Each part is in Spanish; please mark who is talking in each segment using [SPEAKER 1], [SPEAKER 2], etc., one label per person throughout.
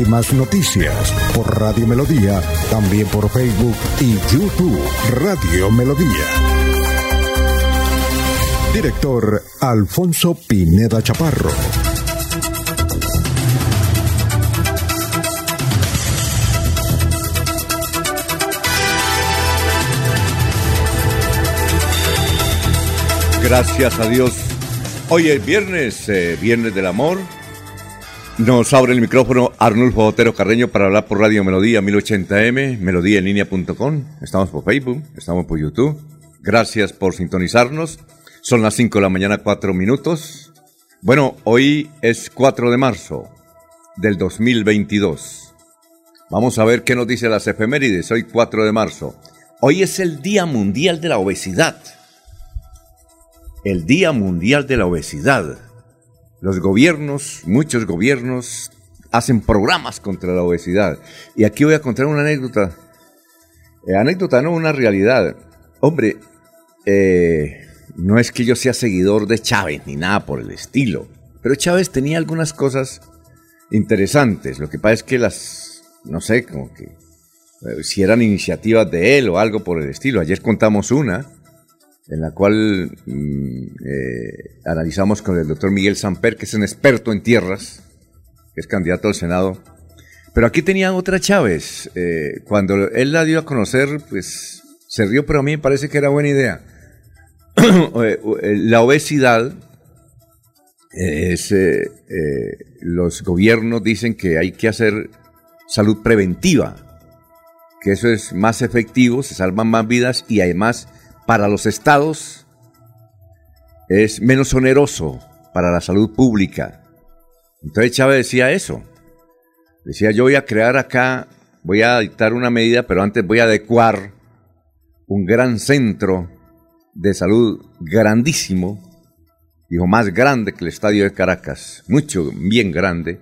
[SPEAKER 1] Últimas noticias por Radio Melodía, también por Facebook y YouTube Radio Melodía. Director Alfonso Pineda Chaparro.
[SPEAKER 2] Gracias a Dios. Hoy es viernes, eh, viernes del amor. Nos abre el micrófono Arnulfo Otero Carreño para hablar por Radio Melodía 1080m, melodíaenlínea.com. Estamos por Facebook, estamos por YouTube. Gracias por sintonizarnos. Son las 5 de la mañana, 4 minutos. Bueno, hoy es 4 de marzo del 2022. Vamos a ver qué nos dice las efemérides. Hoy 4 de marzo. Hoy es el Día Mundial de la Obesidad. El Día Mundial de la Obesidad. Los gobiernos, muchos gobiernos, hacen programas contra la obesidad. Y aquí voy a contar una anécdota. Eh, anécdota, no una realidad. Hombre, eh, no es que yo sea seguidor de Chávez ni nada por el estilo. Pero Chávez tenía algunas cosas interesantes. Lo que pasa es que las, no sé, como que eh, si eran iniciativas de él o algo por el estilo. Ayer contamos una en la cual mm, eh, analizamos con el doctor Miguel Samper, que es un experto en tierras, que es candidato al Senado. Pero aquí tenía otra Chávez. Eh, cuando él la dio a conocer, pues se rió, pero a mí me parece que era buena idea. la obesidad es, eh, los gobiernos dicen que hay que hacer salud preventiva, que eso es más efectivo, se salvan más vidas y además para los estados es menos oneroso para la salud pública. Entonces Chávez decía eso. Decía, yo voy a crear acá, voy a dictar una medida, pero antes voy a adecuar un gran centro de salud grandísimo, dijo, más grande que el estadio de Caracas, mucho, bien grande,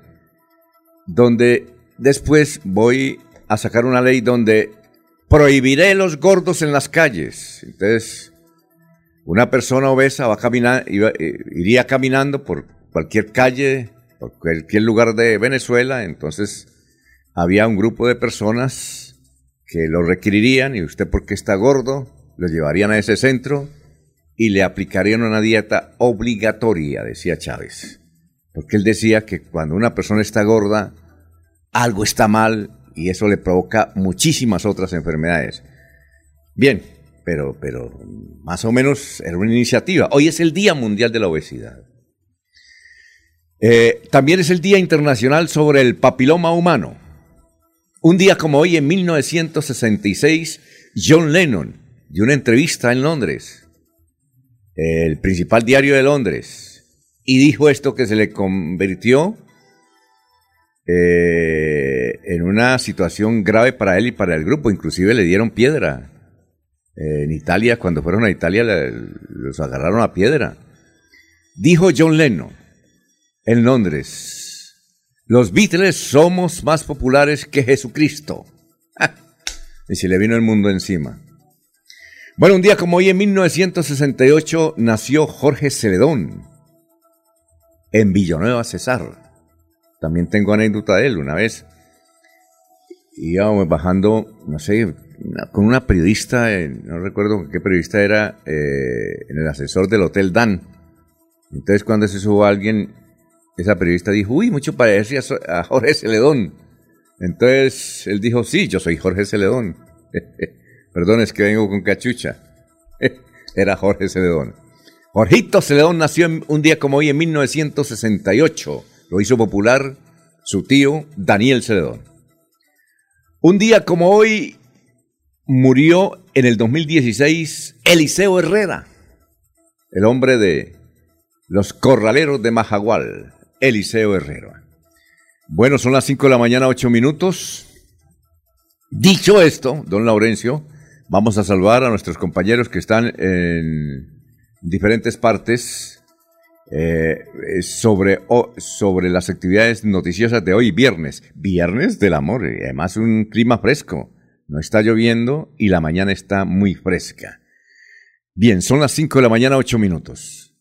[SPEAKER 2] donde después voy a sacar una ley donde prohibiré los gordos en las calles. Entonces, una persona obesa va a eh, iría caminando por cualquier calle, por cualquier lugar de Venezuela, entonces había un grupo de personas que lo requerirían y usted porque está gordo, lo llevarían a ese centro y le aplicarían una dieta obligatoria, decía Chávez. Porque él decía que cuando una persona está gorda, algo está mal y eso le provoca muchísimas otras enfermedades. Bien, pero, pero más o menos era una iniciativa. Hoy es el Día Mundial de la Obesidad. Eh, también es el Día Internacional sobre el Papiloma Humano. Un día como hoy, en 1966, John Lennon dio una entrevista en Londres, el principal diario de Londres, y dijo esto que se le convirtió eh, en una situación grave para él y para el grupo. Inclusive le dieron piedra. Eh, en Italia, cuando fueron a Italia, los agarraron a piedra. Dijo John Lennon en Londres, los Beatles somos más populares que Jesucristo. y se le vino el mundo encima. Bueno, un día como hoy, en 1968, nació Jorge Celedón en Villanueva, Cesar. También tengo anécdota de él. Una vez íbamos bajando, no sé, con una periodista, no recuerdo qué periodista era, eh, en el asesor del Hotel Dan. Entonces cuando se subió alguien, esa periodista dijo, uy, mucho parece a, Jorge Celedón. Entonces él dijo, sí, yo soy Jorge Celedón. Perdón, es que vengo con cachucha. era Jorge Celedón. Jorgito Celedón nació un día como hoy en 1968 lo hizo popular su tío Daniel Celedón. Un día como hoy murió en el 2016 Eliseo Herrera, el hombre de los corraleros de Majagual, Eliseo Herrera. Bueno, son las 5 de la mañana, 8 minutos. Dicho esto, don Laurencio, Vamos a saludar a nuestros compañeros que están en diferentes partes eh, sobre, sobre las actividades noticiosas de hoy, viernes. Viernes del amor, y además un clima fresco. No está lloviendo y la mañana está muy fresca. Bien, son las 5 de la mañana, 8 minutos.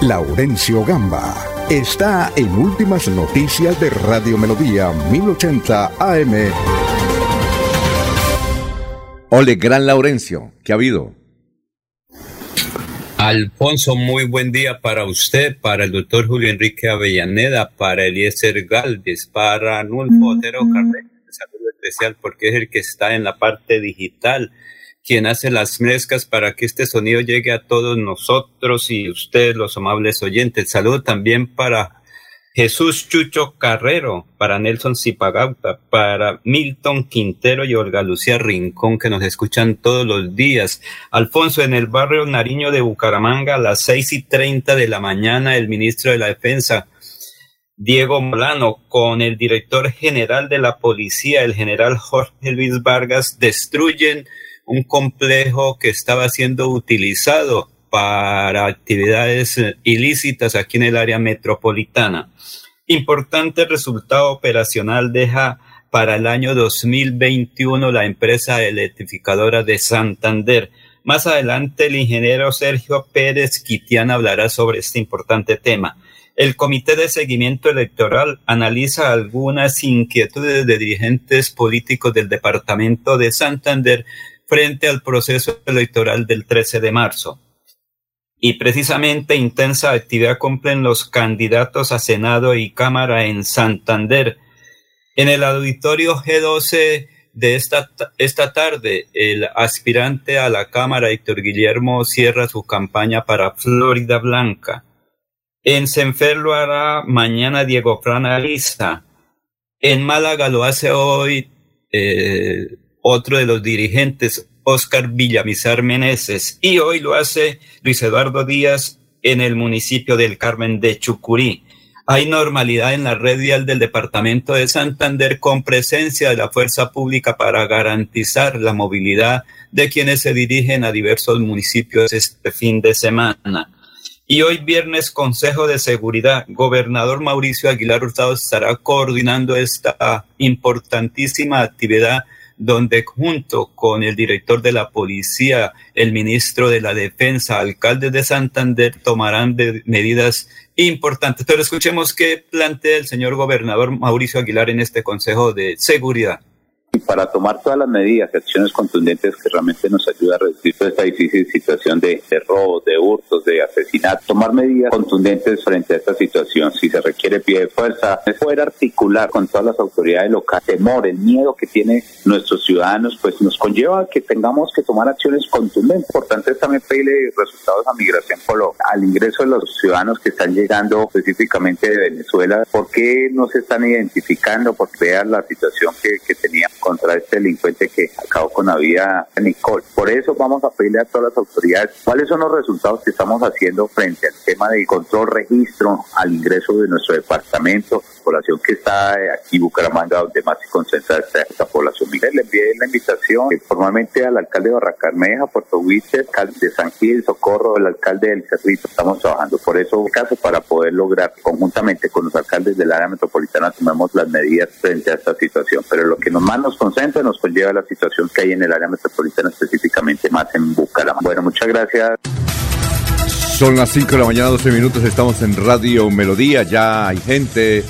[SPEAKER 1] Laurencio Gamba está en Últimas Noticias de Radio Melodía 1080 AM.
[SPEAKER 2] Ole, gran Laurencio, ¿qué ha habido?
[SPEAKER 3] Alfonso, muy buen día para usted, para el doctor Julio Enrique Avellaneda, para Eliezer Galvez, para Nulfo Otero Carrera, saludo especial porque es el que está en la parte digital, quien hace las mezclas para que este sonido llegue a todos nosotros y ustedes, los amables oyentes. Saludo también para Jesús Chucho Carrero, para Nelson Zipagauta, para Milton Quintero y Olga Lucía Rincón, que nos escuchan todos los días. Alfonso, en el barrio Nariño de Bucaramanga, a las seis y treinta de la mañana, el ministro de la Defensa, Diego Molano, con el director general de la policía, el general Jorge Luis Vargas, destruyen un complejo que estaba siendo utilizado para actividades eh, ilícitas aquí en el área metropolitana. Importante resultado operacional deja para el año 2021 la empresa electrificadora de Santander. Más adelante el ingeniero Sergio Pérez Quitián hablará sobre este importante tema. El Comité de Seguimiento Electoral analiza algunas inquietudes de dirigentes políticos del Departamento de Santander frente al proceso electoral del 13 de marzo y precisamente intensa actividad cumplen los candidatos a Senado y Cámara en Santander. En el auditorio G12 de esta, esta tarde, el aspirante a la Cámara, Héctor Guillermo, cierra su campaña para Florida Blanca. En Senfer lo hará mañana Diego Fran En Málaga lo hace hoy eh, otro de los dirigentes, Oscar Villamizar Meneses, y hoy lo hace Luis Eduardo Díaz en el municipio del Carmen de Chucurí. Hay normalidad en la red vial del departamento de Santander con presencia de la fuerza pública para garantizar la movilidad de quienes se dirigen a diversos municipios este fin de semana. Y hoy viernes, Consejo de Seguridad, gobernador Mauricio Aguilar Hurtado estará coordinando esta importantísima actividad donde junto con el director de la policía, el ministro de la defensa, alcalde de Santander, tomarán medidas importantes. Pero escuchemos qué plantea el señor gobernador Mauricio Aguilar en este Consejo de Seguridad
[SPEAKER 4] para tomar todas las medidas y acciones contundentes que realmente nos ayuda a reducir toda esta difícil situación de, de robos, de hurtos, de asesinatos, tomar medidas contundentes frente a esta situación. Si se requiere pie de fuerza, es poder articular con todas las autoridades locales. Temor, el miedo que tienen nuestros ciudadanos, pues nos conlleva a que tengamos que tomar acciones contundentes. Importante es también pedirle resultados a Migración Colombia, al ingreso de los ciudadanos que están llegando específicamente de Venezuela. ¿Por qué no se están identificando? Porque vean la situación que, que teníamos contra este delincuente que acabó con la vida de Nicole. Por eso vamos a pedirle a todas las autoridades cuáles son los resultados que estamos haciendo frente al tema de control, registro al ingreso de nuestro departamento, población que está aquí Bucaramanga, donde más se concentra esta, población. Miguel, le envié la invitación formalmente al alcalde de Barrancarmeja, Puerto Huiche, alcalde de San Gil, Socorro, el alcalde del Cerrito. Estamos trabajando por eso, caso, para poder lograr conjuntamente con los alcaldes del área metropolitana tomemos las medidas frente a esta situación. Pero lo que más nos concentra nos conlleva la situación que hay en el área metropolitana, específicamente más en Bucaramanga. Bueno, muchas gracias.
[SPEAKER 2] Son las 5 de la mañana, 12 minutos, estamos en Radio Melodía, ya hay gente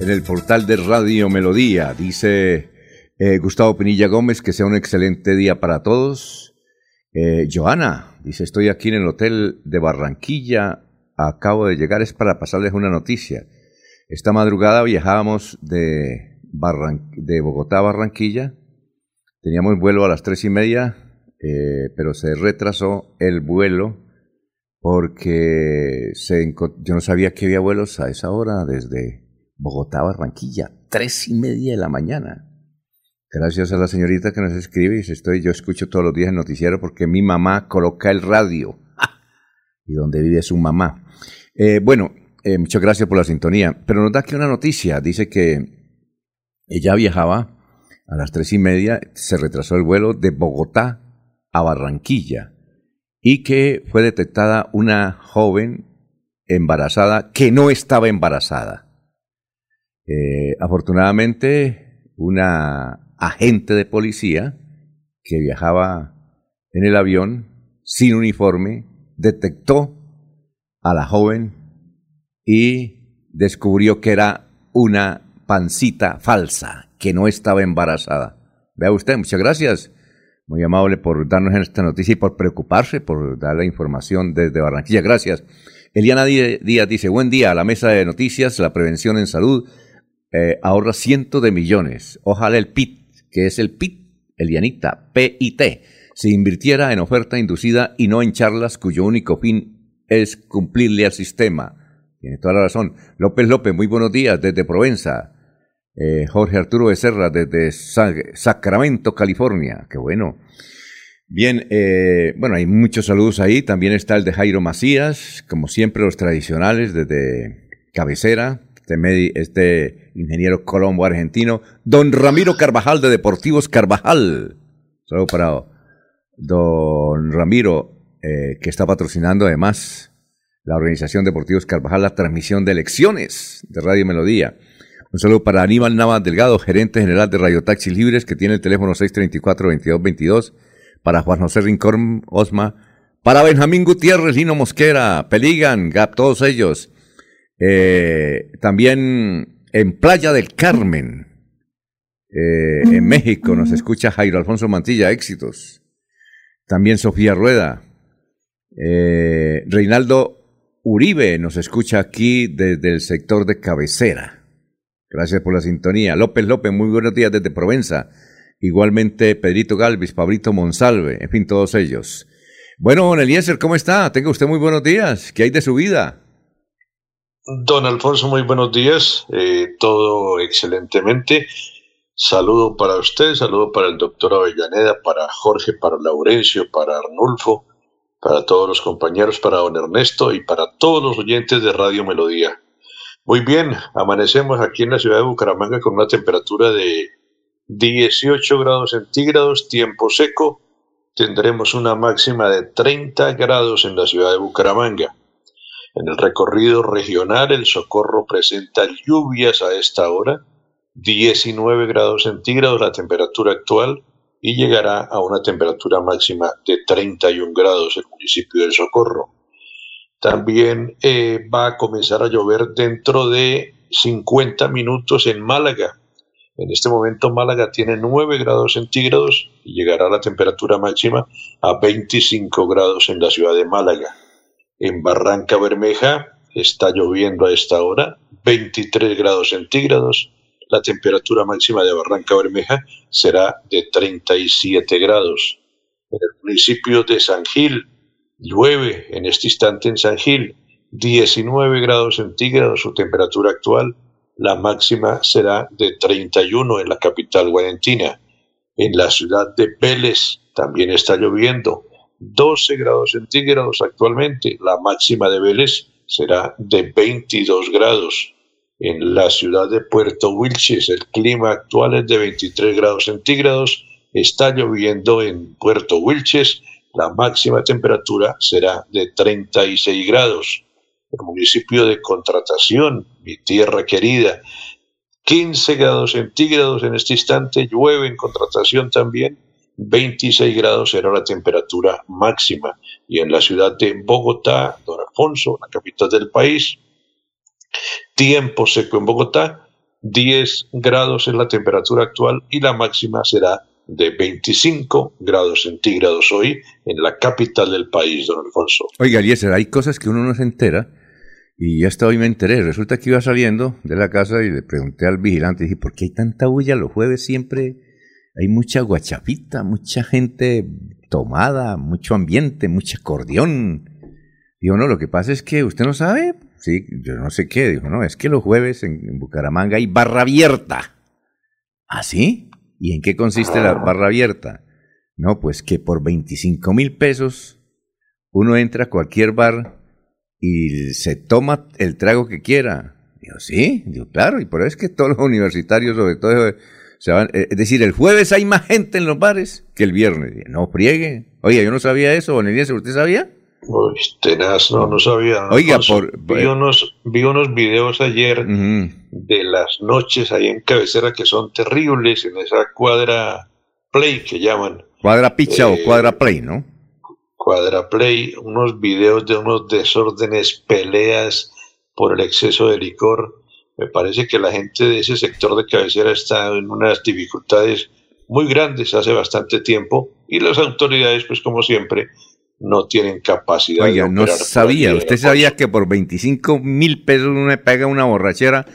[SPEAKER 2] en el portal de Radio Melodía. Dice eh, Gustavo Pinilla Gómez que sea un excelente día para todos. Eh, Joana dice, estoy aquí en el hotel de Barranquilla, acabo de llegar, es para pasarles una noticia. Esta madrugada viajábamos de, Bogotá a Barranquilla, teníamos vuelo a las tres y media, eh, pero se retrasó el vuelo porque se, yo no sabía que había vuelos a esa hora desde Bogotá, Barranquilla, tres y media de la mañana. Gracias a la señorita que nos escribe y estoy, yo escucho todos los días el noticiero porque mi mamá coloca el radio. y donde vive su mamá. Eh, bueno, eh, muchas gracias por la sintonía. Pero nos da aquí una noticia. Dice que ella viajaba a las tres y media se retrasó el vuelo de Bogotá a Barranquilla y que fue detectada una joven embarazada que no estaba embarazada. Eh, afortunadamente, una agente de policía que viajaba en el avión sin uniforme detectó a la joven y descubrió que era una pancita falsa, que no estaba embarazada. Vea usted, muchas gracias. Muy amable por darnos esta noticia y por preocuparse, por dar la información desde Barranquilla. Gracias. Eliana Díaz dice, buen día a la mesa de noticias, la prevención en salud eh, ahorra cientos de millones. Ojalá el PIT, que es el PIT, Elianita, PIT, se invirtiera en oferta inducida y no en charlas cuyo único fin es cumplirle al sistema. Tiene toda la razón. López López, muy buenos días desde Provenza. Eh, Jorge Arturo Becerra desde Sacramento, California. Qué bueno. Bien, eh, bueno, hay muchos saludos ahí. También está el de Jairo Macías, como siempre los tradicionales desde cabecera, este, este ingeniero colombo argentino. Don Ramiro Carvajal de Deportivos Carvajal. Saludos para don Ramiro, eh, que está patrocinando además la organización Deportivos Carvajal, la transmisión de elecciones de Radio Melodía. Un saludo para Aníbal Navas Delgado, gerente general de Radio Taxi Libres, que tiene el teléfono 634-2222 para Juan José Rincón Osma, para Benjamín Gutiérrez, Lino Mosquera, Peligan, Gap, todos ellos. Eh, también en Playa del Carmen, eh, en México, nos escucha Jairo Alfonso Mantilla, éxitos. También Sofía Rueda. Eh, Reinaldo Uribe nos escucha aquí desde el sector de cabecera. Gracias por la sintonía. López López, muy buenos días desde Provenza. Igualmente Pedrito Galvis, Pablito Monsalve, en fin, todos ellos. Bueno, don Eliezer, ¿cómo está? Tenga usted muy buenos días. ¿Qué hay de su vida?
[SPEAKER 5] Don Alfonso, muy buenos días. Eh, todo excelentemente. Saludo para usted, saludo para el doctor Avellaneda, para Jorge, para Laurencio, para Arnulfo, para todos los compañeros, para don Ernesto y para todos los oyentes de Radio Melodía. Muy bien, amanecemos aquí en la ciudad de Bucaramanga con una temperatura de 18 grados centígrados, tiempo seco. Tendremos una máxima de 30 grados en la ciudad de Bucaramanga. En el recorrido regional, el Socorro presenta lluvias a esta hora, 19 grados centígrados la temperatura actual y llegará a una temperatura máxima de 31 grados el municipio del Socorro. También eh, va a comenzar a llover dentro de 50 minutos en Málaga, en este momento Málaga tiene 9 grados centígrados y llegará la temperatura máxima a 25 grados en la ciudad de Málaga. En Barranca Bermeja está lloviendo a esta hora, 23 grados centígrados. La temperatura máxima de Barranca Bermeja será de 37 grados. En el municipio de San Gil llueve en este instante en San Gil, 19 grados centígrados su temperatura actual la máxima será de 31 en la capital guarentina. En la ciudad de Vélez también está lloviendo, 12 grados centígrados actualmente. La máxima de Vélez será de 22 grados. En la ciudad de Puerto Wilches el clima actual es de 23 grados centígrados. Está lloviendo en Puerto Wilches. La máxima temperatura será de 36 grados el municipio de Contratación, mi tierra querida. 15 grados centígrados en este instante, llueve en Contratación también. 26 grados será la temperatura máxima. Y en la ciudad de Bogotá, Don Alfonso, la capital del país, tiempo seco en Bogotá, 10 grados es la temperatura actual y la máxima será de 25 grados centígrados hoy en la capital del país, don Alfonso.
[SPEAKER 2] Oiga, Eliezer, hay cosas que uno no se entera y hasta hoy me enteré. Resulta que iba saliendo de la casa y le pregunté al vigilante, dije, ¿por qué hay tanta bulla los jueves siempre? Hay mucha guachafita, mucha gente tomada, mucho ambiente, mucha acordeón. Dijo, no, lo que pasa es que usted no sabe. Sí, yo no sé qué. Dijo, no, es que los jueves en, Bucaramanga hay barra abierta. ¿Ah, sí? ¿Y en qué consiste la barra abierta? No, pues que por 25 mil pesos uno entra a cualquier bar y se toma el trago que quiera. Digo, sí, digo, claro, y por eso es que todos los universitarios, sobre todo eh, es decir, el jueves hay más gente en los bares que el viernes. No friegue. Oiga, yo no sabía eso, Don ¿usted sabía?
[SPEAKER 6] Uy, tenaz, no, no sabía.
[SPEAKER 2] Oiga, por,
[SPEAKER 6] vi, unos, vi unos videos ayer de las noches ahí en cabecera que son terribles en esa cuadra play que llaman.
[SPEAKER 2] Cuadra picha o eh, cuadra play, ¿no?
[SPEAKER 6] Cuadra play, unos videos de unos desórdenes, peleas por el exceso de licor me parece que la gente de ese sector de cabecera está en unas dificultades muy grandes hace bastante tiempo y las autoridades, pues como siempre, no tienen capacidad
[SPEAKER 2] Oiga, no sabía, usted sabía que por 25 mil pesos uno pega una borrachera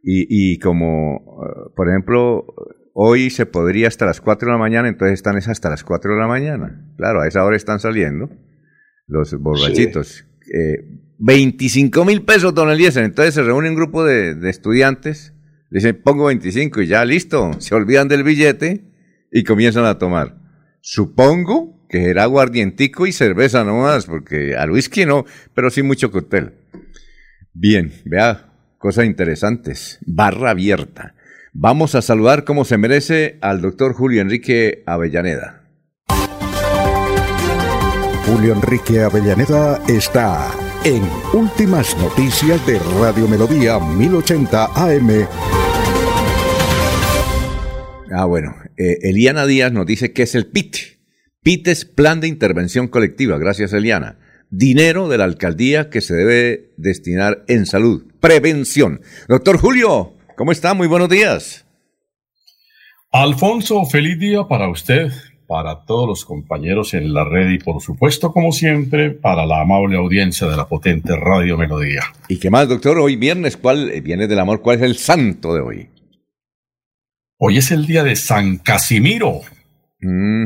[SPEAKER 2] y, y como, eh, por ejemplo, hoy se podría hasta las 4 de la mañana, entonces están es hasta las 4 de la mañana. Claro, a esa hora están saliendo los borrachitos. Eh, 25 mil pesos, don Eliezer. Entonces se reúne un grupo de, estudiantes, dicen, pongo 25 y ya listo, se olvidan del billete y comienzan a tomar. Supongo que era aguardientico y cerveza nomás, porque al whisky no, pero sí mucho cóctel. Bien, vea, cosas interesantes. Barra abierta. Vamos a saludar como se merece al doctor Julio Enrique Avellaneda.
[SPEAKER 1] Julio Enrique Avellaneda está en Últimas Noticias de Radio Melodía 1080 AM.
[SPEAKER 2] Ah, bueno, eh, Eliana Díaz nos dice que es el PIT. PIT es Plan de Intervención Colectiva, gracias Eliana. Dinero de la alcaldía que se debe destinar en salud, prevención. Doctor Julio, ¿cómo está? Muy buenos días.
[SPEAKER 7] Alfonso, feliz día para usted, para todos los compañeros en la red y por supuesto, como siempre, para la amable audiencia de la potente Radio Melodía.
[SPEAKER 2] ¿Y qué más, doctor? Hoy viernes, ¿cuál eh, viene del amor? ¿Cuál es el santo de hoy?
[SPEAKER 7] Hoy es el día de San Casimiro. Mm.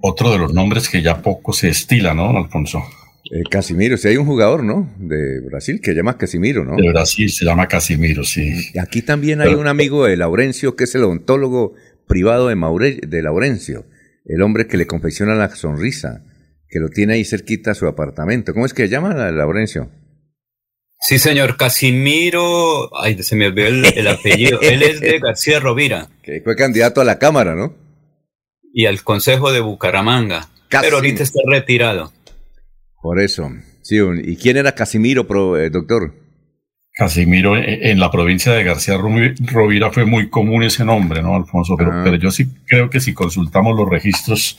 [SPEAKER 7] Otro de los nombres que ya poco se estila, ¿no, Alfonso?
[SPEAKER 2] Eh, Casimiro, si hay un jugador, ¿no? De Brasil que se llama Casimiro, ¿no?
[SPEAKER 7] De Brasil se llama Casimiro, sí.
[SPEAKER 2] Y aquí también hay un amigo de Laurencio que es el odontólogo privado de, Maure, de Laurencio el hombre que le confecciona la sonrisa, que lo tiene ahí cerquita a su apartamento. ¿Cómo es que se llama, Laurencio?
[SPEAKER 3] Sí, señor, Casimiro, ay, se me olvidó el, apellido, él es de García Rovira.
[SPEAKER 2] Que fue candidato a la Cámara, ¿no?
[SPEAKER 3] Y al Consejo de Bucaramanga, pero ahorita está retirado.
[SPEAKER 2] Por eso, sí, ¿y quién era Casimiro, eh, doctor?
[SPEAKER 7] Casimiro, eh, en la provincia de García Rovira fue muy común ese nombre, ¿no, Alfonso? Pero, pero yo sí creo que si consultamos los registros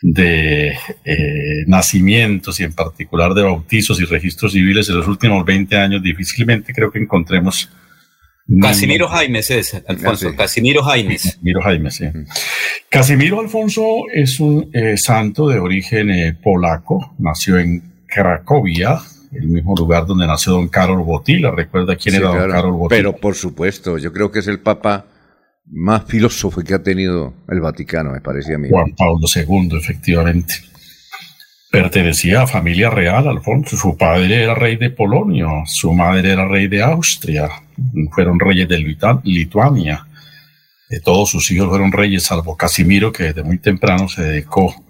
[SPEAKER 7] de eh, nacimientos y en particular de bautizos y registros civiles de los últimos 20 años, difícilmente creo que encontremos.
[SPEAKER 3] Casimiro Jaimes es, Alfonso. Ah, Casimiro Jaimes.
[SPEAKER 7] Casimiro Jaimes, sí. Casimiro Alfonso es un eh, santo de origen polaco, nació en Cracovia, el mismo lugar donde nació don Carol Botila. ¿Recuerda quién era don Carol Botila?
[SPEAKER 2] Pero por supuesto, yo creo que es el papa más filósofo que ha tenido el Vaticano, me parece a mí.
[SPEAKER 7] Juan Pablo II, efectivamente. Pertenecía a familia real, Alfonso. Su padre era rey de Polonia, su madre era rey de Austria, fueron reyes de Lituania. De todos sus hijos fueron reyes, salvo Casimiro, que desde muy temprano se dedicó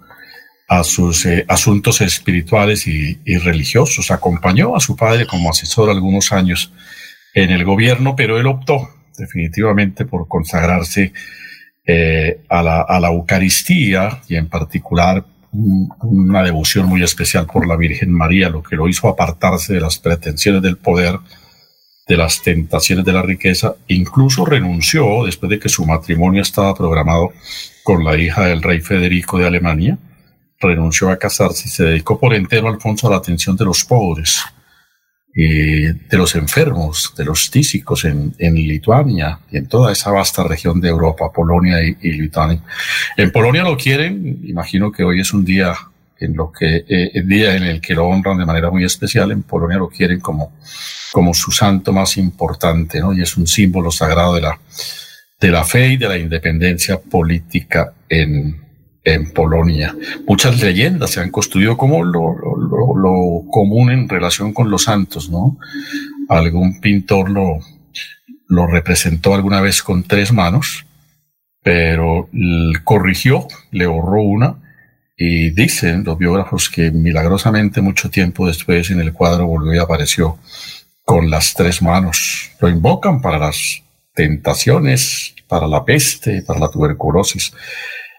[SPEAKER 7] a sus eh, asuntos espirituales y, religiosos. Acompañó a su padre como asesor algunos años en el gobierno, pero él optó definitivamente por consagrarse eh, a, la, a, la, Eucaristía y en particular una devoción muy especial por la Virgen María, lo que lo hizo apartarse de las pretensiones del poder, de las tentaciones de la riqueza, incluso renunció después de que su matrimonio estaba programado con la hija del rey Federico de Alemania, renunció a casarse y se dedicó por entero, Alfonso, a la atención de los pobres, eh, de los enfermos, de los tísicos en, Lituania y en toda esa vasta región de Europa, Polonia y, Lituania. En Polonia lo quieren, imagino que hoy es un día en lo que eh, el día en el que lo honran de manera muy especial. En Polonia lo quieren como, como su santo más importante, ¿no? Y es un símbolo sagrado de la, de la fe y de la independencia política en, en Polonia. Muchas leyendas se han construido como lo, común en relación con los santos, ¿no? Algún pintor lo, lo representó alguna vez con tres manos, pero corrigió, le borró una y dicen los biógrafos que milagrosamente mucho tiempo después en el cuadro volvió y apareció con las tres manos. Lo invocan para las tentaciones, para la peste, para la tuberculosis.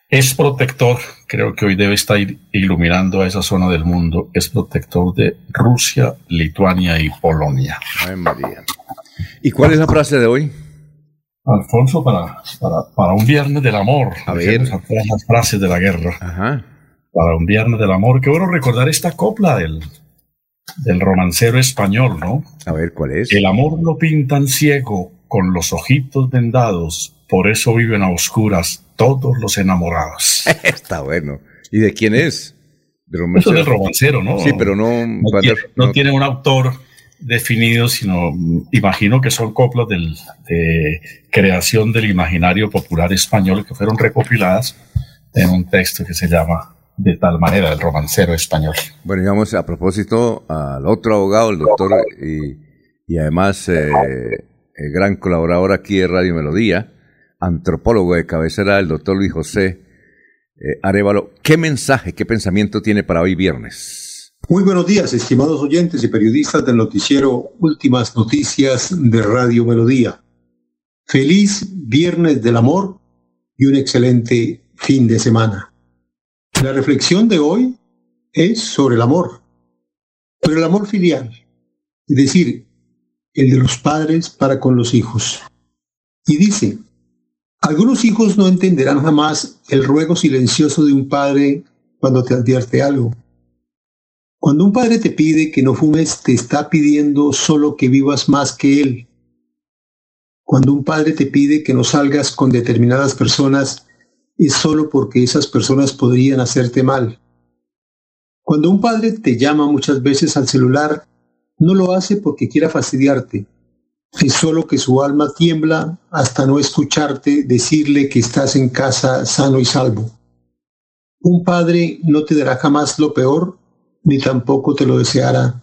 [SPEAKER 7] Es protector, creo que hoy debe estar iluminando a esa zona del mundo, es protector de Rusia, Lituania y Polonia.
[SPEAKER 2] Ay, María. ¿Y cuál es la frase de hoy?
[SPEAKER 7] Alfonso, para, para, un viernes del amor.
[SPEAKER 2] A ver.
[SPEAKER 7] las frases de la guerra.
[SPEAKER 2] Ajá.
[SPEAKER 7] Para un viernes del amor. Qué bueno recordar esta copla del, del romancero español, ¿no?
[SPEAKER 2] A ver, ¿cuál es?
[SPEAKER 7] El amor lo pintan ciego, con los ojitos vendados, por eso viven a oscuras todos los enamorados.
[SPEAKER 2] Está bueno. ¿Y de quién es?
[SPEAKER 7] De. Eso es del romancero, ¿no?
[SPEAKER 2] Sí, pero no...
[SPEAKER 7] No, tiene, un autor definido, sino imagino que son coplas del, de creación del imaginario popular español que fueron recopiladas en un texto que se llama de tal manera el romancero español.
[SPEAKER 2] Bueno, digamos a propósito al otro abogado, el doctor, y, además eh, el gran colaborador aquí de Radio Melodía, antropólogo de cabecera, el doctor Luis José eh, Arevalo. ¿Qué mensaje, qué pensamiento tiene para hoy viernes?
[SPEAKER 8] Muy buenos días, estimados oyentes y periodistas del noticiero Últimas Noticias de Radio Melodía. Feliz Viernes del Amor y un excelente fin de semana. La reflexión de hoy es sobre el amor, pero el amor filial, es decir, el de los padres para con los hijos. Y dice, algunos hijos no entenderán jamás el ruego silencioso de un padre cuando te advierte algo. Cuando un padre te pide que no fumes, te está pidiendo solo que vivas más que él. Cuando un padre te pide que no salgas con determinadas personas, es solo porque esas personas podrían hacerte mal. Cuando un padre te llama muchas veces al celular, no lo hace porque quiera fastidiarte. Es solo que su alma tiembla hasta no escucharte decirle que estás en casa sano y salvo. Un padre no te dará jamás lo peor, ni tampoco te lo deseará.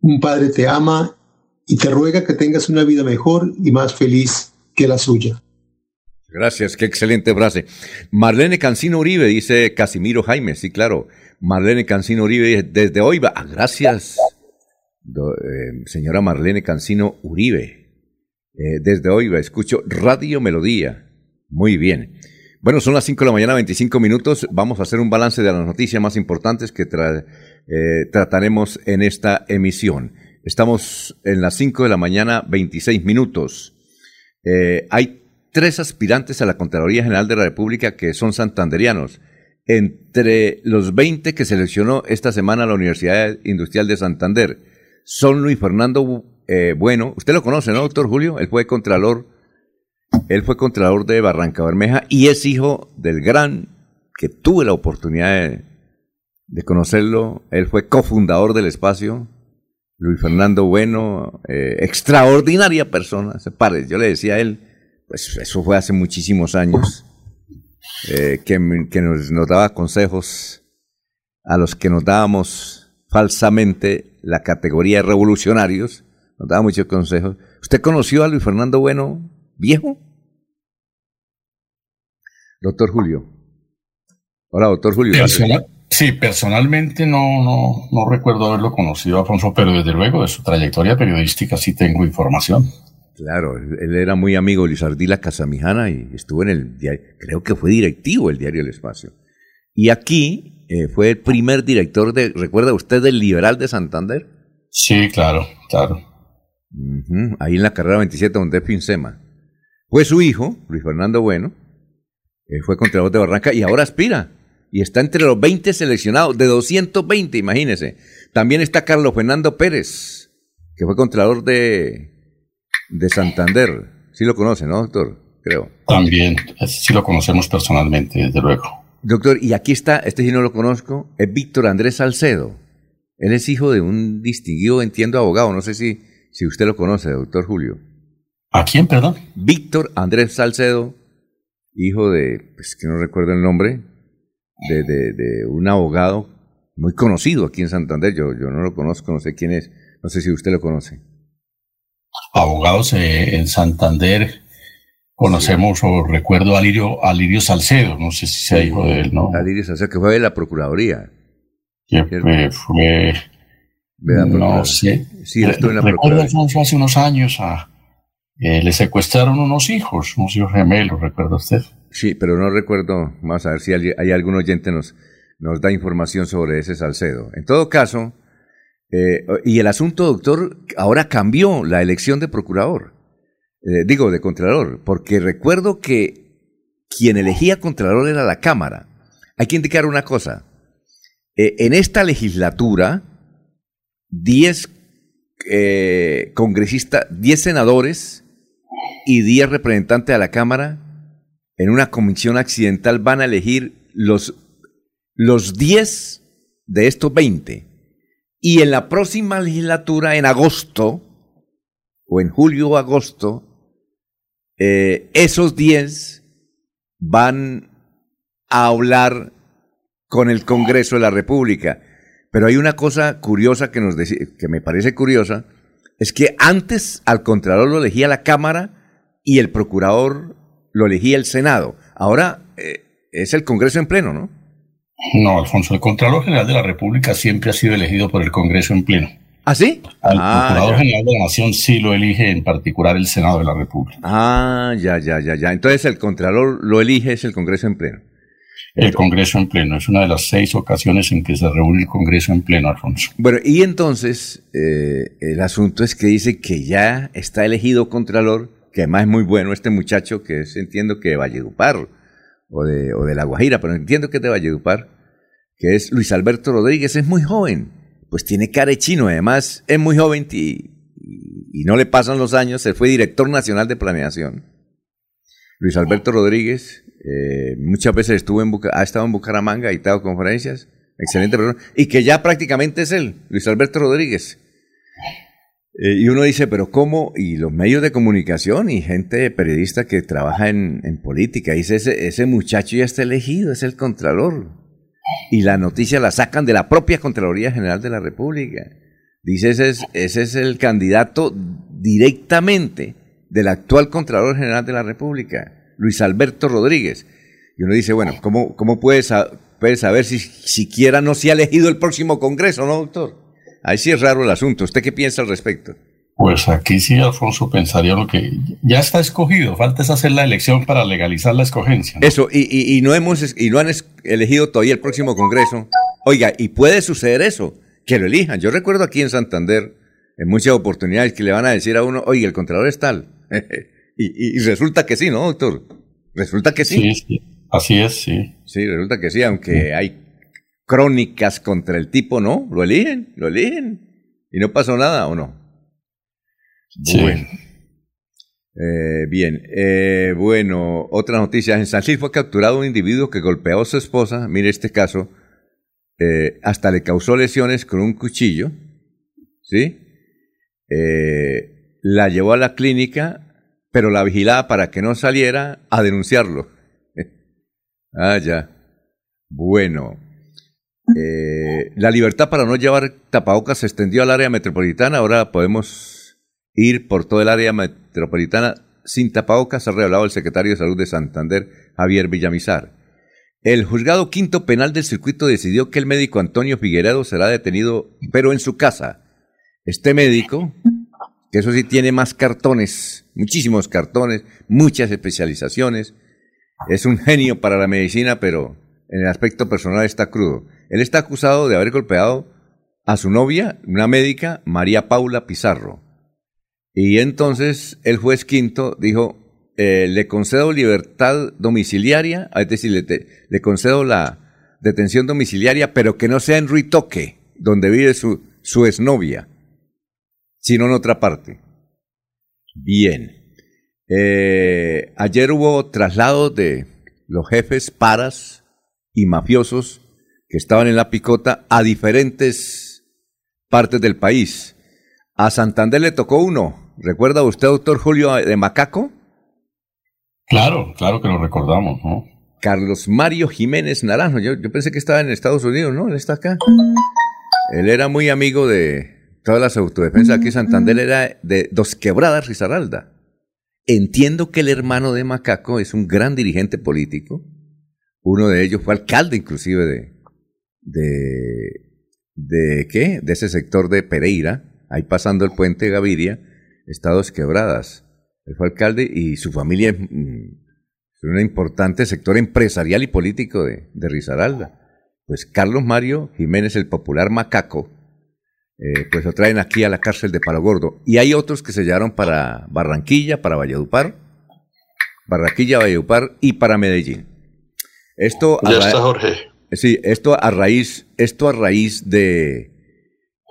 [SPEAKER 8] Un padre te ama y te ruega que tengas una vida mejor y más feliz que la suya.
[SPEAKER 2] Gracias, qué excelente frase. Marlene Cancino Uribe, dice Casimiro Jaime, sí, claro. Marlene Cancino Uribe, desde hoy va. Ah, eh, señora Marlene Cancino Uribe. Eh, desde hoy escucho Radio Melodía. Muy bien. Bueno, son las 5 de la mañana, 25 minutos. Vamos a hacer un balance de las noticias más importantes que eh, trataremos en esta emisión. Estamos en las 5 de la mañana, 26 minutos. hay tres aspirantes a la Contraloría General de la República que son santanderianos. Entre los 20 que seleccionó esta semana la Universidad Industrial de Santander, son Luis Fernando eh, Bueno. Usted lo conoce, ¿no, doctor Julio? Él fue contralor, él fue contralor de Barranca Bermeja y es hijo del gran, que tuve la oportunidad de, conocerlo. Él fue cofundador del espacio, Luis Fernando Bueno, eh, extraordinaria persona. Se pare, yo le decía a él, pues eso fue hace muchísimos años, eh, que, nos, nos, daba consejos a los que nos dábamos falsamente la categoría de revolucionarios, nos daba muchos consejos. ¿Usted conoció a Luis Fernando Bueno viejo? Doctor Julio. Hola, doctor Julio.
[SPEAKER 7] sí, personalmente no, no, no recuerdo haberlo conocido, Alfonso, pero desde luego de su trayectoria periodística sí tengo información.
[SPEAKER 2] Claro, él era muy amigo de Luis Ardila Casamijana y estuvo en el diario, creo que fue directivo del diario El Espacio. Y aquí eh, fue el primer director de, ¿recuerda usted del Liberal de Santander?
[SPEAKER 7] Sí, claro, claro.
[SPEAKER 2] ahí en la carrera 27 donde es Finsema. Fue su hijo, Luis Fernando Bueno, él fue Contralor de Barranca y ahora aspira. Y está entre los 20 seleccionados, de 220, imagínese. También está Carlos Fernando Pérez, que fue Contralor de de Santander. Sí lo conoce, ¿no, doctor? Creo.
[SPEAKER 7] También, sí lo conocemos personalmente, desde luego.
[SPEAKER 2] Doctor, y aquí está, este sí no lo conozco, es Víctor Andrés Salcedo. Él es hijo de un distinguido, entiendo, abogado. No sé si, si usted lo conoce, doctor Julio.
[SPEAKER 7] ¿A quién, perdón?
[SPEAKER 2] Víctor Andrés Salcedo, hijo de, pues que no recuerdo el nombre, de, de, de, un abogado muy conocido aquí en Santander. Yo, yo no lo conozco, no sé quién es. No sé si usted lo conoce
[SPEAKER 7] abogados eh, en Santander. Conocemos o recuerdo a Lirio, a Lirio Salcedo, no sé si sea hijo de él, ¿no?
[SPEAKER 2] A Lirio Salcedo, que fue de la Procuraduría.
[SPEAKER 7] Que fue, no sé.
[SPEAKER 2] Sí, estuvo en la
[SPEAKER 7] Recuerdo, Alfonso, hace unos años a, eh, le secuestraron unos hijos, unos hijos gemelos, ¿recuerda usted?
[SPEAKER 2] Sí, pero no recuerdo, vamos a ver si hay, algún oyente nos, nos da información sobre ese Salcedo. En todo caso, eh, y el asunto, doctor, ahora cambió la elección de procurador, eh, digo, de contralor, porque recuerdo que quien elegía contralor era la Cámara. Hay que indicar una cosa, en esta legislatura, 10 congresistas, 10 senadores, y 10 representantes a la Cámara en una comisión accidental van a elegir los, los 10 de estos 20. Y en la próxima legislatura, en agosto, o en julio o agosto, eh, esos 10 van a hablar con el Congreso de la República. Pero hay una cosa curiosa que, nos que me parece curiosa, es que antes al Contralor lo elegía la Cámara y el procurador lo elegía el Senado. Ahora eh, es el Congreso en pleno, ¿no?
[SPEAKER 7] No, Alfonso, el Contralor General de la República siempre ha sido elegido por el Congreso en pleno.
[SPEAKER 2] ¿Ah, sí?
[SPEAKER 7] Al ah, Procurador General de la Nación sí lo elige en particular el Senado de la República.
[SPEAKER 2] Ah, ya, ya, ya, ya. Entonces el Contralor lo elige es el Congreso en pleno.
[SPEAKER 7] El Congreso en pleno. Es una de las seis ocasiones en que se reúne el Congreso en pleno, Alfonso.
[SPEAKER 2] Bueno, y entonces eh, el asunto es que dice que ya está elegido Contralor que además es muy bueno este muchacho que es, entiendo que de Valledupar o de, o de La Guajira, pero entiendo que es de Valledupar, que es Luis Alberto Rodríguez, es muy joven, pues tiene cara chino, además es muy joven y, y, no le pasan los años, él fue director nacional de planeación. Luis Alberto Rodríguez, eh, muchas veces estuvo en ha estado en Bucaramanga, ha dado conferencias, excelente persona, y que ya prácticamente es él, Luis Alberto Rodríguez. Eh, y uno dice, pero ¿cómo? Y los medios de comunicación y gente periodista que trabaja en, política, dice, ese, ese muchacho ya está elegido, es el Contralor. Y la noticia la sacan de la propia Contraloría General de la República. Dice, ese es, ese es el candidato directamente del actual Contralor General de la República, Luis Alberto Rodríguez. Y uno dice, bueno, ¿cómo, cómo puede, saber si siquiera no se ha elegido el próximo Congreso, no, doctor? Ahí sí es raro el asunto. ¿Usted qué piensa al respecto?
[SPEAKER 7] Pues aquí sí, Alfonso, pensaría lo que ya está escogido, falta es hacer la elección para legalizar la escogencia.
[SPEAKER 2] Eso, y, no hemos y no han elegido todavía el próximo Congreso. Oiga, y puede suceder eso, que lo elijan. Yo recuerdo aquí en Santander, en muchas oportunidades, que le van a decir a uno, oye, el Contralor es tal. y, resulta que sí, ¿no, doctor? Resulta que sí.
[SPEAKER 7] Sí, sí. Así es, sí.
[SPEAKER 2] Sí, resulta que sí, aunque hay crónicas contra el tipo, no, lo eligen, lo eligen. Y no pasó nada, ¿o no? Bueno. Eh, bien, eh, bueno, otra noticia. En San Gil fue capturado un individuo que golpeó a su esposa, mire este caso, eh, hasta le causó lesiones con un cuchillo, ¿sí? la llevó a la clínica, pero la vigilaba para que no saliera a denunciarlo. ah, ya. Bueno, la libertad para no llevar tapabocas se extendió al área metropolitana. Ahora podemos ir por todo el área metropolitana sin tapabocas, ha revelado el secretario de Salud de Santander, Javier Villamizar. El juzgado quinto penal del circuito decidió que el médico Antonio Figueredo será detenido, pero en su casa. Este médico, que eso sí tiene más cartones, muchísimos cartones, muchas especializaciones, es un genio para la medicina, pero en el aspecto personal está crudo. Él está acusado de haber golpeado a su novia, una médica, María Paula Pizarro. Y entonces el juez quinto dijo, eh, le concedo libertad domiciliaria, es decir, le, concedo la detención domiciliaria, pero que no sea en Ruitoque, donde vive su, su exnovia, sino en otra parte. Bien. Eh, ayer hubo traslado de los jefes paras y mafiosos que estaban en la picota a diferentes partes del país. A Santander le tocó uno. ¿Recuerda usted, doctor Julio de Macaco?
[SPEAKER 7] Claro, claro que lo recordamos, ¿no?
[SPEAKER 2] Carlos Mario Jiménez Naranjo. Yo, pensé que estaba en Estados Unidos, ¿no? Él está acá. Él era muy amigo de todas las autodefensas. Aquí Santander era de Dos Quebradas Rizaralda. Entiendo que el hermano de Macaco es un gran dirigente político. Uno de ellos fue alcalde inclusive de, de, de qué? De ese sector de Pereira, ahí pasando el puente Gaviria, Estados Quebradas. Él fue alcalde y su familia es mm, un importante sector empresarial y político de, de Risaralda. Pues Carlos Mario Jiménez, el popular macaco, eh, pues lo traen aquí a la cárcel de Palo Gordo. Y hay otros que se llevaron para Barranquilla, para Valledupar, Barranquilla, Valledupar y para Medellín. Esto
[SPEAKER 6] ya está Jorge.
[SPEAKER 2] Sí, esto a raíz, esto a raíz de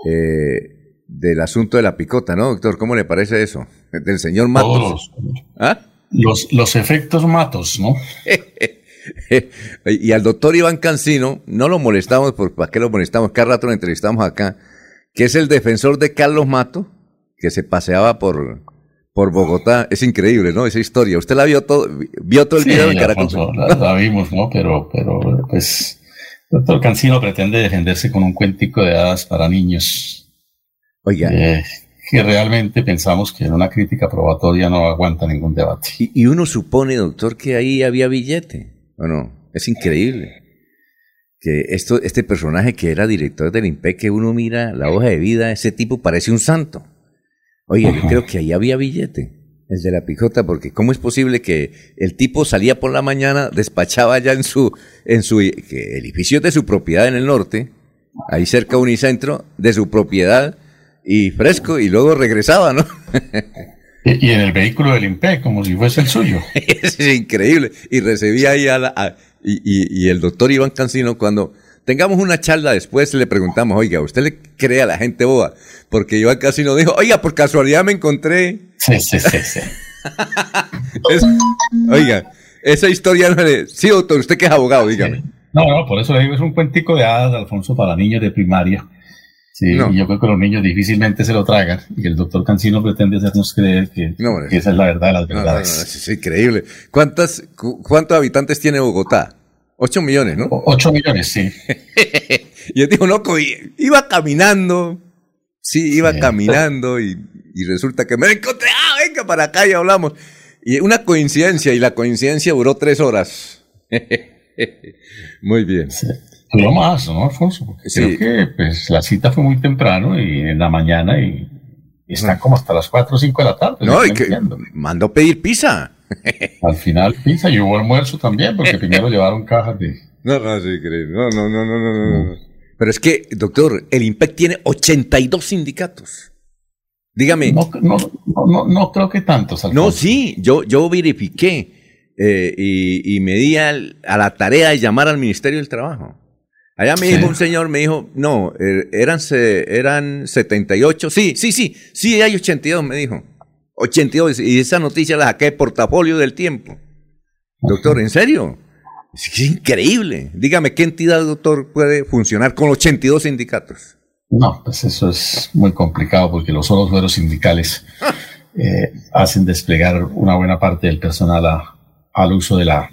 [SPEAKER 2] eh, del asunto de la picota, ¿no, doctor? ¿Cómo le parece eso? Del señor Matos.
[SPEAKER 7] ¿Ah? Los, los efectos Matos, ¿no?
[SPEAKER 2] y al doctor Iván Cancino, no lo molestamos, por, ¿para qué lo molestamos? Cada rato lo entrevistamos acá, que es el defensor de Carlos Mato, que se paseaba por, por Bogotá. Es increíble, ¿no? Esa historia. ¿Usted la vio todo, vio todo el video de Caracol?
[SPEAKER 7] la, vimos, ¿no? Pero, pero, pues, el doctor Cancino pretende defenderse con un cuentico de hadas para niños.
[SPEAKER 2] Oiga.
[SPEAKER 7] Eh, que realmente pensamos que en una crítica probatoria no aguanta ningún debate.
[SPEAKER 2] Y, y uno supone, doctor, que ahí había billete. ¿O no? Es increíble que esto, este personaje que era director del IMPEC, que uno mira la hoja de vida, ese tipo parece un santo. Oye, yo creo que ahí había billete, el de la pijota, porque ¿cómo es posible que el tipo salía por la mañana, despachaba ya en su, en su edificio de su propiedad en el norte, ahí cerca de Unicentro, de su propiedad, y fresco, y luego regresaba, ¿no?
[SPEAKER 7] y, en el vehículo del IMPEC, como si fuese el suyo.
[SPEAKER 2] es increíble. Y recibía ahí a la, y, y, el doctor Iván Cancino, cuando tengamos una charla después, le preguntamos, oiga, ¿usted le cree a la gente boba? Porque Iván Cancino dijo, oiga, por casualidad me encontré.
[SPEAKER 7] Sí, sí, sí, sí.
[SPEAKER 2] oiga, esa historia no le. Sí, doctor, usted que es abogado, dígame.
[SPEAKER 7] No, no, por eso le digo, es un cuentico de hadas, Alfonso, para niños de primaria. Sí, y yo creo que los niños difícilmente se lo tragan y el doctor Cancino pretende hacernos creer que, esa es la verdad de las verdades.
[SPEAKER 2] es increíble. ¿Cuántas, ¿Cuántos habitantes tiene Bogotá? Ocho millones, ¿no?
[SPEAKER 7] ocho millones, sí.
[SPEAKER 2] y él dijo, no, iba caminando, sí, iba caminando y, y, resulta que me encontré, ah, venga para acá y hablamos. Y una coincidencia, y la coincidencia duró tres horas. Muy bien.
[SPEAKER 7] Duró más, ¿no, Alfonso? creo que pues, la cita fue muy temprano y en la mañana y, está como hasta las 4 o 5 de la tarde.
[SPEAKER 2] No, y que mandó pedir pizza.
[SPEAKER 7] Al final pizza y hubo almuerzo también, porque primero llevaron cajas de...
[SPEAKER 2] No, no, sí, no, no, no, no, no, no. Pero es que, doctor, el IMPEC tiene 82 sindicatos. Dígame.
[SPEAKER 7] No, no, no, no creo que tantos.
[SPEAKER 2] Alfonso. No, sí, yo, yo verifiqué eh, y, y me di a la tarea de llamar al Ministerio del Trabajo. Allá me dijo un señor, me dijo, no, er, eran, eran 78, sí, sí, sí, sí, hay 82, me dijo. 82, y esa noticia la saqué de portafolio del tiempo. Doctor, ¿en serio? Es increíble. Dígame, ¿qué entidad, doctor, puede funcionar con 82 sindicatos?
[SPEAKER 7] No, pues eso es muy complicado porque los solos fueros sindicales eh, hacen desplegar una buena parte del personal a, al uso de la,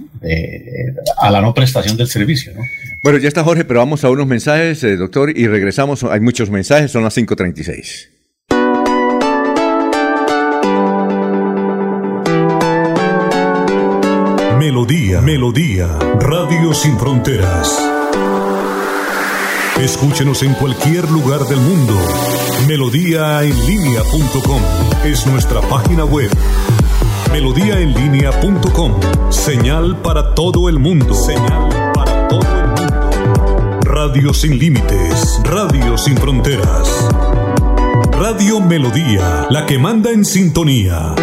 [SPEAKER 7] a la no prestación del servicio. ¿no?
[SPEAKER 2] Bueno, ya está Jorge, pero vamos a unos mensajes, eh, doctor, y regresamos. Hay muchos mensajes, son las 5.36.
[SPEAKER 1] Melodía, Melodía, Radio Sin Fronteras. Escúchenos en cualquier lugar del mundo. Melodíaenlínea.com es nuestra página web melodíaenlínea.com. Señal para todo el mundo. Señal Radio sin límites, radio sin fronteras. Radio Melodía, la que manda en sintonía.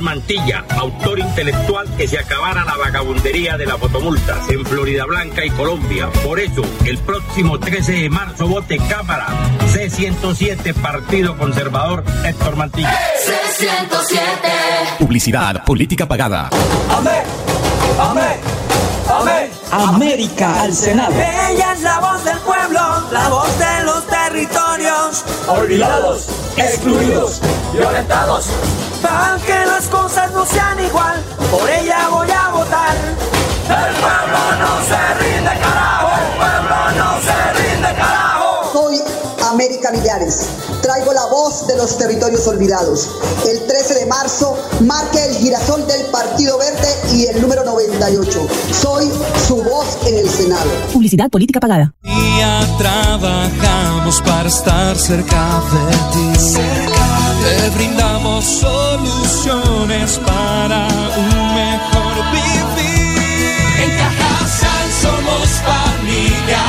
[SPEAKER 9] Mantilla, autor intelectual que se acabara la vagabundería de las fotomultas en Florida Blanca y Colombia. Por eso, el próximo 13 de marzo vote Cámara C107 Partido Conservador Héctor Mantilla.
[SPEAKER 1] C107 Publicidad, política pagada.
[SPEAKER 10] Amén. Amén. Amén.
[SPEAKER 11] América al Senado.
[SPEAKER 12] Ella es la voz del pueblo, la voz de los territorios.
[SPEAKER 10] Olvidados, excluidos, violentados
[SPEAKER 12] para que las cosas no sean igual, por ella voy a votar.
[SPEAKER 10] El pueblo no se rinde, carajo. El pueblo no se rinde, carajo.
[SPEAKER 13] Soy América Millares. Traigo la voz de los territorios olvidados. El 13 de marzo marque el girasol del Partido Verde y el número 98. Soy su voz en el Senado.
[SPEAKER 11] Publicidad política pagada.
[SPEAKER 14] Ya trabajamos para estar cerca de ti. De
[SPEAKER 15] brindamos soluciones para un mejor vivir.
[SPEAKER 14] En Cajasal somos familia,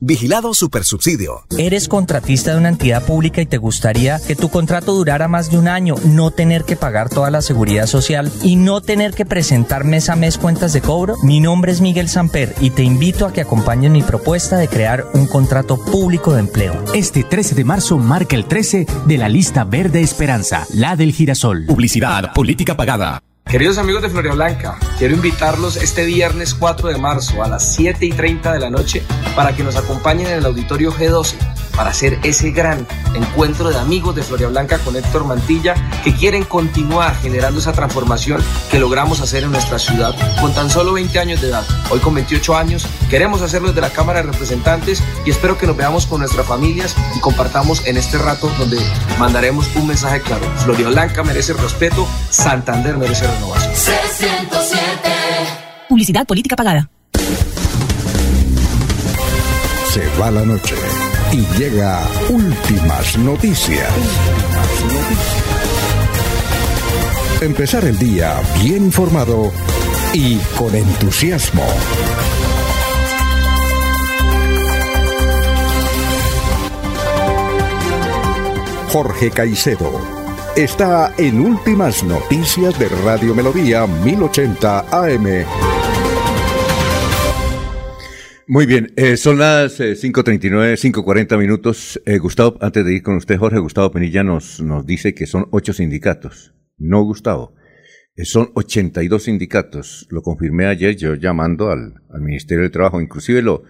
[SPEAKER 16] Vigilado Supersubsidio.
[SPEAKER 17] ¿Eres contratista de una entidad pública y te gustaría que tu contrato durara más de un año, no tener que pagar toda la seguridad social y no tener que presentar mes a mes cuentas de cobro? Mi nombre es Miguel Samper y te invito a que acompañes mi propuesta de crear un contrato público de empleo.
[SPEAKER 18] Este 13 de marzo marca el 13 de la lista Verde Esperanza, la del girasol.
[SPEAKER 16] Publicidad, política pagada.
[SPEAKER 19] Queridos amigos de Floria Blanca, quiero invitarlos este viernes 4 de marzo a las 7 y 30 de la noche para que nos acompañen en el auditorio G12 para hacer ese gran encuentro de amigos de Floria Blanca con Héctor Mantilla que quieren continuar generando esa transformación que logramos hacer en nuestra ciudad con tan solo 20 años de edad. Hoy con 28 años queremos hacerlo desde la Cámara de Representantes y espero que nos veamos con nuestras familias y compartamos en este rato donde mandaremos un mensaje claro. Floria Blanca merece respeto, Santander merece renovación.
[SPEAKER 20] C107. Publicidad política pagada.
[SPEAKER 1] Se va la noche y llega últimas noticias. Empezar el día bien informado y con entusiasmo. Jorge Caicedo está en Últimas Noticias de Radio Melodía 1080 AM.
[SPEAKER 2] Muy bien, eh, son las eh, 5.39, 5.40 minutos. Eh, Gustavo, antes de ir con usted, Jorge, Gustavo Penilla nos, nos dice que son ocho sindicatos. No, Gustavo, eh, son 82 sindicatos. Lo confirmé ayer yo llamando al, al Ministerio del Trabajo. Inclusive lo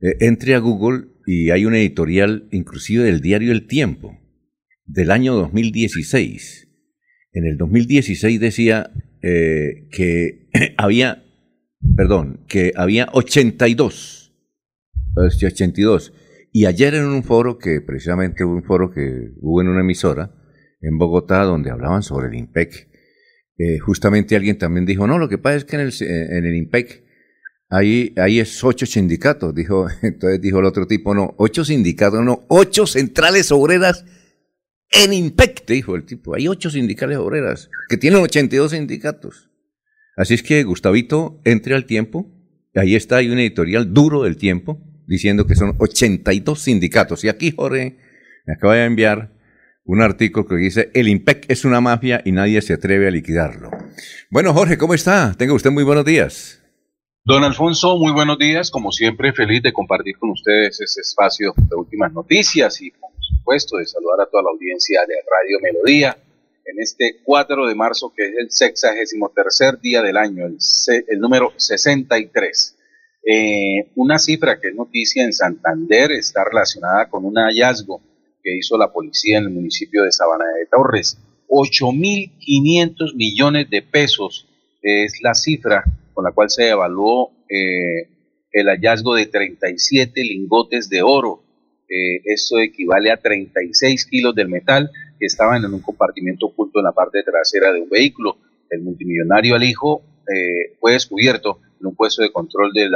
[SPEAKER 2] entré a Google y hay una editorial, inclusive del diario El Tiempo, del año 2016. En el 2016 decía eh, que había perdón, que había 82, pues, 82. Y ayer en un foro que, precisamente un foro que hubo en una emisora en Bogotá donde hablaban sobre el IMPEC, eh, justamente alguien también dijo, no, lo que pasa es que en el, en el IMPEC ahí, ahí es ocho sindicatos, dijo, entonces dijo el otro tipo, no, ocho sindicatos, no, ocho centrales obreras en IMPEC, dijo el tipo, hay ocho sindicales obreras que tienen 82 sindicatos. Así es que, Gustavito, entre al tiempo. Ahí está, hay un editorial duro del tiempo, diciendo que son 82 sindicatos. Y aquí Jorge me acaba de enviar un artículo que dice, el IMPEC es una mafia y nadie se atreve a liquidarlo. Bueno, Jorge, ¿cómo está? Tenga usted muy buenos días.
[SPEAKER 21] Don Alfonso, muy buenos días. Como siempre, feliz de compartir con ustedes este espacio de últimas noticias y, supuesto, de saludar a toda la audiencia de Radio Melodía en este 4 de marzo, que es el sexagésimo tercer día del año, el, el número 63. Eh, una cifra que es noticia en Santander está relacionada con un hallazgo que hizo la policía en el municipio de Sabana de Torres. 8.500 millones de pesos es la cifra con la cual se evaluó eh, el hallazgo de 37 lingotes de oro. Eh, eso equivale a 36 kilos del metal que estaban en un compartimento oculto en la parte trasera de un vehículo. El multimillonario Alijo eh, fue descubierto en un puesto de control del,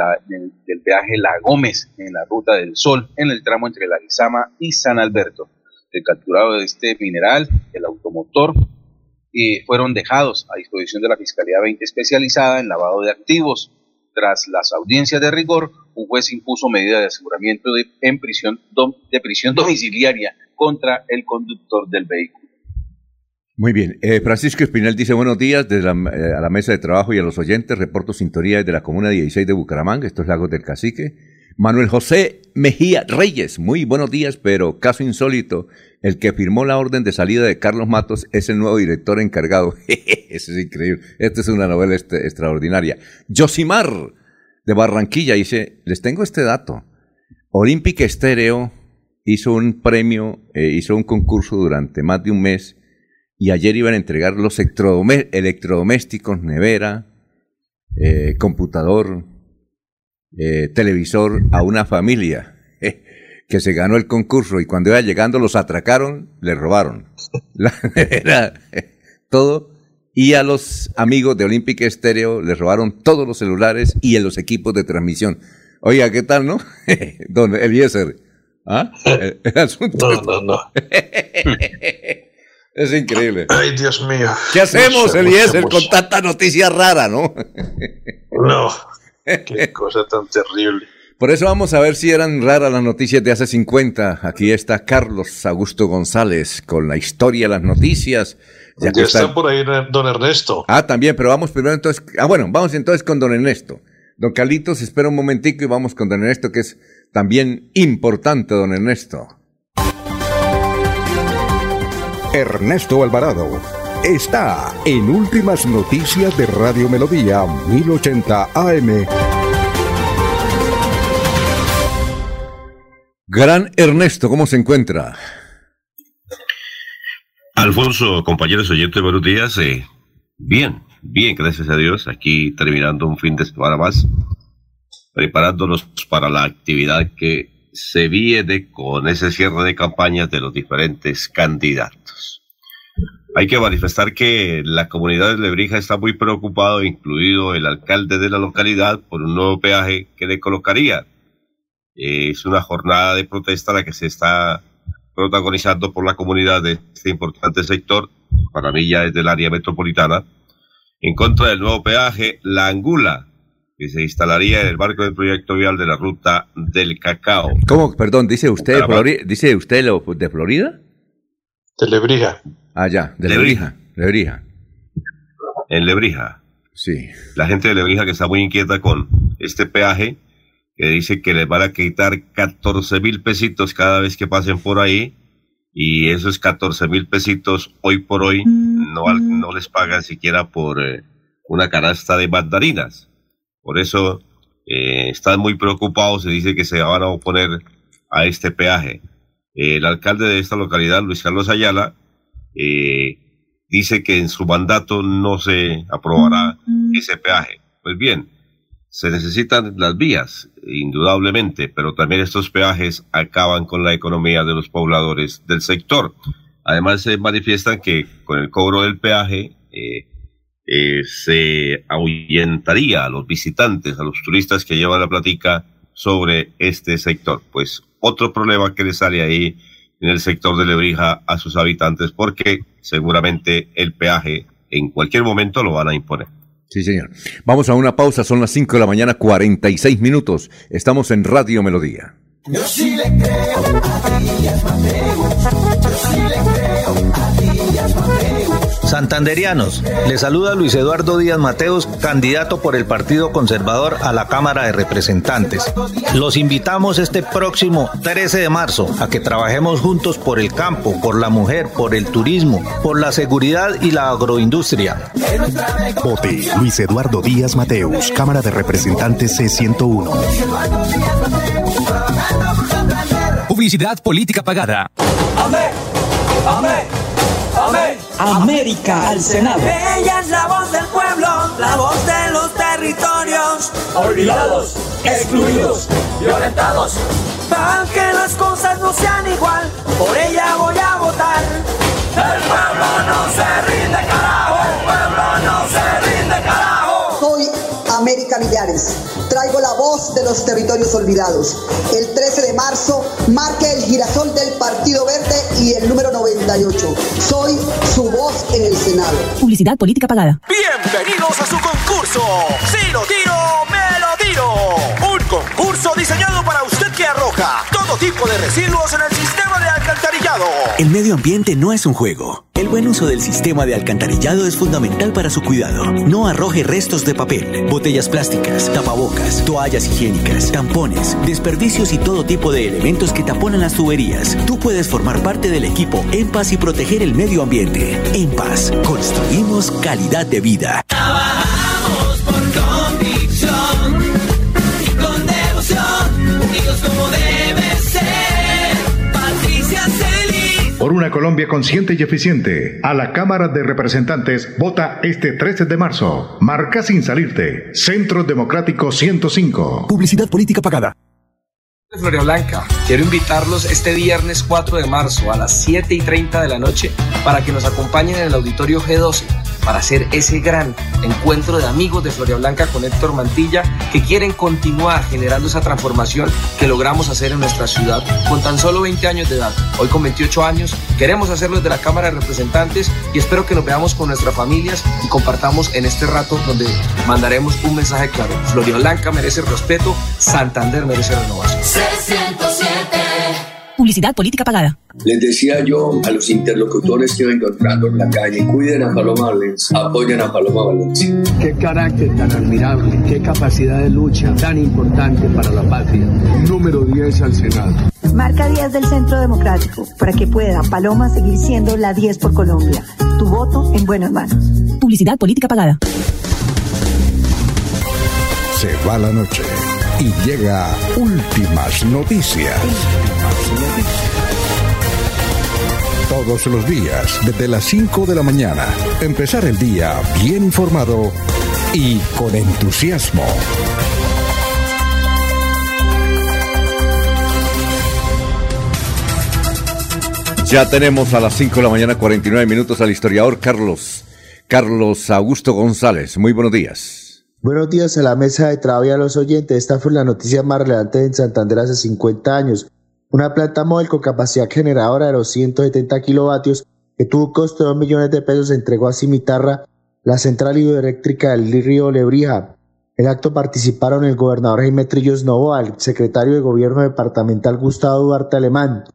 [SPEAKER 21] peaje La Gómez en la Ruta del Sol, en el tramo entre La Guisama y San Alberto. El capturado de este mineral, el automotor, eh, fueron dejados a disposición de la Fiscalía 20 especializada en lavado de activos. Tras las audiencias de rigor, un juez impuso medida de aseguramiento de, en prisión, de prisión domiciliaria contra el conductor del vehículo.
[SPEAKER 2] Muy bien. Eh, Francisco Espinal dice buenos días desde eh, a la mesa de trabajo y a los oyentes. Reporto sintonía desde la comuna 16 de Bucaramanga. Esto es Lagos del Cacique. Manuel José Mejía Reyes. Muy buenos días, pero caso insólito. El que firmó la orden de salida de Carlos Matos es el nuevo director encargado. Eso es increíble. Esta es una novela este, extraordinaria. Josimar de Barranquilla dice, les tengo este dato. Olympic Estéreo hizo un premio, eh, hizo un concurso durante más de un mes y ayer iban a entregar los electrodomésticos, nevera, eh, computador, eh, televisor a una familia que se ganó el concurso y cuando iba llegando los atracaron, le robaron la nevera, todo y a los amigos de Olympic Stereo les robaron todos los celulares y los equipos de transmisión. Oiga, ¿qué tal, no? Don Eliezer. ¿Ah? El, el asunto
[SPEAKER 5] No, no, no.
[SPEAKER 2] es increíble.
[SPEAKER 5] Ay, Dios mío.
[SPEAKER 2] ¿Qué hacemos,
[SPEAKER 5] No sé,
[SPEAKER 2] Eliezer,
[SPEAKER 5] no sé,
[SPEAKER 2] con tanta noticia rara, no?
[SPEAKER 5] No, qué cosa tan terrible.
[SPEAKER 2] Por eso vamos a ver si eran raras las noticias de hace 50. Aquí está Carlos Augusto González con la historia, las noticias.
[SPEAKER 5] Ya,
[SPEAKER 2] que
[SPEAKER 5] está por ahí don Ernesto.
[SPEAKER 2] Ah, también, pero vamos primero entonces. Ah, bueno, vamos entonces con don Ernesto. Don Carlitos, espera un momentico y vamos con don Ernesto, que es también importante, don Ernesto.
[SPEAKER 22] Ernesto Alvarado está en Últimas Noticias de Radio Melodía 1080 AM.
[SPEAKER 2] Gran Ernesto, ¿cómo se encuentra?
[SPEAKER 23] Alfonso, compañeros oyentes, buenos días. Eh, bien, bien, gracias a Dios. Aquí terminando un fin de semana más, preparándonos para la actividad que se viene con ese cierre de campañas de los diferentes candidatos. Hay que manifestar que la comunidad de Lebrija está muy preocupado, incluido el alcalde de la localidad, por un nuevo peaje que le colocaría. Eh, es una jornada de protesta la que se está protagonizando por la comunidad de este importante sector, para mí ya es del área metropolitana, en contra del nuevo peaje La Angula, que se instalaría en el marco del proyecto vial de la ruta del cacao.
[SPEAKER 2] ¿Cómo? Perdón, dice usted, de Florida, ¿dice usted lo, de Florida?
[SPEAKER 5] De Lebrija.
[SPEAKER 2] Ah, ya, de Lebrija. Lebrija.
[SPEAKER 23] En Lebrija.
[SPEAKER 2] Sí.
[SPEAKER 23] La gente de Lebrija que está muy inquieta con este peaje, que dice que les van a quitar 14 mil pesitos cada vez que pasen por ahí, y esos 14 mil pesitos hoy por hoy no, no les pagan siquiera por eh, una canasta de mandarinas. Por eso eh, están muy preocupados, se dice que se van a oponer a este peaje. el alcalde de esta localidad, Luis Carlos Ayala, eh, dice que en su mandato no se aprobará ese peaje. Pues bien, se necesitan las vías, indudablemente, pero también estos peajes acaban con la economía de los pobladores del sector. Además, se manifiestan que con el cobro del peaje eh, eh, se ahuyentaría a los visitantes, a los turistas que llevan la plática sobre este sector. Pues otro problema que le sale ahí en el sector de Lebrija a sus habitantes, porque seguramente el peaje en cualquier momento lo van a imponer.
[SPEAKER 2] Sí, señor. Vamos a una pausa, son las 5 de la mañana, 46 minutos. Estamos en Radio Melodía.
[SPEAKER 24] Yo sí le creo a Díaz Mateus. Yo sí le creo a Díaz Mateus.
[SPEAKER 25] Santanderianos, le saluda Luis Eduardo Díaz Mateos, candidato por el Partido Conservador a la Cámara de Representantes. Los invitamos este próximo 13 de marzo a que trabajemos juntos por el campo, por la mujer, por el turismo, por la seguridad y la agroindustria.
[SPEAKER 22] Vote Luis Eduardo Díaz Mateus, Cámara de Representantes C101.
[SPEAKER 18] Publicidad política pagada.
[SPEAKER 12] Amén. Amén.
[SPEAKER 26] América al Senado.
[SPEAKER 12] Ella es la voz del pueblo, la voz de los territorios.
[SPEAKER 26] Olvidados, excluidos, violentados.
[SPEAKER 12] Para que las cosas no sean igual, por ella voy a votar.
[SPEAKER 24] El pueblo no se rinde,
[SPEAKER 13] Traigo la voz de los territorios olvidados. El 13 de marzo marque el girasol del Partido Verde y el número 98. Soy su voz en el Senado.
[SPEAKER 27] Publicidad política pagada.
[SPEAKER 28] Bienvenidos a su concurso. Si lo tiro, me lo tiro. Un concurso diseñado para usted que arroja todo tipo de residuos en el sistema de alcantarillado.
[SPEAKER 16] El medio ambiente no es un juego. El buen uso del sistema de alcantarillado es fundamental para su cuidado. No arroje restos de papel, botellas plásticas, tapabocas, toallas higiénicas, tampones, desperdicios y todo tipo de elementos que taponan las tuberías. Tú puedes formar parte del equipo En Paz y proteger el medio ambiente. En Paz, construimos calidad de vida.
[SPEAKER 29] Por
[SPEAKER 1] una Colombia consciente y eficiente, a la Cámara de Representantes vota este 13 de marzo. Marca sin salirte. Centro Democrático 105.
[SPEAKER 18] Publicidad política pagada.
[SPEAKER 19] De Floria Blanca. Quiero invitarlos este viernes 4 de marzo a las 7 y 30 de la noche para que nos acompañen en el auditorio G12 para hacer ese gran encuentro de amigos de Floria Blanca con Héctor Mantilla que quieren continuar generando esa transformación que logramos hacer en nuestra ciudad con tan solo 20 años de edad. Hoy con 28 años queremos hacerlo desde la Cámara de Representantes y espero que nos veamos con nuestras familias y compartamos en este rato donde mandaremos un mensaje claro. Floria Blanca merece respeto, Santander merece renovación.
[SPEAKER 18] Publicidad política pagada.
[SPEAKER 30] Les decía yo a los interlocutores que iba encontrando en la calle, cuiden a Paloma Valencia, apoyen a Paloma Valencia.
[SPEAKER 31] Qué carácter tan admirable, qué capacidad de lucha tan importante para la patria. Número 10 al Senado.
[SPEAKER 12] Marca 10 del Centro Democrático para que pueda Paloma seguir siendo la 10 por Colombia. Tu voto en buenas manos.
[SPEAKER 18] Publicidad política pagada.
[SPEAKER 1] Se va la noche y llega últimas noticias. Todos los días, desde las 5 de la mañana, empezar el día bien informado y con entusiasmo.
[SPEAKER 2] Ya tenemos a las 5 de la mañana 49 minutos al historiador Carlos, Carlos Augusto González. Muy buenos días.
[SPEAKER 32] Buenos días a la mesa de trabajo y a los oyentes. Esta fue la noticia más relevante en Santander hace 50 años. Una planta móvil con capacidad generadora de 270 kilovatios que tuvo costo de 2 millones de pesos entregó a Cimitarra la central hidroeléctrica del río Lebrija. En el acto participaron el gobernador Jaime Trillos Novoa, el secretario de gobierno departamental Gustavo Duarte Alemán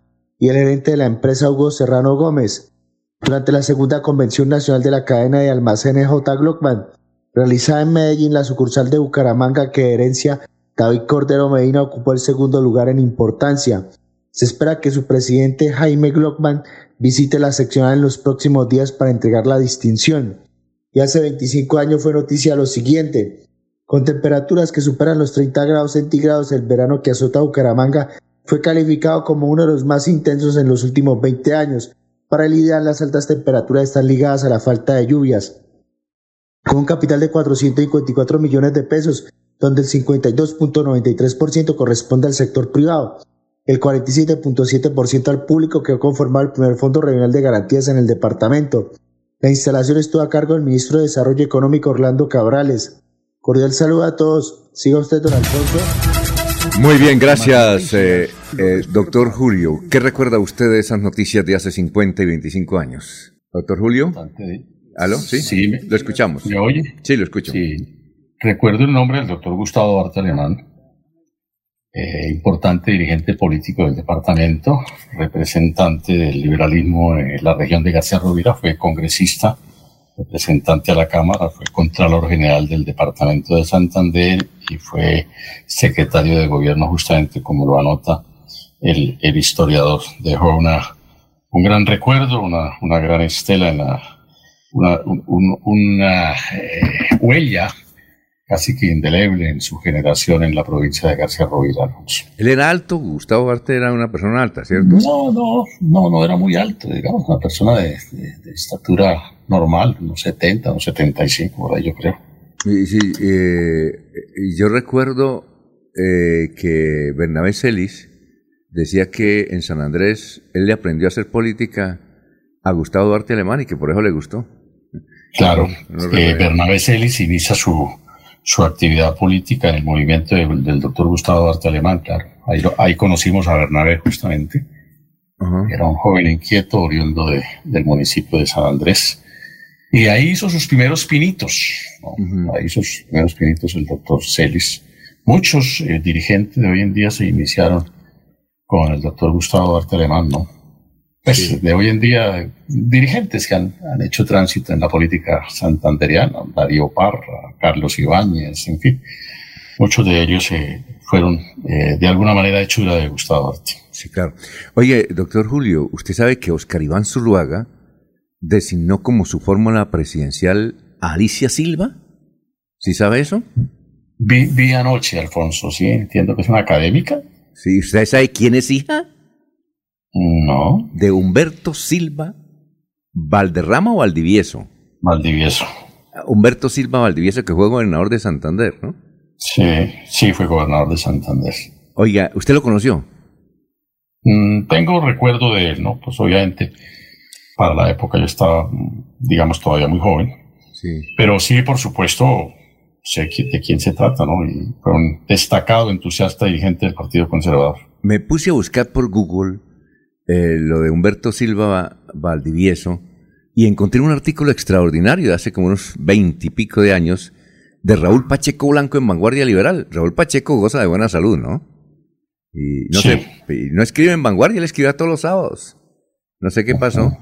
[SPEAKER 32] y el gerente de la empresa Hugo Serrano Gómez. Durante la segunda convención nacional de la cadena de almacenes J. Glockman, realizada en Medellín, la sucursal de Bucaramanga que herencia David Cordero Medina ocupó el segundo lugar en importancia. Se espera que su presidente Jaime Glockman visite la seccional en los próximos días para entregar la distinción. Y hace 25 años fue noticia lo siguiente. Con temperaturas que superan los 30 grados centígrados, el verano que azota Bucaramanga fue calificado como uno de los más intensos en los últimos 20 años. Para lidiar las altas temperaturas están ligadas a la falta de lluvias. Con un capital de 454 millones de pesos, donde el 52.93% corresponde al sector privado, el 47.7% al público que ha conformado el primer Fondo Regional de Garantías en el departamento. La instalación estuvo a cargo del ministro de Desarrollo Económico Orlando Cabrales. Cordial saludo a todos. Siga usted, don Alfonso.
[SPEAKER 2] Muy bien, gracias, eh, eh, doctor Julio. ¿Qué recuerda usted de esas noticias de hace 50 y 25 años? Doctor Julio. ¿Aló? Sí, lo escuchamos.
[SPEAKER 7] ¿Me oye?
[SPEAKER 2] Sí, lo escucho.
[SPEAKER 7] Sí. Recuerdo el nombre del doctor Gustavo Duarte Alemán, eh, importante dirigente político del departamento, representante del liberalismo en la región de García Rovira, fue congresista, representante a la Cámara, fue Contralor General del Departamento de Santander y fue secretario de Gobierno, justamente como lo anota el, el historiador. Dejó una, un gran recuerdo, una, una gran estela en la, una, un- una eh, huella casi que indeleble en su generación en la provincia de García Rovira.
[SPEAKER 2] Él era alto, Gustavo Arte era una persona alta, ¿cierto?
[SPEAKER 7] No, no, no, no era muy alto, digamos, una persona de, de- de estatura normal, unos 70, unos 75, por ahí yo creo.
[SPEAKER 2] Y, sí, eh, yo recuerdo eh, que Bernabé Celis decía que en San Andrés él le aprendió a hacer política a Gustavo Duarte Alemán y que por eso le gustó.
[SPEAKER 7] Claro, eh,
[SPEAKER 2] recuerdo.
[SPEAKER 7] Bernabé Celis inicia su, su actividad política en el movimiento de- del doctor Gustavo Duarte Alemán, claro. Ahí, lo- ahí conocimos a Bernabé justamente. Era un joven inquieto oriundo de- del municipio de San Andrés. Y ahí hizo sus primeros pinitos. ¿no? Ahí hizo sus primeros pinitos el doctor Celis. Muchos eh, dirigentes de hoy en día se iniciaron con el doctor Gustavo Duarte Alemán, ¿no? Pues de hoy en día, dirigentes que han, han hecho tránsito en la política santanderiana, Darío Parra, Carlos Ibáñez, en fin. Muchos de ellos eh, fueron eh, de alguna manera hechura de Gustavo Duarte.
[SPEAKER 2] Sí, claro. Oye, doctor Julio, ¿usted sabe que Oscar Iván Zuluaga designó como su fórmula presidencial a Alicia Silva? ¿Sí sabe eso?
[SPEAKER 7] Vi, vi anoche, Alfonso, sí, entiendo que es una académica.
[SPEAKER 2] Sí, ¿usted sabe quién es hija?
[SPEAKER 7] No.
[SPEAKER 2] De Humberto Silva Valderrama o Valdivieso.
[SPEAKER 7] Valdivieso.
[SPEAKER 2] Humberto Silva Valdivieso, que fue gobernador de Santander, ¿no?
[SPEAKER 7] Sí, sí, fue gobernador de Santander.
[SPEAKER 2] Oiga, ¿usted lo conoció?
[SPEAKER 7] Mm, tengo recuerdo de él, ¿no? Pues obviamente, para la época yo estaba, digamos, todavía muy joven. Pero sí, por supuesto, sé de quién se trata, ¿no? Y fue un destacado entusiasta dirigente del Partido Conservador.
[SPEAKER 2] Me puse a buscar por Google eh, lo de Humberto Silva Va- Valdivieso y encontré un artículo extraordinario de hace como unos veintipico de años de Raúl Pacheco Blanco en Vanguardia Liberal. Raúl Pacheco goza de buena salud, ¿no? Y no
[SPEAKER 7] Sí.
[SPEAKER 2] sé, no escribe en Vanguardia, él escribía todos los sábados. No sé qué pasó,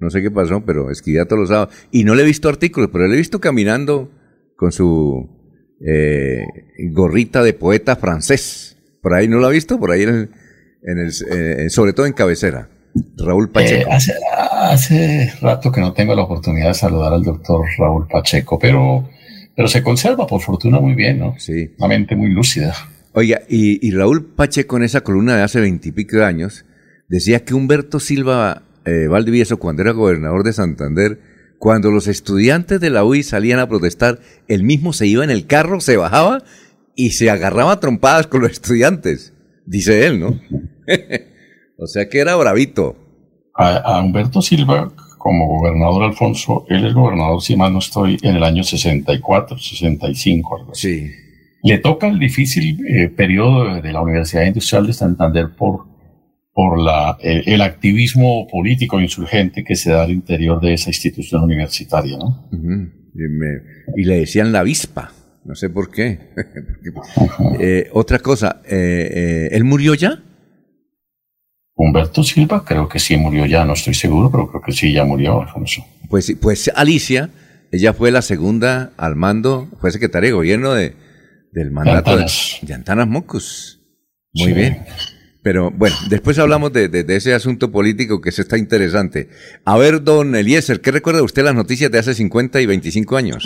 [SPEAKER 2] no sé qué pasó, pero escribía todos los sábados. Y no le he visto artículos, pero le he visto caminando con su eh, gorrita de poeta francés. Por ahí no lo ha visto, por ahí en el, en el, eh, sobre todo en cabecera. Raúl Pacheco.
[SPEAKER 7] Eh, hace, hace rato que no tengo la oportunidad de saludar al doctor Raúl Pacheco, pero, pero se conserva, por fortuna, muy bien, ¿no?
[SPEAKER 2] Sí.
[SPEAKER 7] Una mente muy lúcida.
[SPEAKER 2] Oiga, y, y Raúl Pacheco en esa columna de hace veintipico de años decía que Humberto Silva eh, Valdivieso, cuando era gobernador de Santander, cuando los estudiantes de la UI salían a protestar, él mismo se iba en el carro, se bajaba y se agarraba a trompadas con los estudiantes. Dice él, ¿no? o sea que era bravito.
[SPEAKER 7] A, a Humberto Silva, como gobernador Alfonso, él es gobernador, si mal no estoy, en el año 64, 65, algo así.
[SPEAKER 2] Sí.
[SPEAKER 7] Le toca el difícil eh, periodo de, la Universidad Industrial de Santander por, por la, eh, el activismo político insurgente que se da al interior de esa institución universitaria, ¿no?
[SPEAKER 2] Y, me- y le decían la avispa. No sé por qué. Eh, otra cosa, eh, eh, ¿él murió ya?
[SPEAKER 7] Humberto Silva creo que sí murió ya, no estoy seguro, pero creo que sí ya murió, Alfonso.
[SPEAKER 2] Pues, sí, pues Alicia, ella fue la segunda al mando, fue secretaria de gobierno de, del mandato de,
[SPEAKER 7] Antanas.
[SPEAKER 2] de Antanas Mocus. Muy
[SPEAKER 7] Sí.
[SPEAKER 2] bien. Pero bueno, después hablamos de, de- de ese asunto político que se está interesante. A ver, don Eliezer, ¿qué recuerda usted las noticias de hace 50 y 25 años?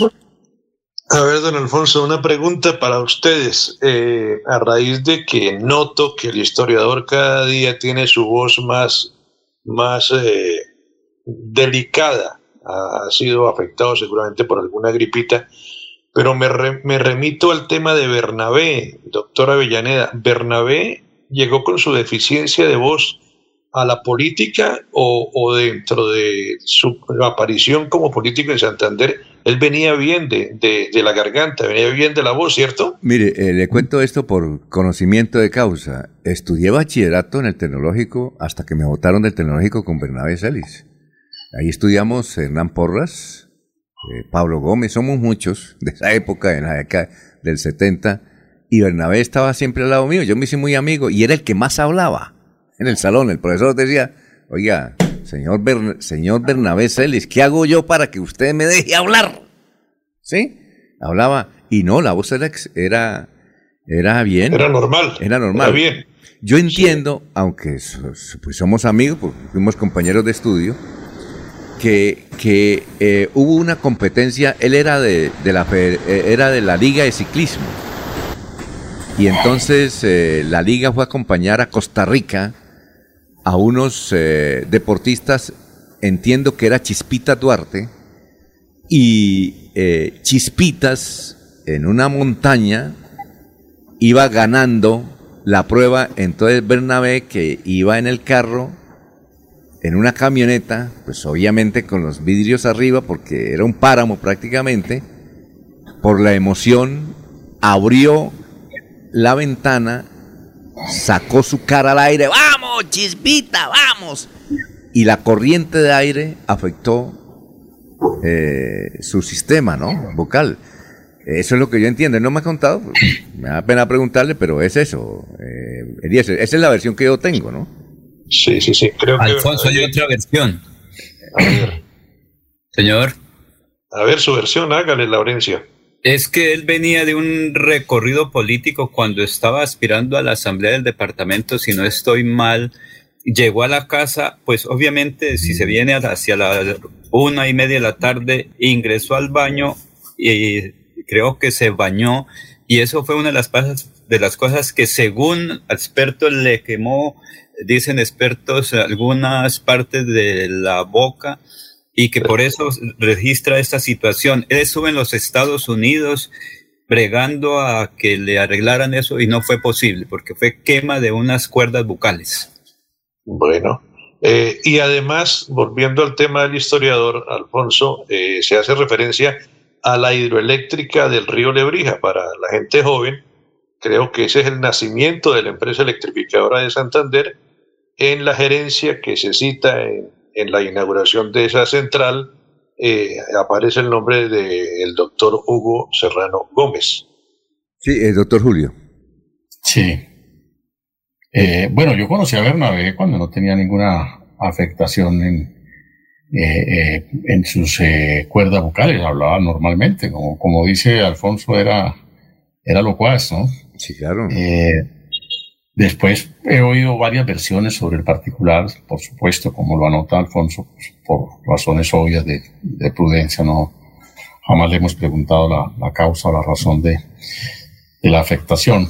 [SPEAKER 5] A ver, don Alfonso, una pregunta para ustedes. Eh, a raíz de que noto que el historiador cada día tiene su voz más, más eh, delicada, ha, sido afectado seguramente por alguna gripita, pero me, re- me remito al tema de Bernabé, doctora Avellaneda. ¿Bernabé llegó con su deficiencia de voz a la política o, o dentro de su aparición como político en Santander, él venía bien de, de- la garganta, venía bien de la voz, ¿cierto?
[SPEAKER 2] Mire, eh, le cuento esto por conocimiento de causa. Estudié bachillerato en el tecnológico hasta que me votaron del tecnológico con Bernabé Celis. Ahí estudiamos Hernán Porras, eh, Pablo Gómez, somos muchos de esa época, en la década del 70, y Bernabé estaba siempre al lado mío, yo me hice muy amigo, y era el que más hablaba en el salón. El profesor decía, oiga, señor, Bern- señor Bernabé Celis, ¿qué hago yo para que usted me deje hablar? ¿Sí? Hablaba, y no, la voz era, era, era bien.
[SPEAKER 5] Era normal.
[SPEAKER 2] Era normal.
[SPEAKER 5] Era bien.
[SPEAKER 2] Yo entiendo, aunque so- pues somos amigos, porque fuimos compañeros de estudio, que, que eh, hubo una competencia, él era de, de la, eh, era de la Liga de Ciclismo. Y entonces eh, la liga fue a acompañar a Costa Rica a unos eh, deportistas, entiendo que era Chispita Duarte, y eh, Chispitas en una montaña iba ganando la prueba, entonces Bernabé que iba en el carro, en una camioneta, pues obviamente con los vidrios arriba, porque era un páramo prácticamente, por la emoción, abrió la ventana, sacó su cara al aire, ¡vamos, chispita, vamos! Y la corriente de aire afectó eh, su sistema, ¿no? Vocal. Eso es lo que yo entiendo. No me ha contado, pues, me da pena preguntarle, pero es eso. Eh, Eliezer. esa es la versión que yo tengo, ¿no?
[SPEAKER 5] Sí, sí, sí. Creo que.
[SPEAKER 3] Alfonso, hay otra versión.
[SPEAKER 5] A ver,
[SPEAKER 3] Señor.
[SPEAKER 5] a ver su versión, hágale, Laurencia.
[SPEAKER 3] Es que él venía de un recorrido político cuando estaba aspirando a la Asamblea del Departamento, si no estoy mal, llegó a la casa, pues obviamente si se viene hacia la una y media de la tarde, ingresó al baño y creo que se bañó y eso fue una de las, pasas- de las cosas que según expertos le quemó, dicen expertos, algunas partes de la boca y que por eso registra esta situación. Él estuvo en los Estados Unidos bregando a que le arreglaran eso y no fue posible porque fue quema de unas cuerdas bucales.
[SPEAKER 5] Bueno, Eh, y además, volviendo al tema del historiador, Alfonso, eh, se hace referencia a la hidroeléctrica del río Lebrija. Para la gente joven, creo que ese es el nacimiento de la empresa electrificadora de Santander en la gerencia que se cita en, en la inauguración de esa central. eh, aparece el nombre del doctor Hugo Serrano Gómez.
[SPEAKER 2] Sí, el doctor Julio.
[SPEAKER 7] Sí. Eh, bueno, yo conocí a Bernabé cuando no tenía ninguna afectación en, eh, eh, en sus eh, cuerdas vocales, hablaba normalmente, como, como dice Alfonso, era, era locuaz, ¿no?
[SPEAKER 2] Sí, claro.
[SPEAKER 7] Eh, después he oído varias versiones sobre el particular, por supuesto, como lo anota Alfonso, pues, por razones obvias de, de prudencia, no jamás le hemos preguntado la, causa o la razón de, la afectación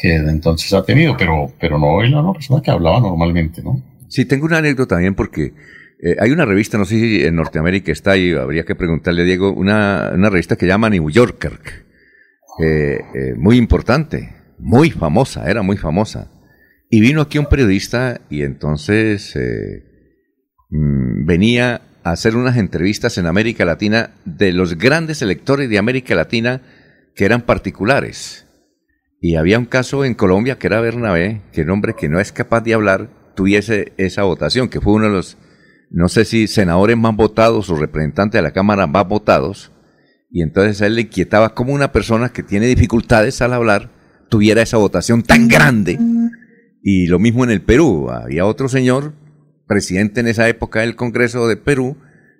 [SPEAKER 7] que entonces ha tenido, pero, pero no era una persona que hablaba normalmente, ¿no?
[SPEAKER 2] Sí, tengo una anécdota también porque eh, hay una revista, no sé si en Norteamérica está ahí, habría que preguntarle a Diego, una, una revista que llama New Yorker, eh, eh, muy importante, muy famosa, era muy famosa. Y vino aquí un periodista y entonces eh, mm, venía a hacer unas entrevistas en América Latina de los grandes electores de América Latina que eran particulares. Y había un caso en Colombia que era Bernabé, que el hombre que no es capaz de hablar tuviese esa votación, que fue uno de los, no sé si senadores más votados o representantes de la Cámara más votados. Y entonces a él le inquietaba cómo una persona que tiene dificultades al hablar tuviera esa votación tan grande. Y lo mismo en el Perú. Había otro señor, presidente en esa época del Congreso de Perú,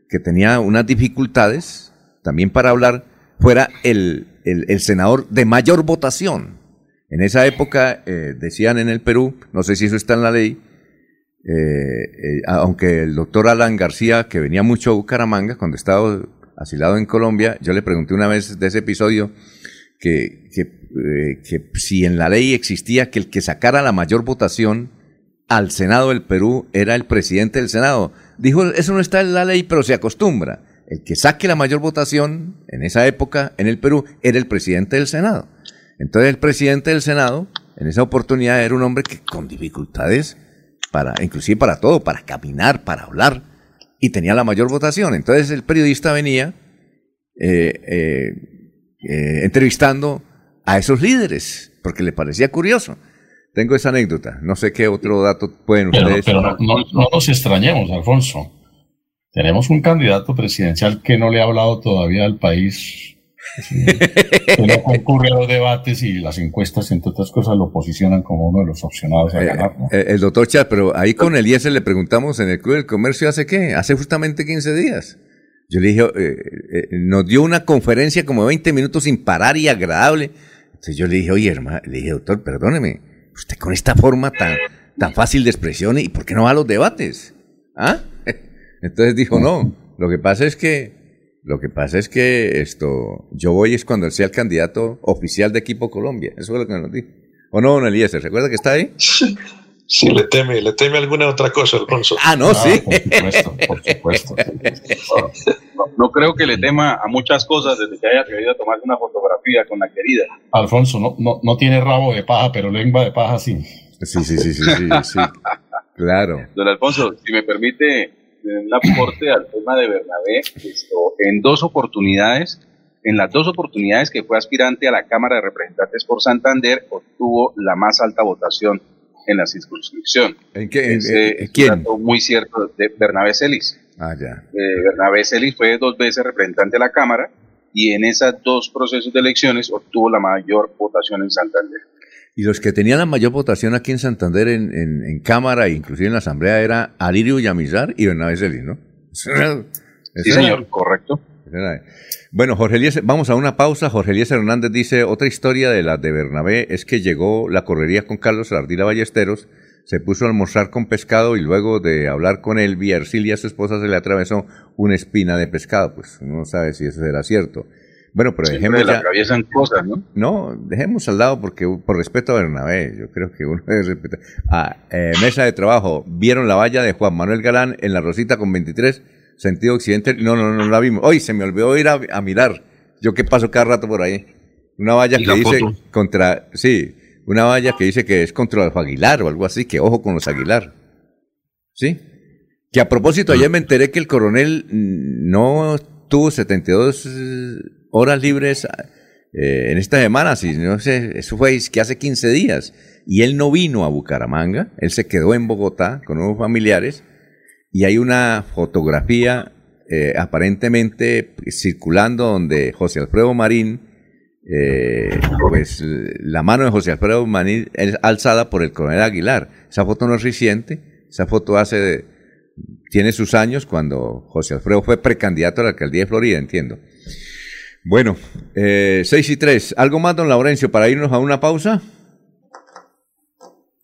[SPEAKER 2] que tenía unas dificultades también para hablar, fuera el, el, el senador de mayor votación. En esa época eh, decían en el Perú, no sé si eso está en la ley, eh, eh, aunque el doctor Alan García, que venía mucho a Bucaramanga cuando estaba asilado en Colombia, yo le pregunté una vez de ese episodio que, eh, que si en la ley existía que el que sacara la mayor votación al Senado del Perú era el presidente del Senado. Dijo, eso no está en la ley, pero se acostumbra. El que saque la mayor votación en esa época en el Perú era el presidente del Senado. Entonces el presidente del Senado, en esa oportunidad, era un hombre que con dificultades, para, inclusive para todo, para caminar, para hablar, y tenía la mayor votación. Entonces el periodista venía eh, eh, eh, entrevistando a esos líderes, porque le parecía curioso. Tengo esa anécdota. No sé qué otro dato pueden
[SPEAKER 7] Pero,
[SPEAKER 2] ustedes.
[SPEAKER 7] pero no, no- no nos extrañemos, Alfonso. Tenemos un candidato presidencial que no le ha hablado todavía al país, que no concurre a los debates y las encuestas, entre otras cosas, lo posicionan como uno de los opcionados a ganar. ¿no?
[SPEAKER 2] Eh, el doctor Chat, pero ahí con Eliezer le preguntamos en el Club del Comercio hace qué? Hace justamente 15 días. Yo le dije, eh, eh, nos dio una conferencia como de 20 minutos sin parar y agradable. Entonces yo le dije, oye, hermano, le dije, doctor, perdóneme, usted con esta forma tan, tan fácil de expresión, ¿y por qué no va a los debates? ¿Ah? Entonces dijo, no, lo que pasa es que, lo que pasa es que esto, yo voy es cuando sea el candidato oficial de Equipo Colombia. Eso fue lo que nos dijo. ¿O no, don Eliezer? ¿Recuerda que está ahí?
[SPEAKER 5] Si le teme, le teme alguna otra cosa, Alfonso.
[SPEAKER 2] Ah, no, sí.
[SPEAKER 7] Por supuesto,
[SPEAKER 21] No, no creo que le tema a muchas cosas desde que haya atrevido a tomarse una fotografía con la querida.
[SPEAKER 7] Alfonso no, no, no tiene rabo de paja, pero lengua de paja sí.
[SPEAKER 2] Sí, sí, sí, sí, sí, sí. Claro.
[SPEAKER 21] Don Alfonso, si me permite un aporte al tema de Bernabé, esto, en dos oportunidades, en las dos oportunidades que fue aspirante a la Cámara de Representantes por Santander, obtuvo la más alta votación en la circunscripción.
[SPEAKER 2] ¿En qué? en-
[SPEAKER 21] Ese
[SPEAKER 2] en-
[SPEAKER 21] es un
[SPEAKER 2] ¿Quién?
[SPEAKER 21] dato muy cierto de Bernabé Celis.
[SPEAKER 2] Ah, ya.
[SPEAKER 21] Eh, Bernabé Celis fue dos veces representante de la Cámara y en esos dos procesos de elecciones obtuvo la mayor votación en Santander.
[SPEAKER 2] Y los que tenían la mayor votación aquí en Santander, en, en, en Cámara e inclusive en la Asamblea, era Alirio Yamizar y Bernabé Celis, ¿no?
[SPEAKER 21] Sí, señor, correcto.
[SPEAKER 2] Bueno, Jorge Eliezer, vamos a una pausa. Jorge Eliezer Hernández dice, otra historia de la de Bernabé es que llegó la correría con Carlos Ardila Ballesteros, se puso a almorzar con pescado y luego de hablar con él, vía Ercilia, su esposa, se le atravesó una espina de pescado. Pues uno no sabe si eso será cierto. Bueno, pero
[SPEAKER 21] Siempre
[SPEAKER 2] dejemos
[SPEAKER 21] le
[SPEAKER 2] ya...
[SPEAKER 21] atraviesan cosas, ¿no?
[SPEAKER 2] No, dejemos al lado porque por respeto a Bernabé, yo creo que uno debe respetar. Ah, eh, mesa de trabajo, ¿vieron la valla de Juan Manuel Galán en la Rosita con 23, sentido occidente? No, no, no la vimos. Hoy se me olvidó ir a, a mirar. Yo que paso cada rato por ahí. Una valla
[SPEAKER 21] ¿Y
[SPEAKER 2] que dice
[SPEAKER 21] foto?
[SPEAKER 2] contra, sí, una valla que dice que es contra los Aguilar o algo así, que ojo con los Aguilar. ¿Sí? Que a propósito, ayer me enteré que el coronel no tuvo 72 horas libres eh, en esta semana, si no sé, eso fue que hace 15 días. Y él no vino a Bucaramanga, él se quedó en Bogotá con unos familiares y hay una fotografía eh, aparentemente circulando donde José Alfredo Marín, eh, pues la mano de José Alfredo Marín es alzada por el coronel Aguilar. Esa foto no es reciente, esa foto hace tiene sus años cuando José Alfredo fue precandidato a la alcaldía de Florida, entiendo. Bueno, eh, 6 y 3. ¿Algo más, don Laurencio, para irnos a una pausa?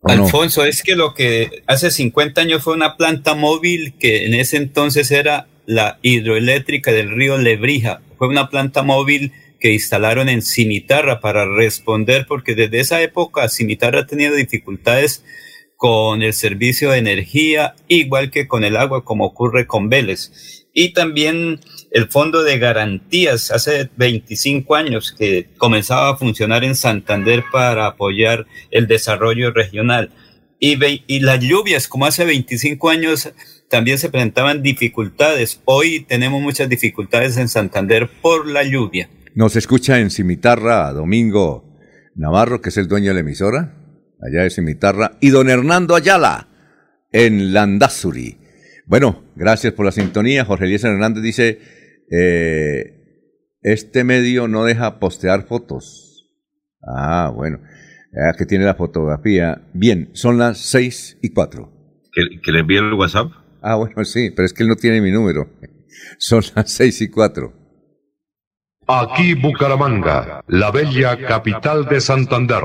[SPEAKER 3] Alfonso, es que lo que hace 50 años fue una planta móvil que en ese entonces era la hidroeléctrica del río Lebrija. Fue una planta móvil que instalaron en Cimitarra para responder, porque desde esa época Cimitarra ha tenido dificultades con el servicio de energía, igual que con el agua, como ocurre con Vélez. Y también el Fondo de Garantías, hace 25 años que comenzaba a funcionar en Santander para apoyar el desarrollo regional. Y, y las lluvias, como hace 25 años, también se presentaban dificultades. Hoy tenemos muchas dificultades en Santander por la lluvia.
[SPEAKER 2] Nos escucha en Cimitarra Domingo Navarro, que es el dueño de la emisora, allá de Cimitarra, y don Hernando Ayala en Landazuri. Bueno, gracias por la sintonía. Jorge Eliezer Hernández dice, eh, este medio no deja postear fotos. Ah, bueno. Ya que tiene la fotografía. Bien, son las seis y cuatro.
[SPEAKER 23] ¿Que, que le envíe el WhatsApp?
[SPEAKER 2] Ah, bueno, sí, pero es que él no tiene mi número. Son las seis y cuatro.
[SPEAKER 33] Aquí Bucaramanga, la bella capital de Santander.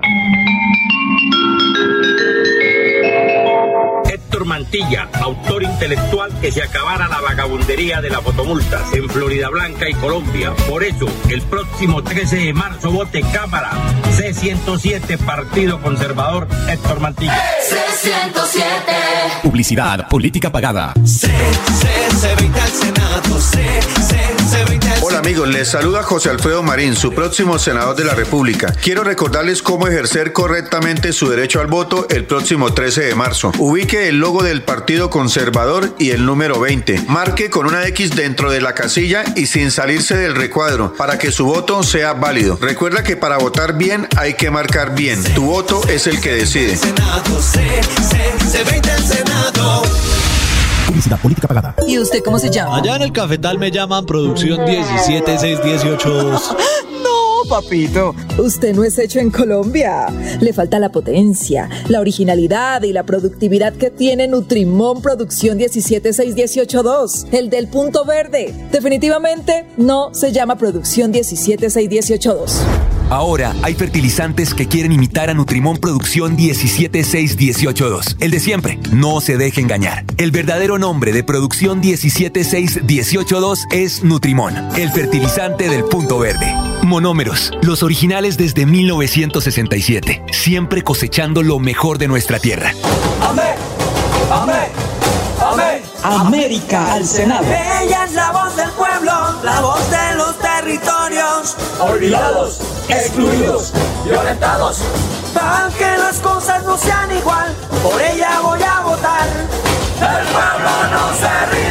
[SPEAKER 9] Mantilla, autor intelectual que se acabara la vagabundería de las fotomultas en Florida Blanca y Colombia. Por eso, el próximo 13 de marzo vote Cámara C107 Partido Conservador Héctor Mantilla.
[SPEAKER 34] C107.
[SPEAKER 18] Publicidad, política pagada.
[SPEAKER 34] C, C, C20 al Senado. C, C, C20 al
[SPEAKER 35] Hola amigos, les saluda José Alfredo Marín, su próximo senador de la República. Quiero recordarles cómo ejercer correctamente su derecho al voto el próximo 13 de marzo. Ubique el logo del Partido Conservador y el número 20. Marque con una X dentro de la casilla y sin salirse del recuadro para que su voto sea válido. Recuerda que para votar bien hay que marcar bien. Tu voto es el que decide.
[SPEAKER 34] Senado. C, C, C20 al Senado.
[SPEAKER 18] Publicidad, política pagada.
[SPEAKER 11] ¿Y usted cómo se llama?
[SPEAKER 36] Allá en el cafetal me llaman producción 17618.
[SPEAKER 11] No, papito. Usted no es hecho en Colombia. Le falta la potencia, la originalidad y la productividad que tiene Nutrimón Producción 17618.2, el del punto verde. Definitivamente no se llama Producción 17618.2.
[SPEAKER 16] Ahora hay fertilizantes que quieren imitar a Nutrimón Producción 17618.2. El de siempre. No se deje engañar. El verdadero nombre de Producción 17618.2 es Nutrimón, el fertilizante del punto verde. Monómeros, los originales desde 1967, siempre cosechando lo mejor de nuestra tierra.
[SPEAKER 34] Amén. Amén. Amén. América al Senado.
[SPEAKER 37] Ella es la voz del pueblo, la voz de los
[SPEAKER 34] Olvidados, excluidos, violentados.
[SPEAKER 37] Para que las cosas no sean igual, por ella voy a votar.
[SPEAKER 34] El pueblo no se rinde,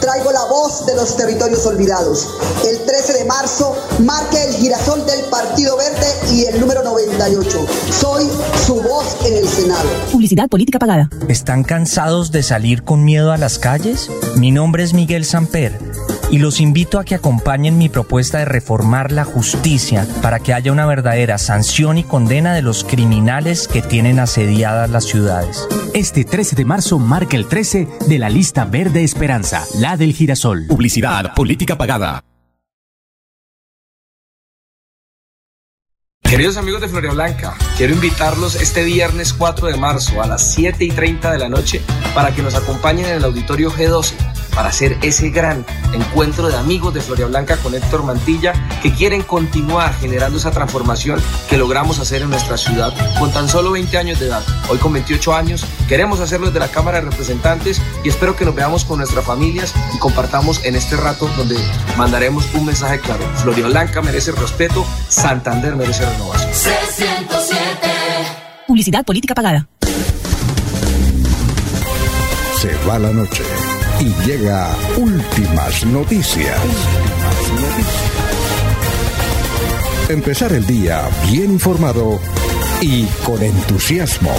[SPEAKER 13] Traigo la voz de los territorios olvidados. El 13 de marzo marque el girasol del Partido Verde y el número 98. Soy su voz en el Senado.
[SPEAKER 11] Publicidad política pagada.
[SPEAKER 17] ¿Están cansados de salir con miedo a las calles? Mi nombre es Miguel Samper y los invito a que acompañen mi propuesta de reformar la justicia para que haya una verdadera sanción y condena de los criminales que tienen asediadas las ciudades.
[SPEAKER 18] Este 13 de marzo marca el 13 de la lista Verde Esperanza, la del girasol. Publicidad, política pagada.
[SPEAKER 19] Queridos amigos de Floria Blanca, quiero invitarlos este viernes 4 de marzo a las 7 y 30 de la noche para que nos acompañen en el auditorio G12 para hacer ese gran encuentro de amigos de Floria Blanca con Héctor Mantilla que quieren continuar generando esa transformación que logramos hacer en nuestra ciudad con tan solo 20 años de edad. Hoy con 28 años queremos hacerlo desde la Cámara de Representantes y espero que nos veamos con nuestras familias y compartamos en este rato donde mandaremos un mensaje claro. Floria Blanca merece respeto, Santander merece renovación.
[SPEAKER 18] Publicidad política pagada.
[SPEAKER 1] Se va la noche y llega últimas noticias. Empezar el día bien informado y con entusiasmo.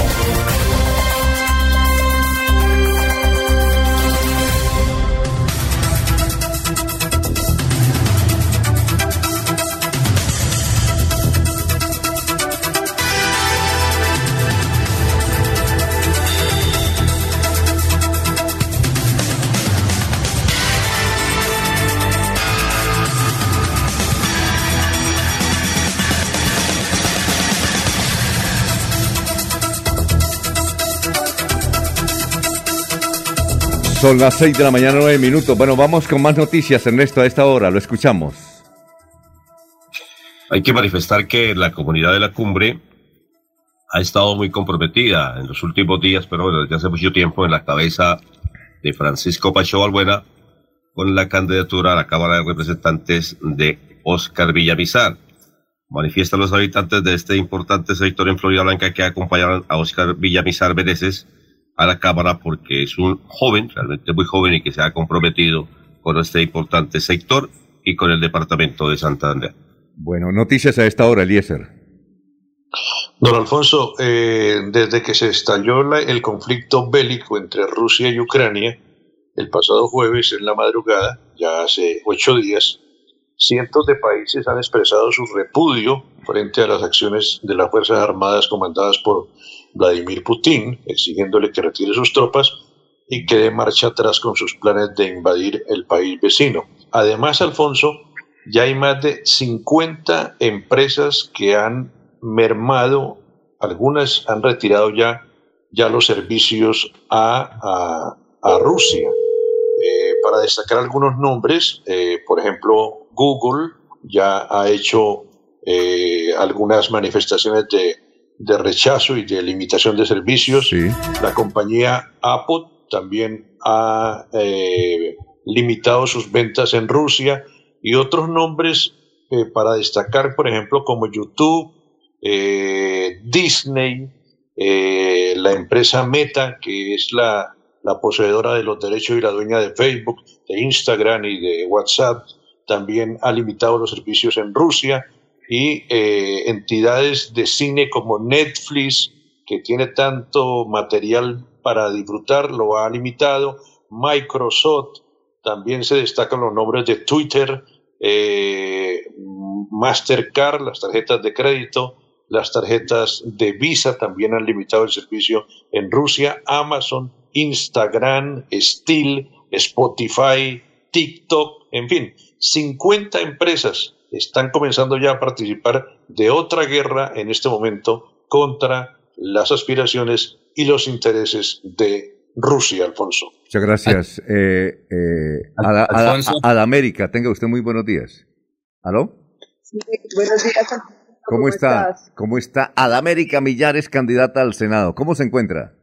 [SPEAKER 2] Son las 6 de la mañana, 9 minutos. Bueno, vamos con más noticias, Ernesto, a esta hora. Lo escuchamos.
[SPEAKER 23] Hay que manifestar que la comunidad de la cumbre ha estado muy comprometida en los últimos días, pero desde hace mucho tiempo, en la cabeza de Francisco Pacho Balbuena con la candidatura a la Cámara de Representantes de Oscar Villamizar. Manifiestan los habitantes de este importante sector en Florida Blanca que acompañaron a Oscar Villamizar Meneses a la Cámara porque es un joven, realmente muy joven y que se ha comprometido con este importante sector y con el departamento de Santander.
[SPEAKER 2] Bueno, noticias a esta hora, Eliezer.
[SPEAKER 5] Don Alfonso, eh, desde que se estalló el conflicto bélico entre Rusia y Ucrania, el pasado jueves en la madrugada, ya hace ocho días, cientos de países han expresado su repudio frente a las acciones de las Fuerzas Armadas comandadas por Vladimir Putin, exigiéndole que retire sus tropas y que dé marcha atrás con sus planes de invadir el país vecino. Además, Alfonso, ya hay más de 50 empresas que han mermado, algunas han retirado ya, ya los servicios a, Rusia. Eh, para destacar algunos nombres, eh, por ejemplo, Google ya ha hecho eh, algunas manifestaciones de de rechazo y de limitación de servicios. La compañía Apple también ha eh, limitado sus ventas en Rusia y otros nombres eh, para destacar, por ejemplo, como YouTube, eh, Disney, la empresa Meta, que es la, la poseedora de los derechos y la dueña de Facebook, de Instagram y de WhatsApp, también ha limitado los servicios en Rusia y eh, entidades de cine como Netflix, que tiene tanto material para disfrutar, lo ha limitado. Microsoft, también se destacan los nombres de Twitter, eh, Mastercard, las tarjetas de crédito, las tarjetas de Visa también han limitado el servicio en Rusia, Amazon, Instagram, Steel, Spotify, TikTok, en fin, 50 empresas están comenzando ya a participar de otra guerra en este momento contra las aspiraciones y los intereses de Rusia, Alfonso.
[SPEAKER 2] Muchas gracias. Eh, eh, a, la, América, tenga usted muy buenos días. ¿Aló?
[SPEAKER 38] Sí, buenos días.
[SPEAKER 2] ¿Cómo, está? ¿Cómo está Adamérica Millares, candidata al Senado? ¿Cómo se encuentra?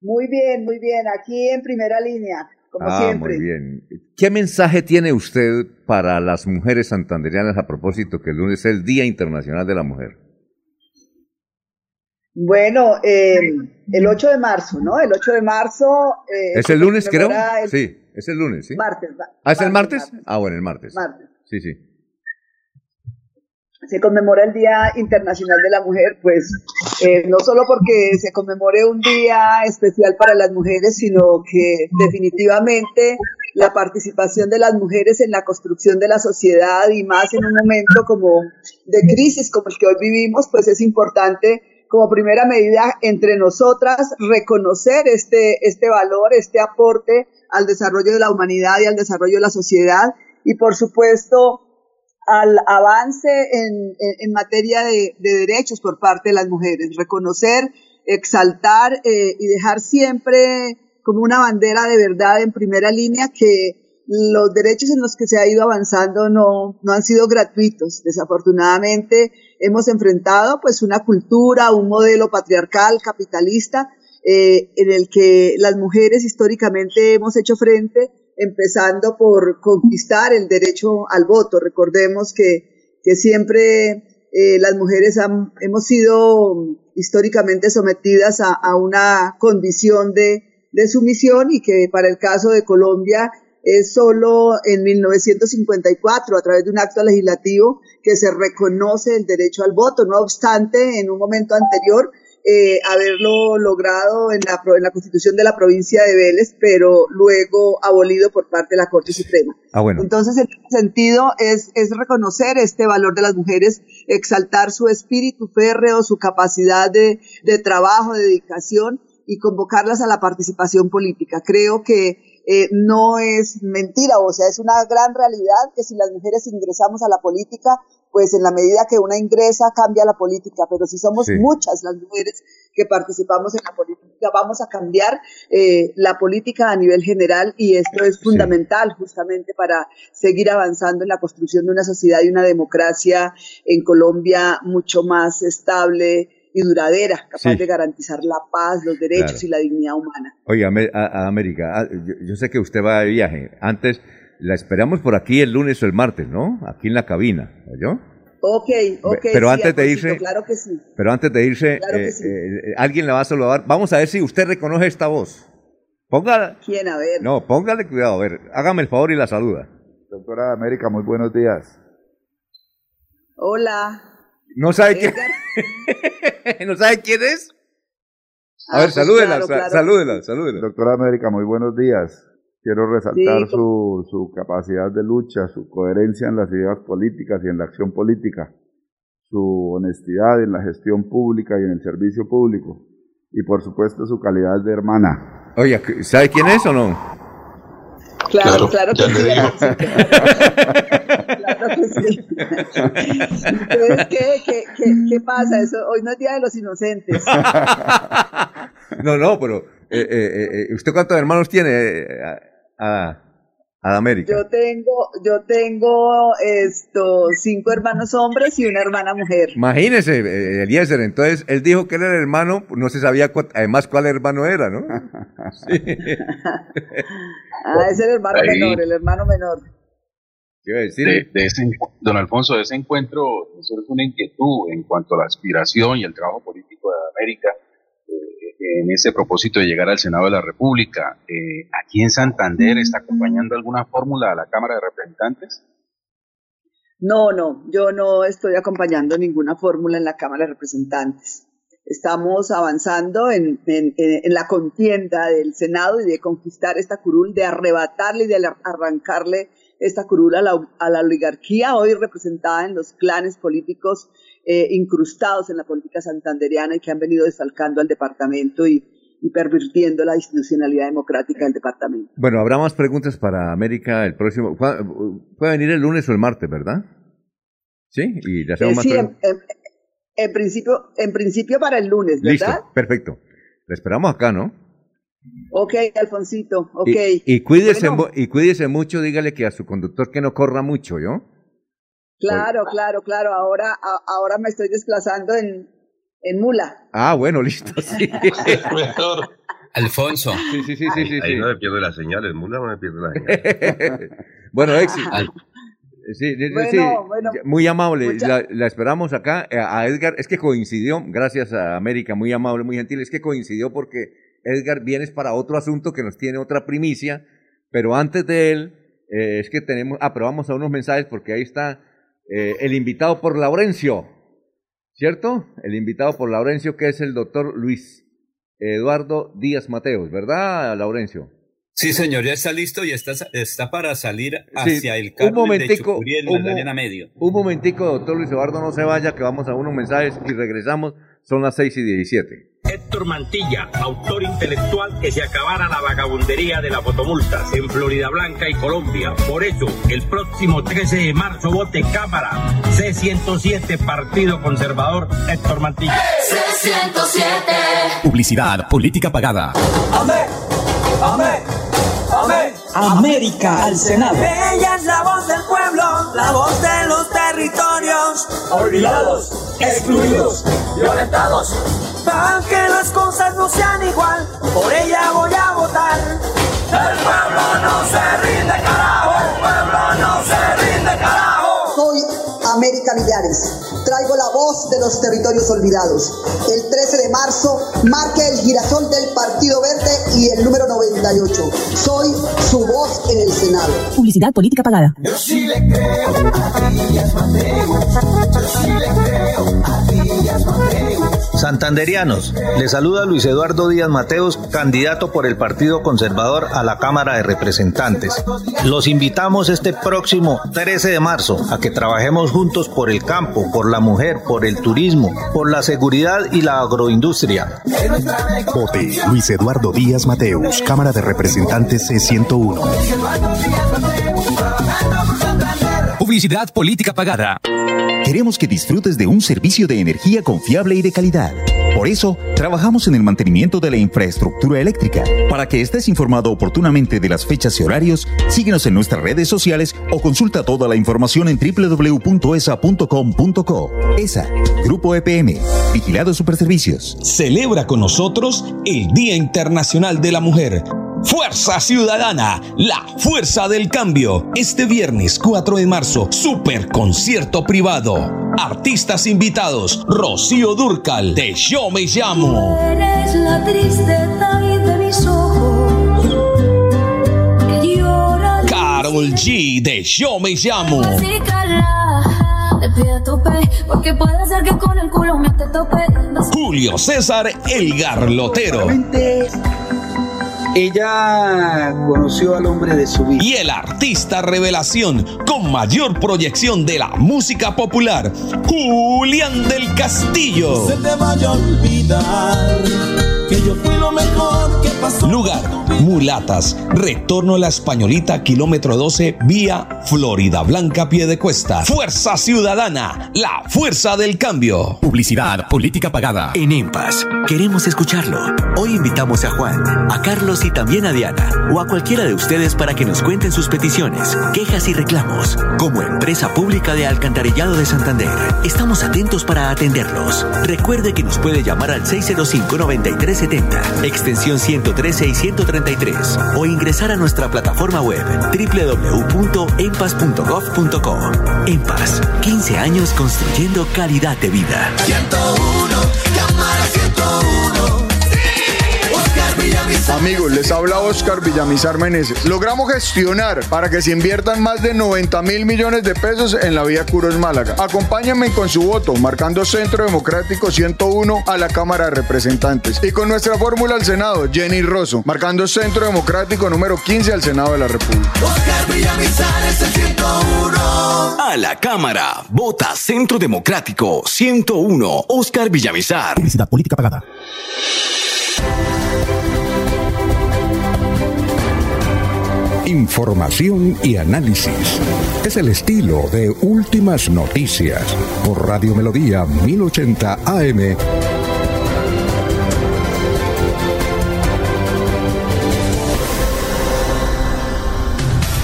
[SPEAKER 38] Muy bien, muy bien. Aquí en primera línea ah,
[SPEAKER 2] Muy bien. ¿Qué mensaje tiene usted para las mujeres santanderianas a propósito que el lunes es el Día Internacional de la Mujer?
[SPEAKER 38] Bueno, eh, el 8 de marzo, ¿no? El 8 de marzo...
[SPEAKER 2] Eh, ¿Es el lunes, creo? Sí, es el lunes, ¿sí?
[SPEAKER 38] Martes.
[SPEAKER 2] ¿Ah, es el martes? Ah, bueno, el martes. Martes. Sí, sí
[SPEAKER 38] se conmemora el Día Internacional de la Mujer, pues eh, no solo porque se conmemore un día especial para las mujeres, sino que definitivamente la participación de las mujeres en la construcción de la sociedad y más en un momento como de crisis como el que hoy vivimos, pues es importante como primera medida entre nosotras reconocer este, este valor, este aporte al desarrollo de la humanidad y al desarrollo de la sociedad. Y por supuesto al avance en, en, materia de, de, derechos por parte de las mujeres, reconocer, exaltar eh, y dejar siempre como una bandera de verdad en primera línea que los derechos en los que se ha ido avanzando no, no han sido gratuitos. Desafortunadamente hemos enfrentado pues una cultura, un modelo patriarcal, capitalista, eh, en el que las mujeres históricamente hemos hecho frente, empezando por conquistar el derecho al voto. Recordemos que, que siempre eh, las mujeres hemos sido históricamente sometidas a, a una condición de, de sumisión y que para el caso de Colombia es solo en 1954, a través de un acto legislativo, que se reconoce el derecho al voto. No obstante, en un momento anterior, eh, haberlo logrado en la, en la constitución de la provincia de Vélez, pero luego abolido por parte de la Corte Suprema.
[SPEAKER 2] Ah, bueno.
[SPEAKER 38] Entonces, en ese sentido, es, es reconocer este valor de las mujeres, exaltar su espíritu férreo, su capacidad de, de trabajo, de dedicación y convocarlas a la participación política. Creo que eh, no es mentira, o sea, es una gran realidad que si las mujeres ingresamos a la política, pues en la medida que una ingresa cambia la política, pero si somos muchas las mujeres que participamos en la política, vamos a cambiar eh, la política a nivel general y esto es fundamental justamente para seguir avanzando en la construcción de una sociedad y una democracia en Colombia mucho más estable, y duradera, capaz de garantizar la paz, los derechos y la dignidad humana.
[SPEAKER 2] Oye, a, América, ah, yo, sé que usted va de viaje. Antes, la esperamos por aquí el lunes o el martes, ¿no? Aquí en la cabina, ¿yo?
[SPEAKER 38] Ok, ok.
[SPEAKER 2] Pero antes de irse,
[SPEAKER 38] claro que sí.
[SPEAKER 2] Pero antes de irse, eh, eh, alguien la va a saludar. Vamos a ver si usted reconoce esta voz. Póngala.
[SPEAKER 38] ¿Quién? A ver.
[SPEAKER 2] No, póngale cuidado. A ver, hágame el favor y la saluda.
[SPEAKER 39] Doctora América, muy buenos días.
[SPEAKER 38] Hola.
[SPEAKER 2] No sabe quién. ¿No sabe quién es? A ver, salúdela, salúdela, salúdela.
[SPEAKER 39] Doctora América, muy buenos días. Quiero resaltar su, su capacidad de lucha, su coherencia en las ideas políticas y en la acción política, su honestidad en la gestión pública y en el servicio público, y por supuesto su calidad de hermana.
[SPEAKER 2] Oye, ¿sabe quién es o no?
[SPEAKER 38] Claro, claro, que sí. claro que sí. Entonces, ¿qué, qué, qué, pasa? Eso, hoy no es Día de los Inocentes.
[SPEAKER 2] no, no, pero eh, eh, eh, ¿usted cuántos hermanos tiene a, a América?
[SPEAKER 38] Yo tengo, yo tengo esto, cinco hermanos hombres y una hermana mujer.
[SPEAKER 2] Imagínese, Eliezer, entonces él dijo que él era el hermano, no se sabía además cuál hermano era, ¿no?
[SPEAKER 38] Sí. Ah, es el hermano menor, el hermano menor.
[SPEAKER 2] ¿Qué iba a decir?
[SPEAKER 21] De, ese, don Alfonso, de ese encuentro surge una inquietud en cuanto a la aspiración y el trabajo político de América eh, en ese propósito de llegar al Senado de la República. Eh, ¿Aquí en Santander está acompañando alguna fórmula a la Cámara de Representantes?
[SPEAKER 38] No, no, yo no estoy acompañando ninguna fórmula en la Cámara de Representantes estamos avanzando en, la contienda del Senado y de conquistar esta curul, de arrebatarle y de arrancarle esta curul a la, oligarquía, hoy representada en los clanes políticos eh, incrustados en la política santanderiana y que han venido desfalcando al departamento y, pervirtiendo la institucionalidad democrática del departamento.
[SPEAKER 2] Bueno, habrá más preguntas para América el próximo. Puede venir el lunes o el martes, ¿verdad? Sí, y le hacemos
[SPEAKER 38] eh, más en principio, en principio para el lunes, ¿verdad?
[SPEAKER 2] Listo, perfecto. Le esperamos acá, ¿no?
[SPEAKER 38] Ok, Alfonsito, ok.
[SPEAKER 2] Y, cuídese, y cuídese mucho, dígale que a su conductor que no corra mucho, ¿yo?
[SPEAKER 38] Claro, claro, claro. Ahora, ahora me estoy desplazando en, en mula.
[SPEAKER 2] Ah, bueno, listo, sí.
[SPEAKER 40] Alfonso.
[SPEAKER 2] Sí, sí, sí, sí, sí.
[SPEAKER 23] Ahí no me pierdo la señal, en mula no me pierdo la señal.
[SPEAKER 2] bueno, éxito. Sí, sí, muy amable. La, esperamos acá. Eh, a Edgar, es que coincidió, gracias a América, muy amable, muy gentil, es que coincidió porque Edgar vienes para otro asunto que nos tiene otra primicia, pero antes de él, eh, es que tenemos, ah, pero vamos a unos mensajes porque ahí está eh, el invitado por Laurencio, ¿cierto? El invitado por Laurencio, que es el doctor Luis Eduardo Díaz Mateos, ¿verdad, Laurencio?
[SPEAKER 40] Sí, señor, ya está listo y está, está para salir hacia el cable
[SPEAKER 2] un momentico,
[SPEAKER 40] de un,
[SPEAKER 2] Medio. Un momentico, doctor Luis Eduardo, no se vaya, que vamos a unos mensajes y regresamos. Son las 6 y 17.
[SPEAKER 9] Héctor Mantilla, autor intelectual que se acabara la vagabundería de las fotomultas en Florida Blanca y Colombia. Por eso, el próximo 13 de marzo vote Cámara C107 Partido Conservador Héctor Mantilla.
[SPEAKER 16] C107. Publicidad, política pagada.
[SPEAKER 41] Amén, amén, amén.
[SPEAKER 11] América al Senado.
[SPEAKER 41] Ella es la voz del pueblo, la voz de los
[SPEAKER 11] Olvidados, excluidos, violentados.
[SPEAKER 41] Para que las cosas no sean igual, por ella voy a votar.
[SPEAKER 42] El pueblo no se rinde, carajo. El pueblo no se rinde,
[SPEAKER 13] América Millares. Traigo la voz de los territorios olvidados. El 13 de marzo marque el girasol del Partido Verde y el número 98. Soy su voz en el Senado.
[SPEAKER 18] Publicidad política pagada.
[SPEAKER 42] Yo sí le creo a Díaz Mateus. Yo sí le creo a Díaz Mateus.
[SPEAKER 25] Santanderianos, le saluda Luis Eduardo Díaz Mateos, candidato por el Partido Conservador a la Cámara de Representantes. Los invitamos este próximo 13 de marzo a que trabajemos juntos por el campo, por la mujer, por el turismo, por la seguridad y la agroindustria.
[SPEAKER 16] Vote Luis Eduardo Díaz Mateus, Cámara de Representantes C101.
[SPEAKER 43] Publicidad política pagada.
[SPEAKER 16] Queremos que disfrutes de un servicio de energía confiable y de calidad. Por eso, trabajamos en el mantenimiento de la infraestructura eléctrica. Para que estés informado oportunamente de las fechas y horarios, síguenos en nuestras redes sociales o consulta toda la información en www.esa.com.co. ESA, Grupo EPM, Vigilado Superservicios.
[SPEAKER 43] Celebra con nosotros el Día Internacional de la Mujer. Fuerza Ciudadana, la fuerza del cambio. Este viernes 4 de marzo, super concierto privado. Artistas invitados, Rocío Durcal, de Yo Me Llamo.
[SPEAKER 44] Eres la tristeza de mis ojos. Que llora
[SPEAKER 43] Carol G, de Yo Me Llamo. Julio César, el garlotero.
[SPEAKER 45] Ella conoció al hombre de su vida.
[SPEAKER 43] Y el artista revelación con mayor proyección de la música popular, Julián del Castillo.
[SPEAKER 31] Se te vaya a olvidar que yo fui lo mejor que pasó.
[SPEAKER 43] Lugar, Mulatas, retorno a la Españolita, kilómetro 12, vía Florida Blanca, pie de cuesta. Fuerza Ciudadana, la fuerza del cambio.
[SPEAKER 16] Publicidad, política pagada. En EMPAS, queremos escucharlo. Hoy invitamos a Juan, a Carlos y también a Diana, o a cualquiera de ustedes para que nos cuenten sus peticiones, quejas y reclamos. Como empresa pública de Alcantarillado de Santander, estamos atentos para atenderlos. Recuerde que nos puede llamar al 605-9370, extensión 113 y 133, o ingresar a nuestra plataforma web www.empas.gov.co. EMPAS, 15 años construyendo calidad de vida.
[SPEAKER 42] 101, cámara 101.
[SPEAKER 46] Amigos, les habla Oscar Villamizar Meneses. Logramos gestionar para que se inviertan más de 90 mil millones de pesos en la vía Curos Málaga. Acompáñenme con su voto, marcando Centro Democrático 101 a la Cámara de Representantes. Y con nuestra fórmula al Senado, Jenny Rosso, marcando Centro Democrático número 15 al Senado de la República.
[SPEAKER 42] Oscar Villamizar es el 101.
[SPEAKER 16] A la Cámara, vota Centro Democrático 101, Oscar Villamizar.
[SPEAKER 43] Publicidad política pagada.
[SPEAKER 1] Información y análisis. Es el estilo de Últimas Noticias por Radio Melodía 1080 AM.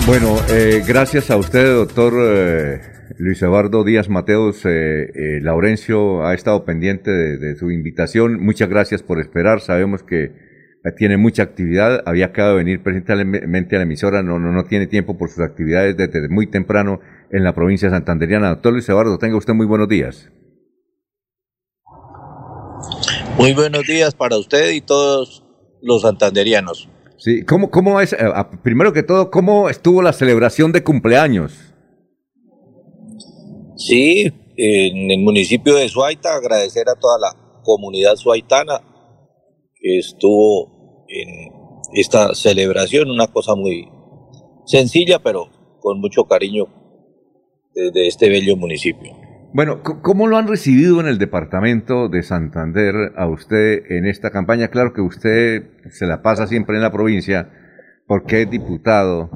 [SPEAKER 2] Bueno, eh, gracias a usted, doctor eh, Luis Eduardo Díaz Mateos. Eh, eh, Laurencio ha estado pendiente de, de su invitación. Muchas gracias por esperar. Sabemos que tiene mucha actividad. Había acabado de venir presentemente a la emisora. No, no, no tiene tiempo por sus actividades desde muy temprano en la provincia santanderiana. Doctor Luis Eduardo, tenga usted muy buenos días.
[SPEAKER 47] Muy buenos días para usted y todos los santanderianos.
[SPEAKER 2] Sí, ¿cómo, cómo es, eh, primero que todo, cómo estuvo la celebración de cumpleaños?
[SPEAKER 47] Sí, en el municipio de Suaita, agradecer a toda la comunidad suaitana que estuvo en esta celebración, una cosa muy sencilla, pero con mucho cariño desde este bello municipio.
[SPEAKER 2] Bueno, ¿cómo lo han recibido en el departamento de Santander a usted en esta campaña? Claro que usted se la pasa siempre en la provincia porque es diputado,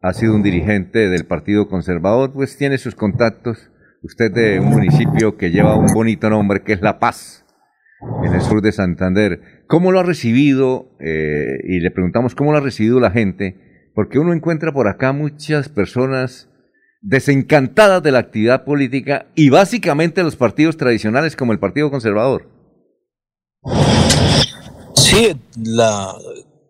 [SPEAKER 2] ha sido un dirigente del Partido Conservador, pues tiene sus contactos. Usted de un municipio que lleva un bonito nombre que es La Paz, en el sur de Santander. ¿Cómo lo ha recibido? Eh, y le preguntamos cómo lo ha recibido la gente, porque uno encuentra por acá muchas personas desencantadas de la actividad política y básicamente los partidos tradicionales como el Partido Conservador.
[SPEAKER 47] Sí, la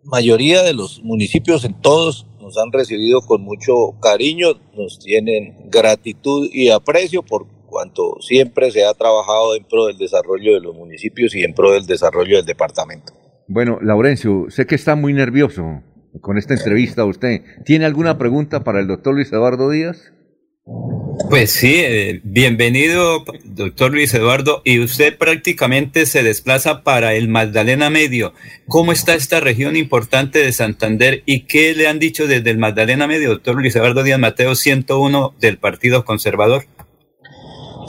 [SPEAKER 47] mayoría de los municipios en todos nos han recibido con mucho cariño, nos tienen gratitud y aprecio por cuanto siempre se ha trabajado en pro del desarrollo de los municipios y en pro del desarrollo del departamento.
[SPEAKER 2] Bueno, Laurencio, sé que está muy nervioso con esta entrevista usted. ¿Tiene alguna pregunta para el doctor Luis Eduardo Díaz?
[SPEAKER 40] Pues sí, eh, bienvenido, doctor Luis Eduardo. Y usted prácticamente se desplaza para el Magdalena Medio. ¿Cómo está esta región importante de Santander y qué le han dicho desde el Magdalena Medio, doctor Luis Eduardo Díaz Mateo 101 del Partido Conservador?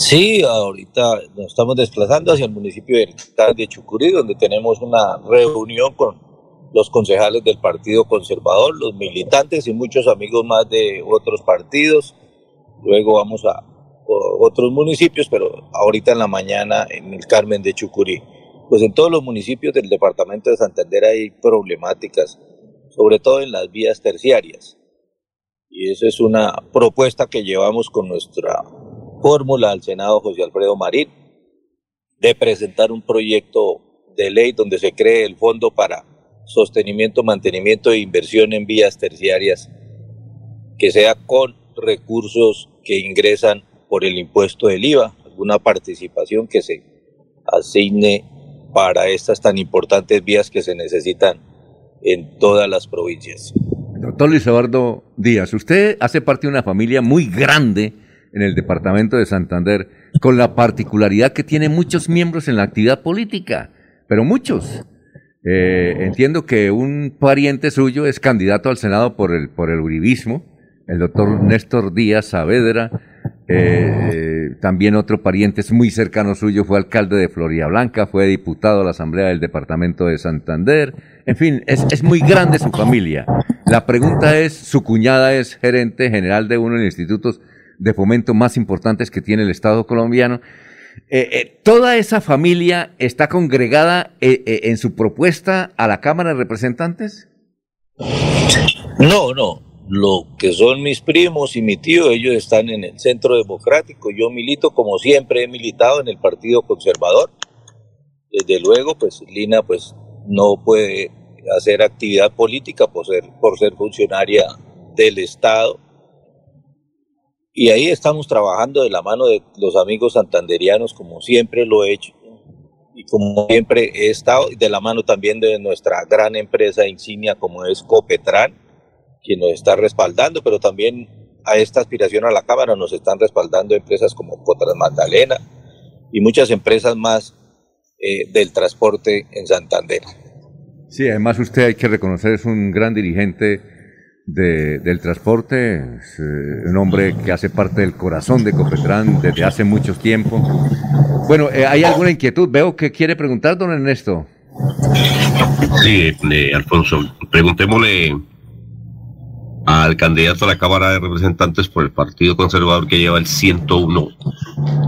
[SPEAKER 47] Sí, ahorita nos estamos desplazando hacia el municipio de Chucurí, donde tenemos una reunión con los concejales del Partido Conservador, los militantes y muchos amigos más de otros partidos luego vamos a otros municipios, pero ahorita en la mañana en el Carmen de Chucurí. Pues en todos los municipios del departamento de Santander hay problemáticas, sobre todo en las vías terciarias. Y esa es una propuesta que llevamos con nuestra fórmula al Senado José Alfredo Marín, de presentar un proyecto de ley donde se cree el fondo para sostenimiento, mantenimiento e inversión en vías terciarias, que sea con recursos que ingresan por el impuesto del IVA, alguna participación que se asigne para estas tan importantes vías que se necesitan en todas las provincias.
[SPEAKER 2] Doctor Luis Eduardo Díaz, usted hace parte de una familia muy grande en el departamento de Santander, con la particularidad que tiene muchos miembros en la actividad política, pero muchos. Eh, entiendo que un pariente suyo es candidato al Senado por el, por el Uribismo, el doctor Néstor Díaz Saavedra, eh, también otro pariente muy cercano suyo fue alcalde de Florida Blanca, fue diputado a la Asamblea del Departamento de Santander. En fin, es, muy grande su familia. La pregunta es, su cuñada es gerente general de uno de los institutos de fomento más importantes que tiene el Estado colombiano. Eh, eh, ¿Toda esa familia está congregada en su propuesta a la Cámara de Representantes?
[SPEAKER 47] No, no lo que son mis primos y mi tío, ellos están en el Centro Democrático. Yo milito como siempre he militado en el Partido Conservador. Desde luego, pues Lina pues no puede hacer actividad política por ser, por ser funcionaria del Estado. Y ahí estamos trabajando de la mano de los amigos santanderianos, como siempre lo he hecho. Y como siempre he estado, de la mano también de nuestra gran empresa insignia como es Copetran, quien nos está respaldando, pero también a esta aspiración a la Cámara nos están respaldando empresas como Potras Magdalena y muchas empresas más eh, del transporte en Santander.
[SPEAKER 2] Sí, además usted hay que reconocer es un gran dirigente del transporte, eh, un hombre que hace parte del corazón de Copetran desde hace mucho tiempo. Bueno, eh, ¿hay alguna inquietud? Veo que quiere preguntar, don Ernesto.
[SPEAKER 23] Sí, Alfonso, preguntémosle al candidato a la Cámara de Representantes por el Partido Conservador que lleva el 101.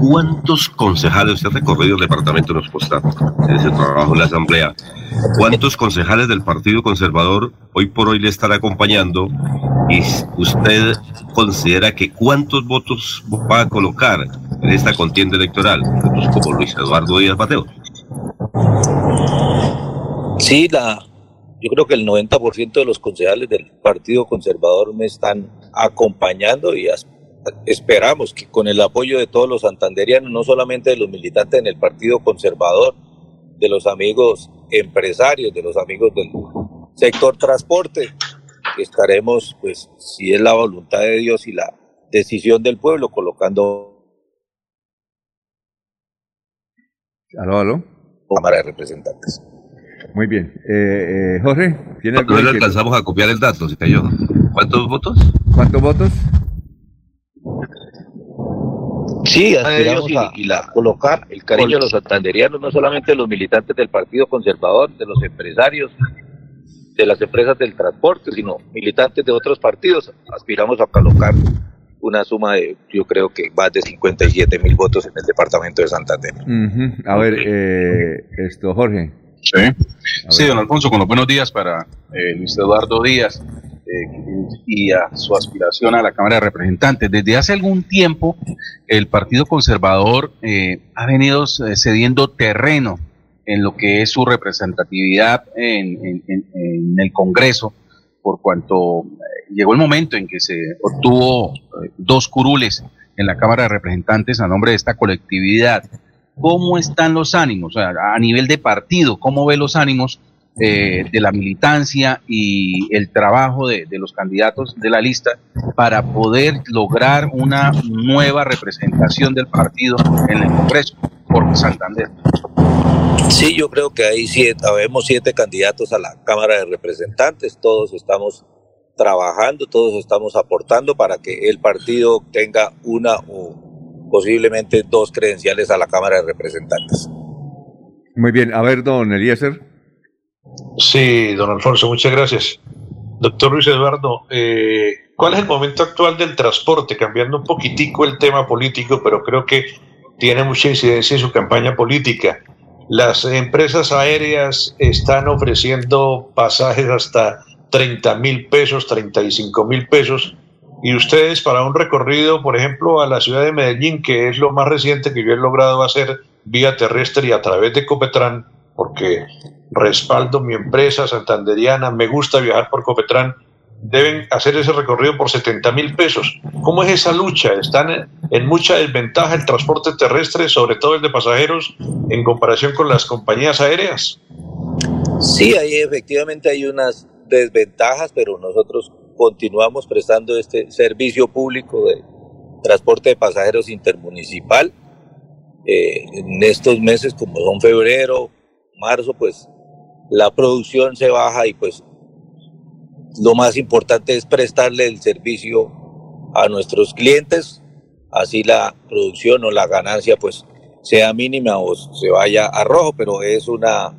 [SPEAKER 23] ¿Cuántos concejales, usted ha recorrido el departamento, nos consta, en ese trabajo en la Asamblea, cuántos concejales del Partido Conservador hoy por hoy le están acompañando y usted considera que cuántos votos va a colocar en esta contienda electoral, como Luis Eduardo Díaz Mateo?
[SPEAKER 47] Sí, la, yo creo que el 90% de los concejales del Partido Conservador me están acompañando y esperamos que con el apoyo de todos los santanderianos, no solamente de los militantes en el Partido Conservador, de los amigos empresarios, de los amigos del sector transporte, estaremos, pues, si es la voluntad de Dios y la decisión del pueblo, colocando.
[SPEAKER 2] Aló, aló.
[SPEAKER 47] Cámara de Representantes.
[SPEAKER 2] Muy bien. Eh, eh, Jorge,
[SPEAKER 23] ¿tiene No le alcanzamos a copiar el dato, se cayó. ¿Cuántos votos?
[SPEAKER 2] ¿Cuántos votos?
[SPEAKER 47] Sí, aspiramos a, a colocar el cariño de los santanderianos, no solamente de los militantes del Partido Conservador, de los empresarios, de las empresas del transporte, sino militantes de otros partidos. Aspiramos a colocar una suma de, yo creo que más de 57 mil votos en el departamento de Santander.
[SPEAKER 2] Ujú. A ver, eh, esto, Jorge.
[SPEAKER 21] Sí, sí, don Alfonso, con los buenos días para eh, Luis Eduardo Díaz eh, y a su aspiración a la Cámara de Representantes. Desde hace algún tiempo, el Partido Conservador eh, ha venido eh, cediendo terreno en lo que es su representatividad en, en- en- en el Congreso, por cuanto eh, llegó el momento en que se obtuvo eh, dos curules en la Cámara de Representantes a nombre de esta colectividad. ¿Cómo están los ánimos? A nivel de partido, ¿cómo ve los ánimos eh, de la militancia y el trabajo de, de los candidatos de la lista para poder lograr una nueva representación del partido en el Congreso por Santander?
[SPEAKER 47] Sí, yo creo que hay siete, habemos siete candidatos a la Cámara de Representantes, todos estamos trabajando, todos estamos aportando para que el partido tenga una o posiblemente dos credenciales a la Cámara de Representantes.
[SPEAKER 2] Muy bien, a ver, don Eliezer.
[SPEAKER 5] Sí, don Alfonso, muchas gracias. Doctor Luis Eduardo, eh, ¿cuál es el momento actual del transporte? Cambiando un poquitico el tema político, pero creo que tiene mucha incidencia en su campaña política. Las empresas aéreas están ofreciendo pasajes hasta 30 mil pesos, 35 mil pesos, y ustedes para un recorrido, por ejemplo, a la ciudad de Medellín, que es lo más reciente que yo he logrado hacer vía terrestre y a través de Copetrán, porque respaldo mi empresa santanderiana, me gusta viajar por Copetrán, deben hacer ese recorrido por 70 mil pesos. ¿Cómo es esa lucha? ¿Están en- en mucha desventaja el transporte terrestre, sobre todo el de pasajeros, en comparación con las compañías aéreas?
[SPEAKER 47] Sí, ahí efectivamente hay unas desventajas, pero nosotros continuamos prestando este servicio público de transporte de pasajeros intermunicipal. Eh, en estos meses, como son febrero, marzo, pues la producción se baja y pues lo más importante es prestarle el servicio a nuestros clientes, así la producción o la ganancia pues sea mínima o se vaya a rojo, pero es una,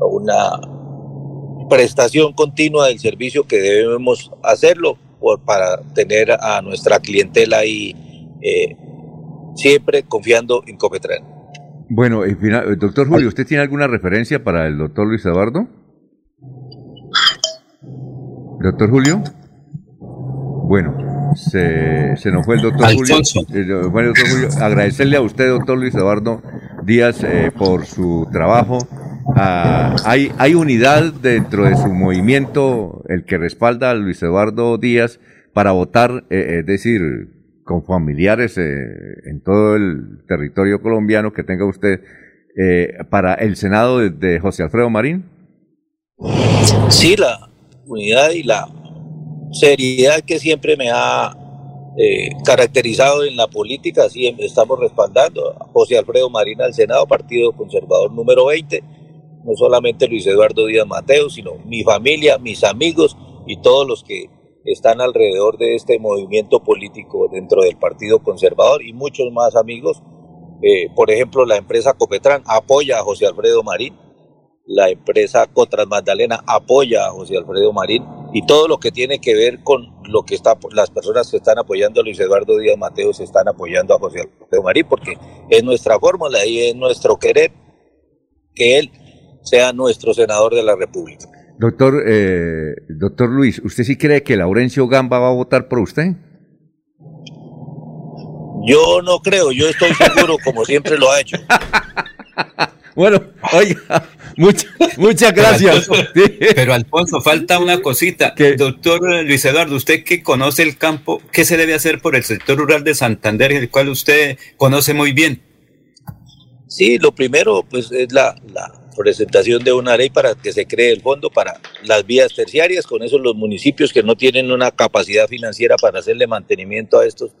[SPEAKER 47] una prestación continua del servicio que debemos hacerlo por, para tener a nuestra clientela ahí eh, siempre confiando en Copetrán.
[SPEAKER 2] Bueno, eh, doctor Julio, ¿usted tiene alguna referencia para el doctor Luis Eduardo? Doctor Julio. Bueno, se, se nos fue el doctor
[SPEAKER 3] Alfonso.
[SPEAKER 2] Julio. Eh, bueno, doctor Julio, agradecerle a usted, doctor Luis Eduardo Díaz, eh, por su trabajo. Ah, hay, hay unidad dentro de su movimiento, el que respalda a Luis Eduardo Díaz, para votar, eh, es decir, con familiares eh, en todo el territorio colombiano que tenga usted, eh, para el Senado de, José Alfredo Marín.
[SPEAKER 47] Sí, la unidad y la seriedad que siempre me ha eh, caracterizado en la política, em- estamos respaldando a José Alfredo Marín al Senado, Partido Conservador número 20, no solamente Luis Eduardo Díaz Mateo, sino mi familia, mis amigos y todos los que están alrededor de este movimiento político dentro del Partido Conservador y muchos más amigos. Eh, por ejemplo, la empresa Copetrán apoya a José Alfredo Marín, la empresa Cotras Magdalena apoya a José Alfredo Marín y todo lo que tiene que ver con lo que está las personas que están apoyando a Luis Eduardo Díaz Mateo se están apoyando a José Alfredo Marín porque es nuestra fórmula y es nuestro querer que él sea nuestro senador de la República.
[SPEAKER 2] Doctor, eh, doctor Luis, ¿usted sí cree que Laurencio Gamba va a votar por usted?
[SPEAKER 47] Yo no creo, yo estoy seguro como siempre lo ha hecho.
[SPEAKER 2] Bueno, oiga, muchas, muchas gracias.
[SPEAKER 3] Pero Alfonso, pero Alfonso, falta una cosita. Doctor Luis Eduardo, usted que conoce el campo, ¿qué se debe hacer por el sector rural de Santander, el cual usted conoce muy bien?
[SPEAKER 47] Sí, lo primero pues es la, la presentación de una ley para que se cree el fondo para las vías terciarias, con eso los municipios que no tienen una capacidad financiera para hacerle mantenimiento a estos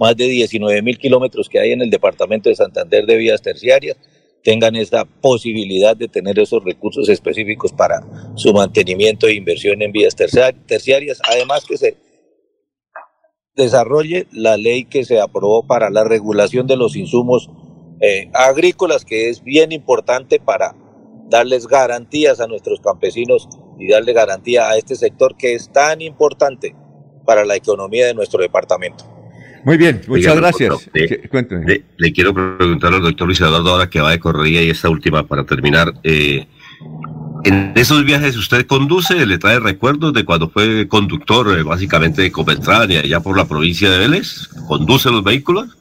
[SPEAKER 47] más de 19 mil kilómetros que hay en el departamento de Santander de vías terciarias, tengan esta posibilidad de tener esos recursos específicos para su mantenimiento e inversión en vías tercia- terciarias, además que se desarrolle la ley que se aprobó para la regulación de los insumos eh, agrícolas, que es bien importante para darles garantías a nuestros campesinos y darle garantía a este sector que es tan importante para la economía de nuestro departamento.
[SPEAKER 2] Muy bien, muchas gracias.
[SPEAKER 23] Le, le, quiero preguntar al doctor Luis Eduardo, ahora que va de correría y esta última para terminar. Eh, en esos viajes usted conduce, le trae recuerdos de cuando fue conductor eh, básicamente de Copetrán y allá por la provincia de Vélez. ¿Conduce los vehículos?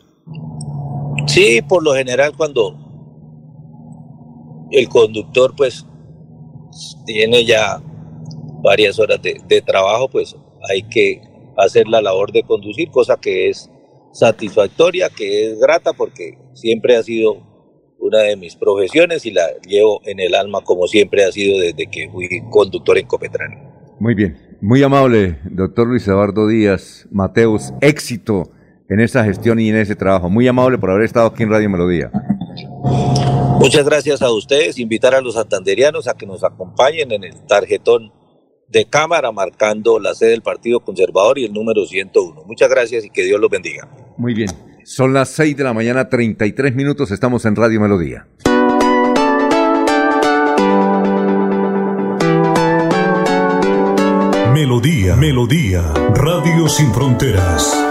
[SPEAKER 47] Sí, por lo general cuando el conductor pues tiene ya varias horas de, de trabajo, pues hay que hacer la labor de conducir, cosa que es satisfactoria, que es grata porque siempre ha sido una de mis profesiones y la llevo en el alma como siempre ha sido desde que fui conductor en Copetrán.
[SPEAKER 2] Muy bien, muy amable, doctor Luis Eduardo Díaz Mateus, éxito en esa gestión y en ese trabajo. Muy amable por haber estado aquí en Radio Melodía.
[SPEAKER 47] Muchas gracias a ustedes, invitar a los santanderianos a que nos acompañen en el tarjetón de cámara marcando la sede del Partido Conservador y el número 101. Muchas gracias y que Dios los bendiga.
[SPEAKER 2] Muy bien. Son las 6 de la mañana, 33 minutos. Estamos en Radio Melodía.
[SPEAKER 48] Melodía, Melodía, Radio Sin Fronteras.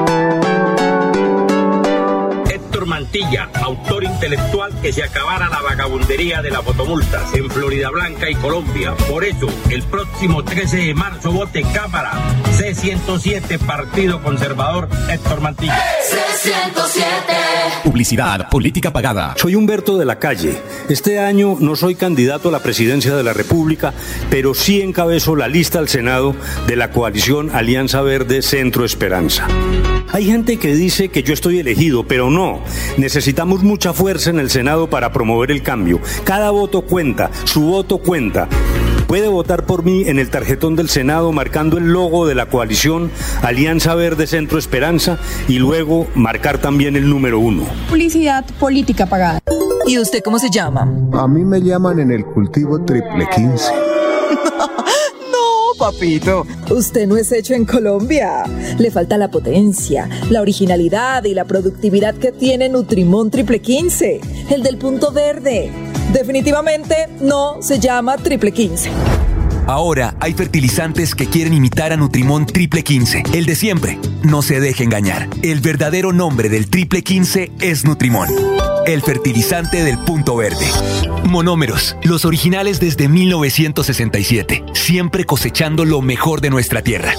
[SPEAKER 9] Mantilla, autor intelectual que se acabara la vagabundería de las fotomultas en Florida Blanca y Colombia. Por eso, el próximo 13 de marzo vote Cámara C107 Partido Conservador Héctor Mantilla.
[SPEAKER 16] C107 Publicidad, política pagada.
[SPEAKER 18] Soy Humberto de la Calle. Este año no soy candidato a la presidencia de la República, pero sí encabezo la lista al Senado de la coalición Alianza Verde Centro Esperanza. Hay gente que dice que yo estoy elegido, pero no. Necesitamos mucha fuerza en el Senado para promover el cambio. Cada voto cuenta, su voto cuenta. Puede votar por mí en el tarjetón del Senado marcando el logo de la coalición Alianza Verde Centro Esperanza y luego marcar también el número uno.
[SPEAKER 11] Publicidad política pagada. ¿Y usted cómo se llama?
[SPEAKER 49] A mí me llaman en el cultivo triple 15.
[SPEAKER 11] papito. Usted no es hecho en Colombia. Le falta la potencia, la originalidad y la productividad que tiene Nutrimón Triple 15, el del punto verde. Definitivamente no se llama Triple 15.
[SPEAKER 16] Ahora hay fertilizantes que quieren imitar a Nutrimón Triple 15, el de siempre. No se deje engañar. El verdadero nombre del Triple 15 es Nutrimón, el fertilizante del punto verde. Monómeros, los originales desde 1967, siempre cosechando lo mejor de nuestra tierra.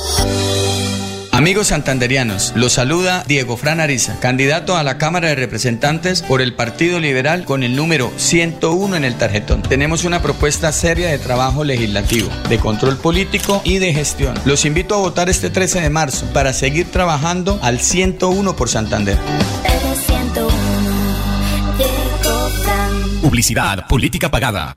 [SPEAKER 35] Amigos santanderianos, los saluda Diego Fran Ariza, candidato a la Cámara de Representantes por el Partido Liberal con el número 101 en el tarjetón. Tenemos una propuesta seria de trabajo legislativo, de control político y de gestión. Los invito a votar este 13 de marzo para seguir trabajando al 101 por Santander.
[SPEAKER 16] Publicidad, política pagada.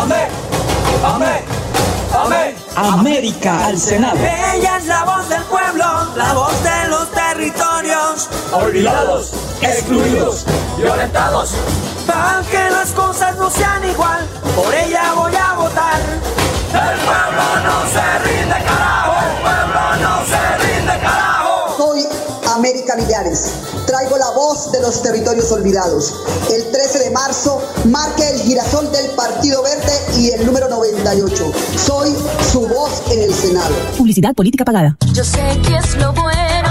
[SPEAKER 50] Amén, amén, amén.
[SPEAKER 51] América al Senado.
[SPEAKER 50] Ella es la voz del pueblo, la voz de los territorios.
[SPEAKER 51] Olvidados, excluidos, violentados.
[SPEAKER 50] Para que las cosas no sean igual, por ella voy a votar.
[SPEAKER 51] El pueblo no se rinde, carajo.
[SPEAKER 13] América Millares. Traigo la voz de los territorios olvidados. El 13 de marzo marque el girasol del Partido Verde y el número 98. Soy su voz en el Senado.
[SPEAKER 11] Publicidad política pagada.
[SPEAKER 44] Yo sé que es lo bueno.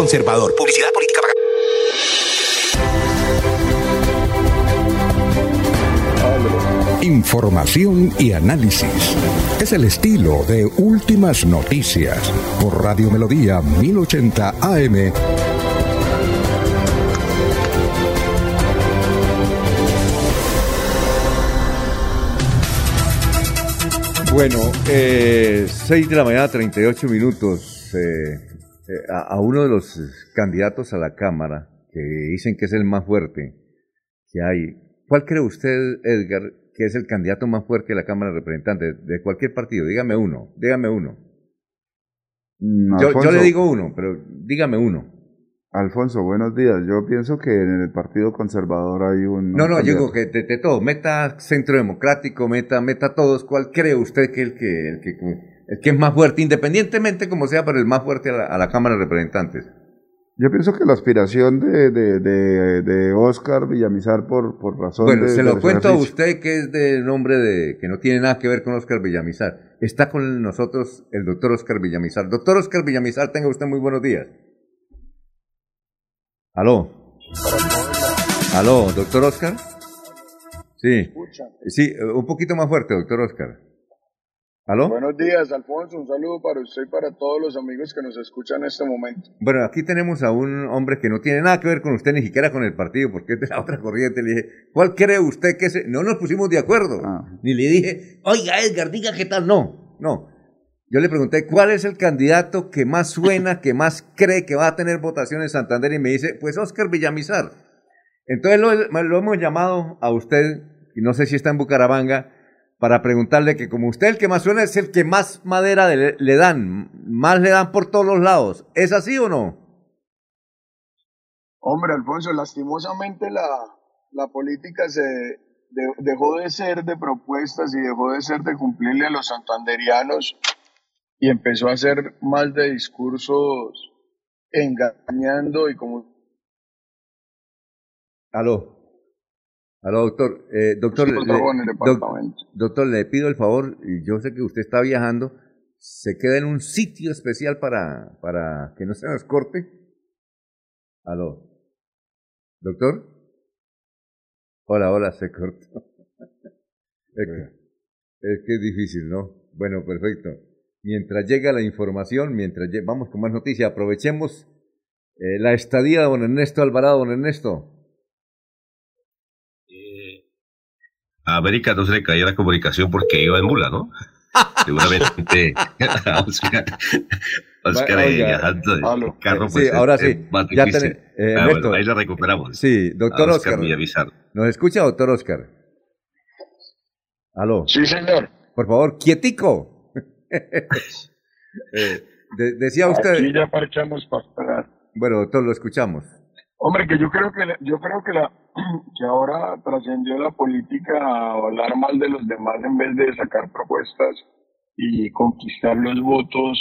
[SPEAKER 16] Conservador. Publicidad política pagada.
[SPEAKER 52] Información y análisis. Es el estilo de Últimas Noticias por Radio Melodía 1080 AM.
[SPEAKER 2] Bueno, eh, 6 de la mañana, 38 minutos. Eh, eh, a, a uno de los candidatos a la Cámara, que dicen que es el más fuerte que hay. ¿Cuál cree usted, Edgar, que es el candidato más fuerte a la Cámara de Representantes de cualquier partido? Dígame uno, dígame uno.
[SPEAKER 53] Mm,
[SPEAKER 2] Yo, yo le digo uno, pero dígame uno.
[SPEAKER 53] Alfonso, buenos días. Yo pienso que en el Partido Conservador hay un...
[SPEAKER 2] No, no, yo digo que de, de todo, meta Centro Democrático, meta, meta todos. ¿Cuál cree usted que el que, el que, el que es más fuerte, independientemente como sea, pero el más fuerte a la, a la Cámara de Representantes?
[SPEAKER 53] Yo pienso que la aspiración de, de, de, de Oscar Villamizar por, por razón
[SPEAKER 2] Bueno,
[SPEAKER 53] de...
[SPEAKER 2] se
[SPEAKER 53] de
[SPEAKER 2] lo cuento a usted que es de nombre de que no tiene nada que ver con Oscar Villamizar. Está con nosotros el doctor Oscar Villamizar. Doctor Oscar Villamizar, tenga usted muy buenos días. Aló. Aló, doctor Oscar. Sí. Sí, un poquito más fuerte, doctor Oscar. ¿Aló?
[SPEAKER 54] Buenos días, Alfonso. Un saludo para usted y para todos los amigos que nos escuchan en este momento.
[SPEAKER 2] Bueno, aquí tenemos a un hombre que no tiene nada que ver con usted, ni siquiera con el partido, porque es de la otra corriente. Le dije, ¿cuál cree usted que es? No nos pusimos de acuerdo. Ni le dije, oiga, Edgar, diga qué tal. No, no. Yo le pregunté, ¿cuál es el candidato que más suena, que más cree que va a tener votación en Santander? Y me dice, pues Oscar Villamizar. Entonces lo, lo hemos llamado a usted, y no sé si está en Bucaramanga, para preguntarle que como usted el que más suena es el que más madera le, le dan, más le dan por todos los lados. ¿Es así o no?
[SPEAKER 54] Hombre, Alfonso, lastimosamente la, la política se de- dejó de ser de propuestas y dejó de ser de cumplirle a los santanderianos y empezó a ser más de discursos engañando y como
[SPEAKER 2] Aló. Aló, doctor. Eh, doctor, doc-
[SPEAKER 54] departamento.
[SPEAKER 2] doctor, le pido el favor, y yo sé que usted está viajando, se queda en un sitio especial para, para que no se nos corte. Aló. Doctor. Hola, hola, se cortó. Es que, es que es difícil, ¿no? Bueno, perfecto. Mientras llega la información, mientras vamos con más noticias, aprovechemos eh, la estadía de don Ernesto Alvarado. Don Ernesto.
[SPEAKER 23] A América no se le caía la comunicación porque iba en mula, ¿no? Seguramente Oscar, Oscar viajando en
[SPEAKER 2] aló.
[SPEAKER 23] carro,
[SPEAKER 2] Sí,
[SPEAKER 23] pues, es-
[SPEAKER 2] ahora
[SPEAKER 23] es
[SPEAKER 2] sí.
[SPEAKER 23] más
[SPEAKER 2] Ya
[SPEAKER 23] difícil.
[SPEAKER 2] ten- eh,
[SPEAKER 23] Ah, bueno, ahí la recuperamos.
[SPEAKER 2] Sí, doctor
[SPEAKER 23] A
[SPEAKER 2] Oscar.
[SPEAKER 23] Villamizar.
[SPEAKER 2] ¿Nos escucha, doctor Oscar? ¿Aló?
[SPEAKER 54] Sí, señor.
[SPEAKER 2] Por favor, quietico. Eh, de- decía usted...
[SPEAKER 54] Aquí ya parchamos para esperar.
[SPEAKER 2] Bueno, doctor, lo escuchamos.
[SPEAKER 54] Hombre, que yo creo que yo creo que la que ahora trascendió la política a hablar mal de los demás en vez de sacar propuestas y conquistar los votos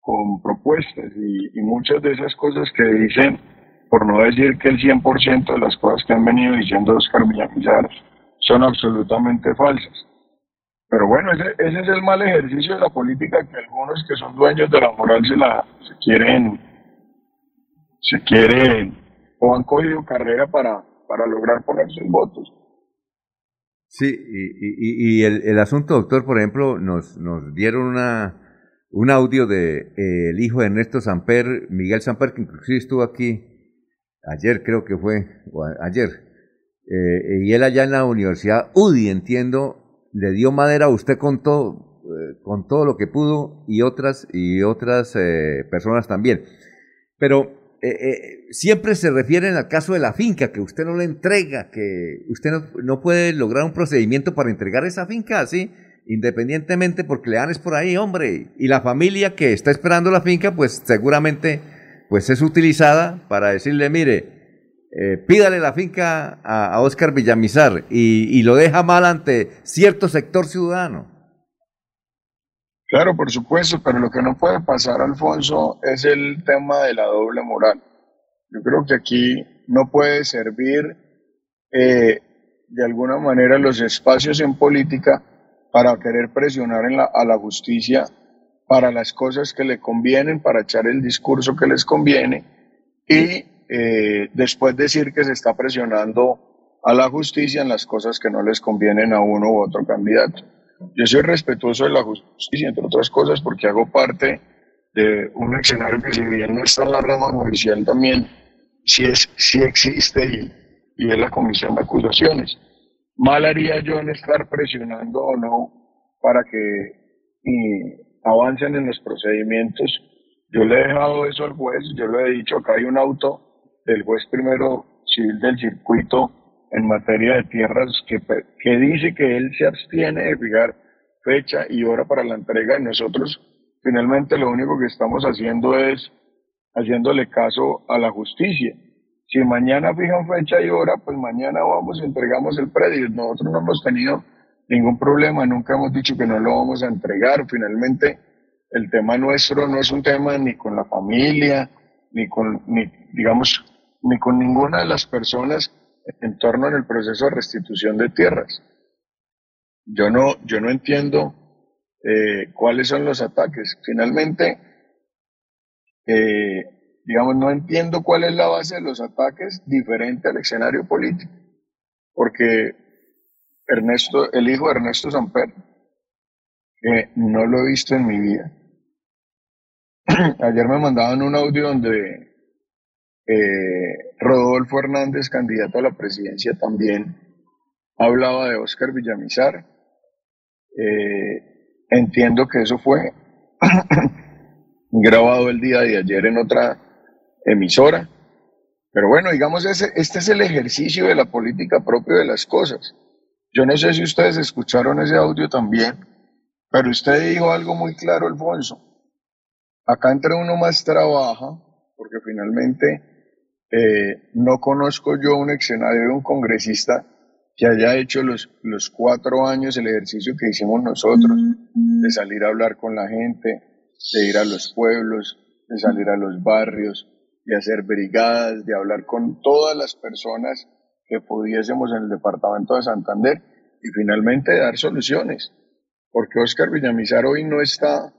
[SPEAKER 54] con propuestas y, y muchas de esas cosas que dicen, por no decir que el 100% de las cosas que han venido diciendo Oscar Villamizar son absolutamente falsas. Pero bueno, ese, ese es el mal ejercicio de la política que algunos que son dueños de la moral se la se quieren se quieren o han cogido carrera para, para lograr ponerse en votos.
[SPEAKER 2] Sí, y, y- el, el asunto, doctor, por ejemplo, nos, nos dieron una, un audio de eh, el hijo de Ernesto Samper, Miguel Samper, que inclusive estuvo aquí ayer, creo que fue, o ayer, eh, y él allá en la Universidad UDI, entiendo, le dio madera a usted con todo, eh, con todo lo que pudo y otras, y otras personas también. Pero eh, eh, siempre se refieren al caso de la finca, que usted no le entrega, que usted no, puede lograr un procedimiento para entregar esa finca así, independientemente porque le dan es por ahí, hombre. Y la familia que está esperando la finca, pues seguramente pues es utilizada para decirle, mire, eh, pídale la finca a, a Oscar Villamizar y lo deja mal ante cierto sector ciudadano.
[SPEAKER 54] Claro, por supuesto, pero lo que no puede pasar, Alfonso, es el tema de la doble moral. Yo creo que aquí no puede servir eh, de alguna manera los espacios en política para querer presionar a la justicia para las cosas que le convienen, para echar el discurso que les conviene y eh, después decir que se está presionando a la justicia en las cosas que no les convienen a uno u otro candidato. Yo soy respetuoso de la justicia, entre otras cosas, porque hago parte de un escenario que si bien no está en la rama judicial también, sí, es, sí existe y, y es la comisión de acusaciones. Mal haría yo en estar presionando o no para que avancen en los procedimientos. Yo le he dejado eso al juez, yo le he dicho, acá hay un auto del juez primero civil del circuito en materia de tierras que, que dice que él se abstiene de fijar fecha y hora para la entrega y nosotros finalmente lo único que estamos haciendo es haciéndole caso a la justicia. Si mañana fijan fecha y hora, pues mañana vamos y entregamos el predio. Nosotros no hemos tenido ningún problema, nunca hemos dicho que no lo vamos a entregar. Finalmente, el tema nuestro no es un tema ni con la familia, ni con, ni, digamos, ni con ninguna de las personas en torno al proceso de restitución de tierras. Yo no, yo no entiendo eh, cuáles son los ataques. Finalmente, eh, digamos, no entiendo cuál es la base de los ataques diferente al escenario político, porque Ernesto, el hijo de Ernesto Samper, que no lo he visto en mi vida. Ayer me mandaban un audio donde eh, Rodolfo Hernández, candidato a la presidencia, también hablaba de Oscar Villamizar. Eh, entiendo que eso fue grabado el día de ayer en otra emisora. Pero bueno, digamos, ese, este es el ejercicio de la política propio de las cosas. Yo no sé si ustedes escucharon ese audio también, pero usted dijo algo muy claro, Alfonso. Acá entre uno más trabaja, porque finalmente eh, no conozco yo un de un congresista que haya hecho los, los cuatro años el ejercicio que hicimos nosotros, de salir a hablar con la gente, de ir a los pueblos, de salir a los barrios, de hacer brigadas, de hablar con todas las personas que pudiésemos en el departamento de Santander y finalmente dar soluciones, porque Oscar Villamizar hoy no está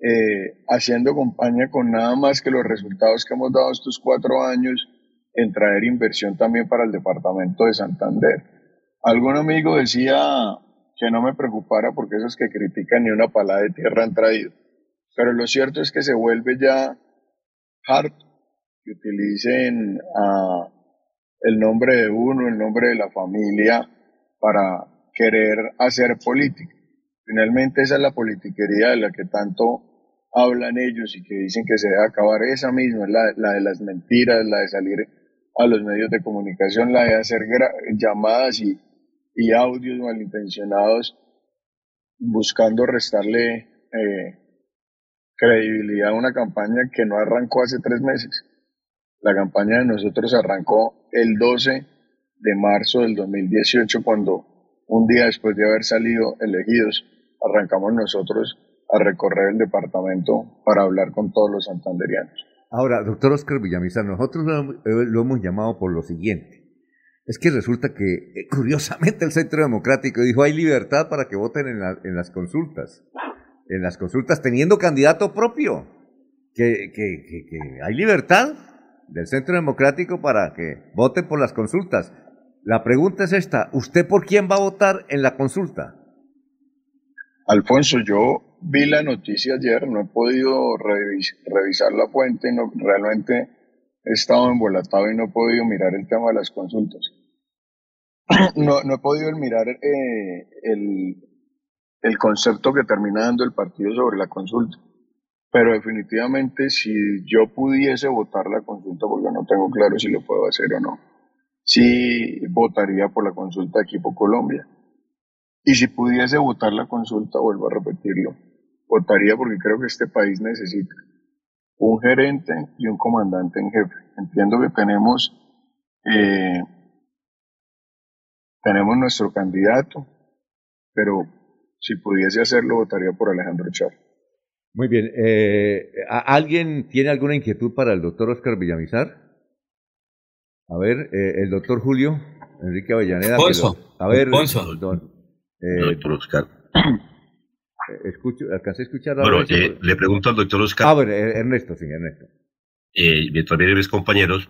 [SPEAKER 54] eh, haciendo compañía con nada más que los resultados que hemos dado estos cuatro años en traer inversión también para el departamento de Santander. Algún amigo decía que no me preocupara porque esos que critican ni una palada de tierra han traído, pero lo cierto es que se vuelve ya harto que utilicen a el nombre de uno, el nombre de la familia, para querer hacer política. Finalmente esa es la politiquería de la que tanto hablan ellos y que dicen que se debe acabar. Esa misma, la, la de las mentiras, la de salir a los medios de comunicación, la de hacer llamadas y, y, audios malintencionados buscando restarle eh, credibilidad a una campaña que no arrancó hace tres meses. La campaña de nosotros arrancó el 12 de marzo del 2018 cuando un día después de haber salido elegidos arrancamos nosotros a recorrer el departamento para hablar con todos los santanderianos.
[SPEAKER 2] Ahora, doctor Oscar Villamizar, nosotros lo, eh, lo hemos llamado por lo siguiente. Es que resulta que, eh, curiosamente, el Centro Democrático dijo hay libertad para que voten en, la, en las consultas. En las consultas teniendo candidato propio. Que, que, que, hay libertad del Centro Democrático para que vote por las consultas. La pregunta es esta, ¿usted por quién va a votar en la consulta?
[SPEAKER 54] Alfonso, yo vi la noticia ayer, no he podido revis revisar la fuente, no, realmente he estado embolatado y no he podido mirar el tema de las consultas. No, no he podido mirar eh, el, el concepto que termina dando el partido sobre la consulta. Pero definitivamente si yo pudiese votar la consulta, porque no tengo claro si lo puedo hacer o no, sí votaría por la consulta de Equipo Colombia. Y si pudiese votar la consulta, vuelvo a repetirlo, votaría porque creo que este país necesita un gerente y un comandante en jefe. Entiendo que tenemos, eh, tenemos nuestro candidato, pero si pudiese hacerlo, votaría por Alejandro Chávez.
[SPEAKER 2] Muy bien. Eh, ¿Alguien tiene alguna inquietud para el doctor Oscar Villamizar? A ver, eh, el doctor Julio Enrique Avellaneda.
[SPEAKER 40] Ponzo.
[SPEAKER 2] a ver,
[SPEAKER 40] Ponzo.
[SPEAKER 2] don, eh,
[SPEAKER 23] doctor Oscar.
[SPEAKER 2] Escucho, alcancé a escuchar a
[SPEAKER 23] Bueno, eh, le pregunto al doctor Oscar.
[SPEAKER 2] Ah, bueno, eh, Ernesto, sí, Ernesto.
[SPEAKER 23] eh, mientras vienen mis compañeros,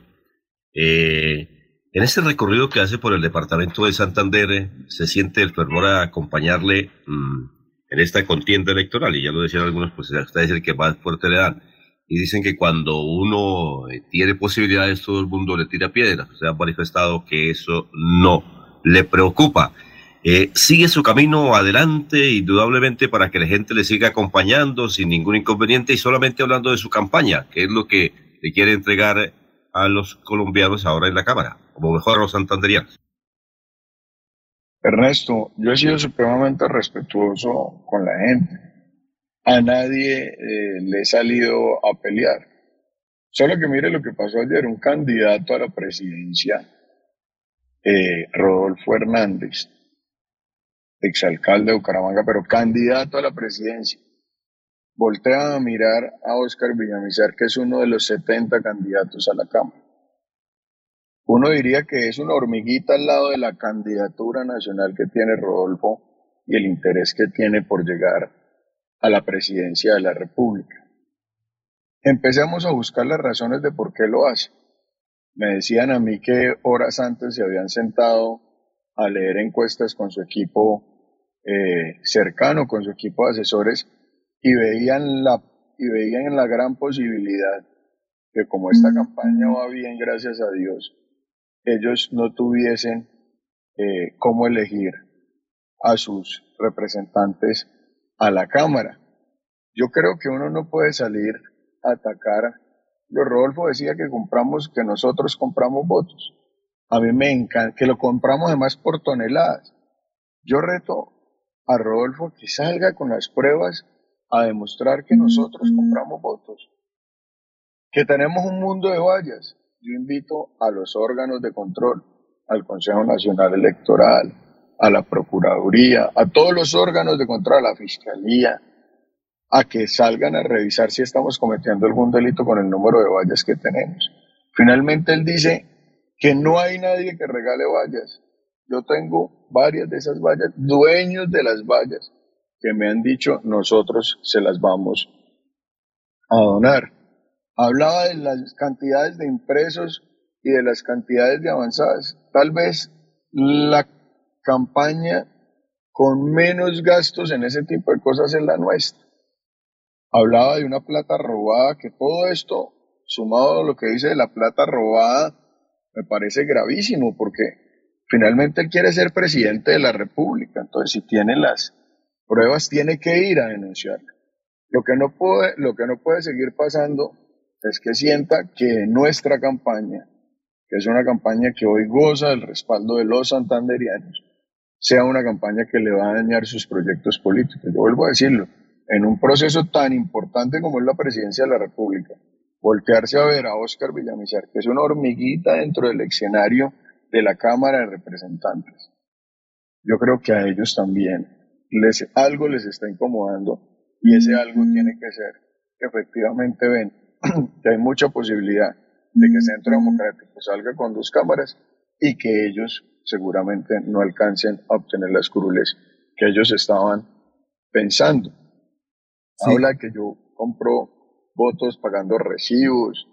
[SPEAKER 23] eh, en este recorrido que hace por el departamento de Santander, eh, se siente el fervor a acompañarle mm, en esta contienda electoral, y ya lo decían algunos, pues hasta es el que más fuerte le dan. Y dicen que cuando uno eh, tiene posibilidades, todo el mundo le tira piedras. Se ha manifestado que eso no le preocupa. Eh, sigue su camino adelante, indudablemente, para que la gente le siga acompañando sin ningún inconveniente y solamente hablando de su campaña, que es lo que le quiere entregar a los colombianos ahora en la Cámara, como mejor a los santanderianos.
[SPEAKER 54] Ernesto, yo he sido supremamente respetuoso con la gente. A nadie eh, le he salido a pelear. Solo que mire lo que pasó ayer, un candidato a la presidencia, eh, Rodolfo Hernández, exalcalde de Bucaramanga, pero candidato a la presidencia, voltea a mirar a Oscar Villamizar, que es uno de los 70 candidatos a la Cámara. Uno diría que es una hormiguita al lado de la candidatura nacional que tiene Rodolfo y el interés que tiene por llegar a la presidencia de la República. Empecemos a buscar las razones de por qué lo hace. Me decían a mí que horas antes se habían sentado a leer encuestas con su equipo eh, cercano, con su equipo de asesores, y veían la, y veían la gran posibilidad que como esta campaña va bien, gracias a Dios, ellos no tuviesen eh, cómo elegir a sus representantes a la Cámara. Yo creo que uno no puede salir a atacar. Lo Rodolfo decía que compramos, que nosotros compramos votos. A mí me encanta, que lo compramos además por toneladas. Yo reto a Rodolfo que salga con las pruebas a demostrar que nosotros compramos votos. Que tenemos un mundo de vallas. Yo invito a los órganos de control, al Consejo Nacional Electoral, a la Procuraduría, a todos los órganos de control, a la Fiscalía, a que salgan a revisar si estamos cometiendo algún delito con el número de vallas que tenemos. Finalmente él dice que no hay nadie que regale vallas. Yo tengo varias de esas vallas, dueños de las vallas, que me han dicho nosotros se las vamos a donar. Hablaba de las cantidades de impresos y de las cantidades de avanzadas. Tal vez la campaña con menos gastos en ese tipo de cosas es la nuestra. Hablaba de una plata robada, que todo esto, sumado a lo que dice de la plata robada, me parece gravísimo, porque finalmente él quiere ser presidente de la República. Entonces, si tiene las pruebas, tiene que ir a denunciarla. Lo que no puede, lo que no puede seguir pasando es que sienta que nuestra campaña, que es una campaña que hoy goza del respaldo de los santanderianos, sea una campaña que le va a dañar sus proyectos políticos. Yo vuelvo a decirlo, en un proceso tan importante como es la presidencia de la República, voltearse a ver a Óscar Villamizar, que es una hormiguita dentro del escenario de la Cámara de Representantes. Yo creo que a ellos también les, algo les está incomodando y ese algo tiene que ser que efectivamente ven que hay mucha posibilidad de que Centro Democrático salga con dos cámaras y que ellos seguramente no alcancen a obtener las curules que ellos estaban pensando. Habla que yo compro votos pagando recibos,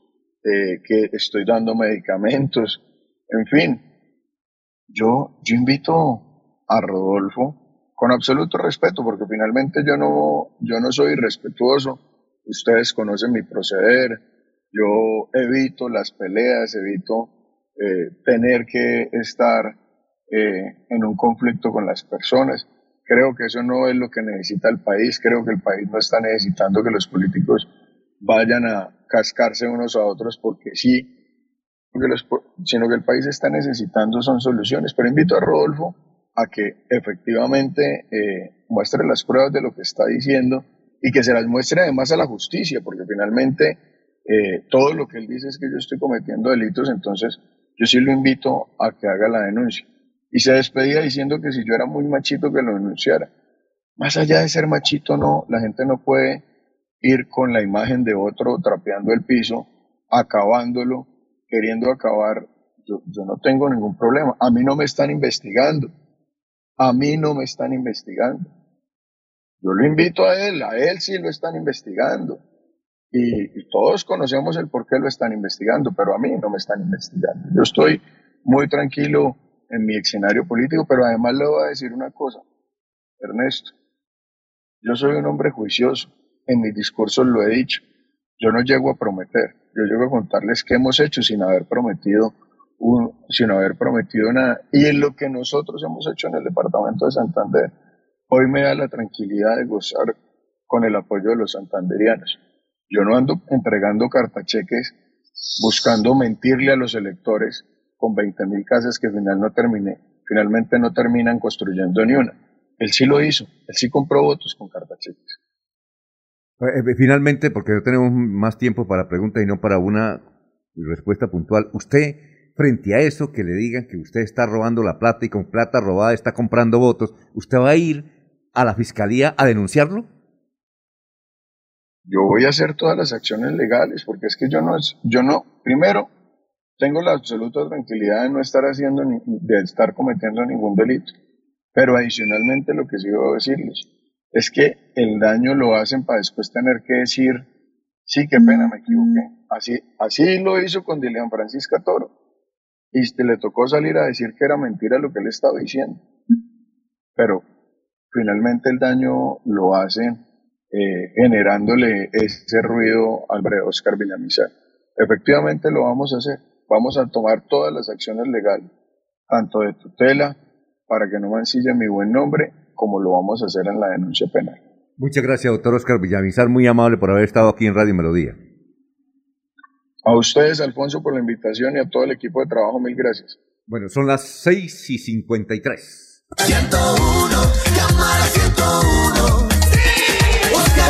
[SPEAKER 54] eh, que estoy dando medicamentos, en fin. Yo, yo invito a Rodolfo con absoluto respeto, porque finalmente yo no, yo no soy irrespetuoso. Ustedes conocen mi proceder. Yo evito las peleas, evito eh, tener que estar eh, en un conflicto con las personas. Creo que eso no es lo que necesita el país. Creo que el país no está necesitando que los políticos vayan a cascarse unos a otros porque sí, los, sino que el país está necesitando son soluciones. Pero invito a Rodolfo a que efectivamente eh, muestre las pruebas de lo que está diciendo y que se las muestre además a la justicia, porque finalmente eh, todo lo que él dice es que yo estoy cometiendo delitos, entonces yo sí lo invito a que haga la denuncia. Y se despedía diciendo que si yo era muy machito que lo denunciara. Más allá de ser machito, no, la gente no puede ir con la imagen de otro trapeando el piso, acabándolo, queriendo acabar. Yo, no tengo ningún problema. A mí no me están investigando. A mí no me están investigando. Yo lo invito a él, a él sí lo están investigando. Y, todos conocemos el por qué lo están investigando, pero a mí no me están investigando. Yo estoy muy tranquilo en mi escenario político, pero además le voy a decir una cosa, Ernesto. Yo soy un hombre juicioso, en mis discursos lo he dicho. Yo no llego a prometer, yo llego a contarles qué hemos hecho sin haber prometido sin haber prometido nada. Y en lo que nosotros hemos hecho en el departamento de Santander, hoy me da la tranquilidad de gozar con el apoyo de los santanderianos. Yo no ando entregando cartacheques buscando mentirle a los electores con 20 mil casas que final no terminé, finalmente no terminan construyendo ni una. Él sí lo hizo, él sí compró votos con cartacheques.
[SPEAKER 2] Eh, eh, finalmente, porque no tenemos más tiempo para preguntas y no para una respuesta puntual, usted, frente a eso, que le digan que usted está robando la plata y con plata robada está comprando votos, ¿usted va a ir a la fiscalía a denunciarlo?
[SPEAKER 54] yo voy a hacer todas las acciones legales, porque es que yo no, yo no, primero, tengo la absoluta tranquilidad de no estar haciendo, ni, de estar cometiendo ningún delito. Pero adicionalmente lo que sí decirles es que el daño lo hacen para después tener que decir, sí, qué pena, me equivoqué. Así, así lo hizo con Dilian Francisca Toro. Y le tocó salir a decir que era mentira lo que él estaba diciendo. Pero finalmente el daño lo hacen eh, generándole ese ruido al Bre Oscar Villamizar. Efectivamente lo vamos a hacer. Vamos a tomar todas las acciones legales, tanto de tutela, para que no mancille mi buen nombre, como lo vamos a hacer en la denuncia penal.
[SPEAKER 2] Muchas gracias, doctor Oscar Villamizar, muy amable por haber estado aquí en Radio Melodía.
[SPEAKER 54] A ustedes, Alfonso, por la invitación y a todo el equipo de trabajo, mil gracias.
[SPEAKER 2] Bueno, son las 6 y 53.
[SPEAKER 31] 101, cámara 101.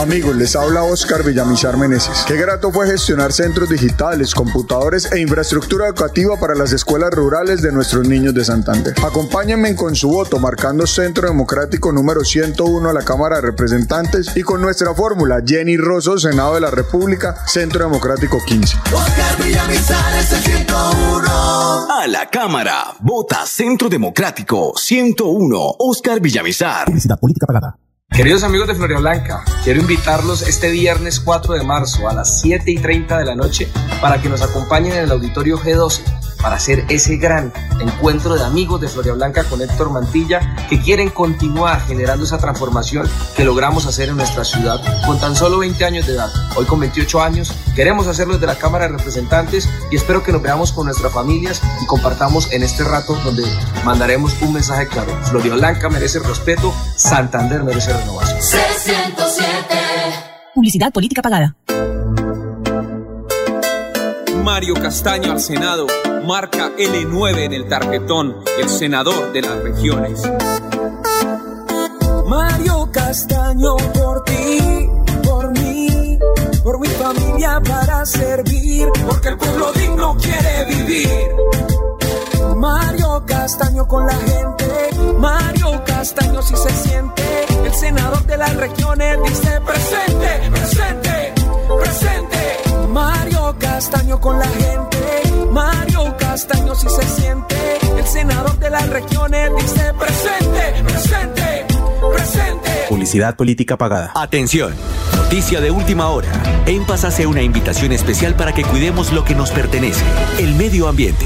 [SPEAKER 55] Amigos, les habla Oscar Villamizar Meneses. Qué grato fue gestionar centros digitales, computadores e infraestructura educativa para las escuelas rurales de nuestros niños de Santander. Acompáñenme con su voto marcando Centro Democrático número 101 a la Cámara de Representantes y con nuestra fórmula Jenny Rosso, Senado de la República, Centro Democrático 15.
[SPEAKER 31] Oscar Villamizar es el 101.
[SPEAKER 16] A la Cámara, vota Centro Democrático 101, Oscar Villamizar.
[SPEAKER 55] Publicidad política pagada.
[SPEAKER 19] Queridos amigos de Floria Blanca, quiero invitarlos este viernes 4 de marzo a las 7 y 30 de la noche para que nos acompañen en el auditorio G12 para hacer ese gran encuentro de amigos de Floria Blanca con Héctor Mantilla que quieren continuar generando esa transformación que logramos hacer en nuestra ciudad con tan solo 20 años de edad. Hoy con 28 años queremos hacerlo desde la Cámara de Representantes y espero que nos veamos con nuestras familias y compartamos en este rato donde mandaremos un mensaje claro. Floria Blanca merece respeto, Santander merece renovación.
[SPEAKER 18] Publicidad política pagada.
[SPEAKER 56] Mario Castaño al Senado, marca L9 en el tarjetón, el senador de las regiones.
[SPEAKER 31] Mario Castaño por ti, por mí, por mi familia para servir, porque el pueblo digno quiere vivir. Mario Castaño con la gente, Mario Castaño si se siente, el senador de las regiones dice presente, presente, presente. Mario Castaño con la gente, Mario Castaño si se siente, el senador de las regiones dice presente, presente, presente.
[SPEAKER 16] Publicidad política pagada. Atención. Noticia de última hora. En Paz hace una invitación especial para que cuidemos lo que nos pertenece, el medio ambiente.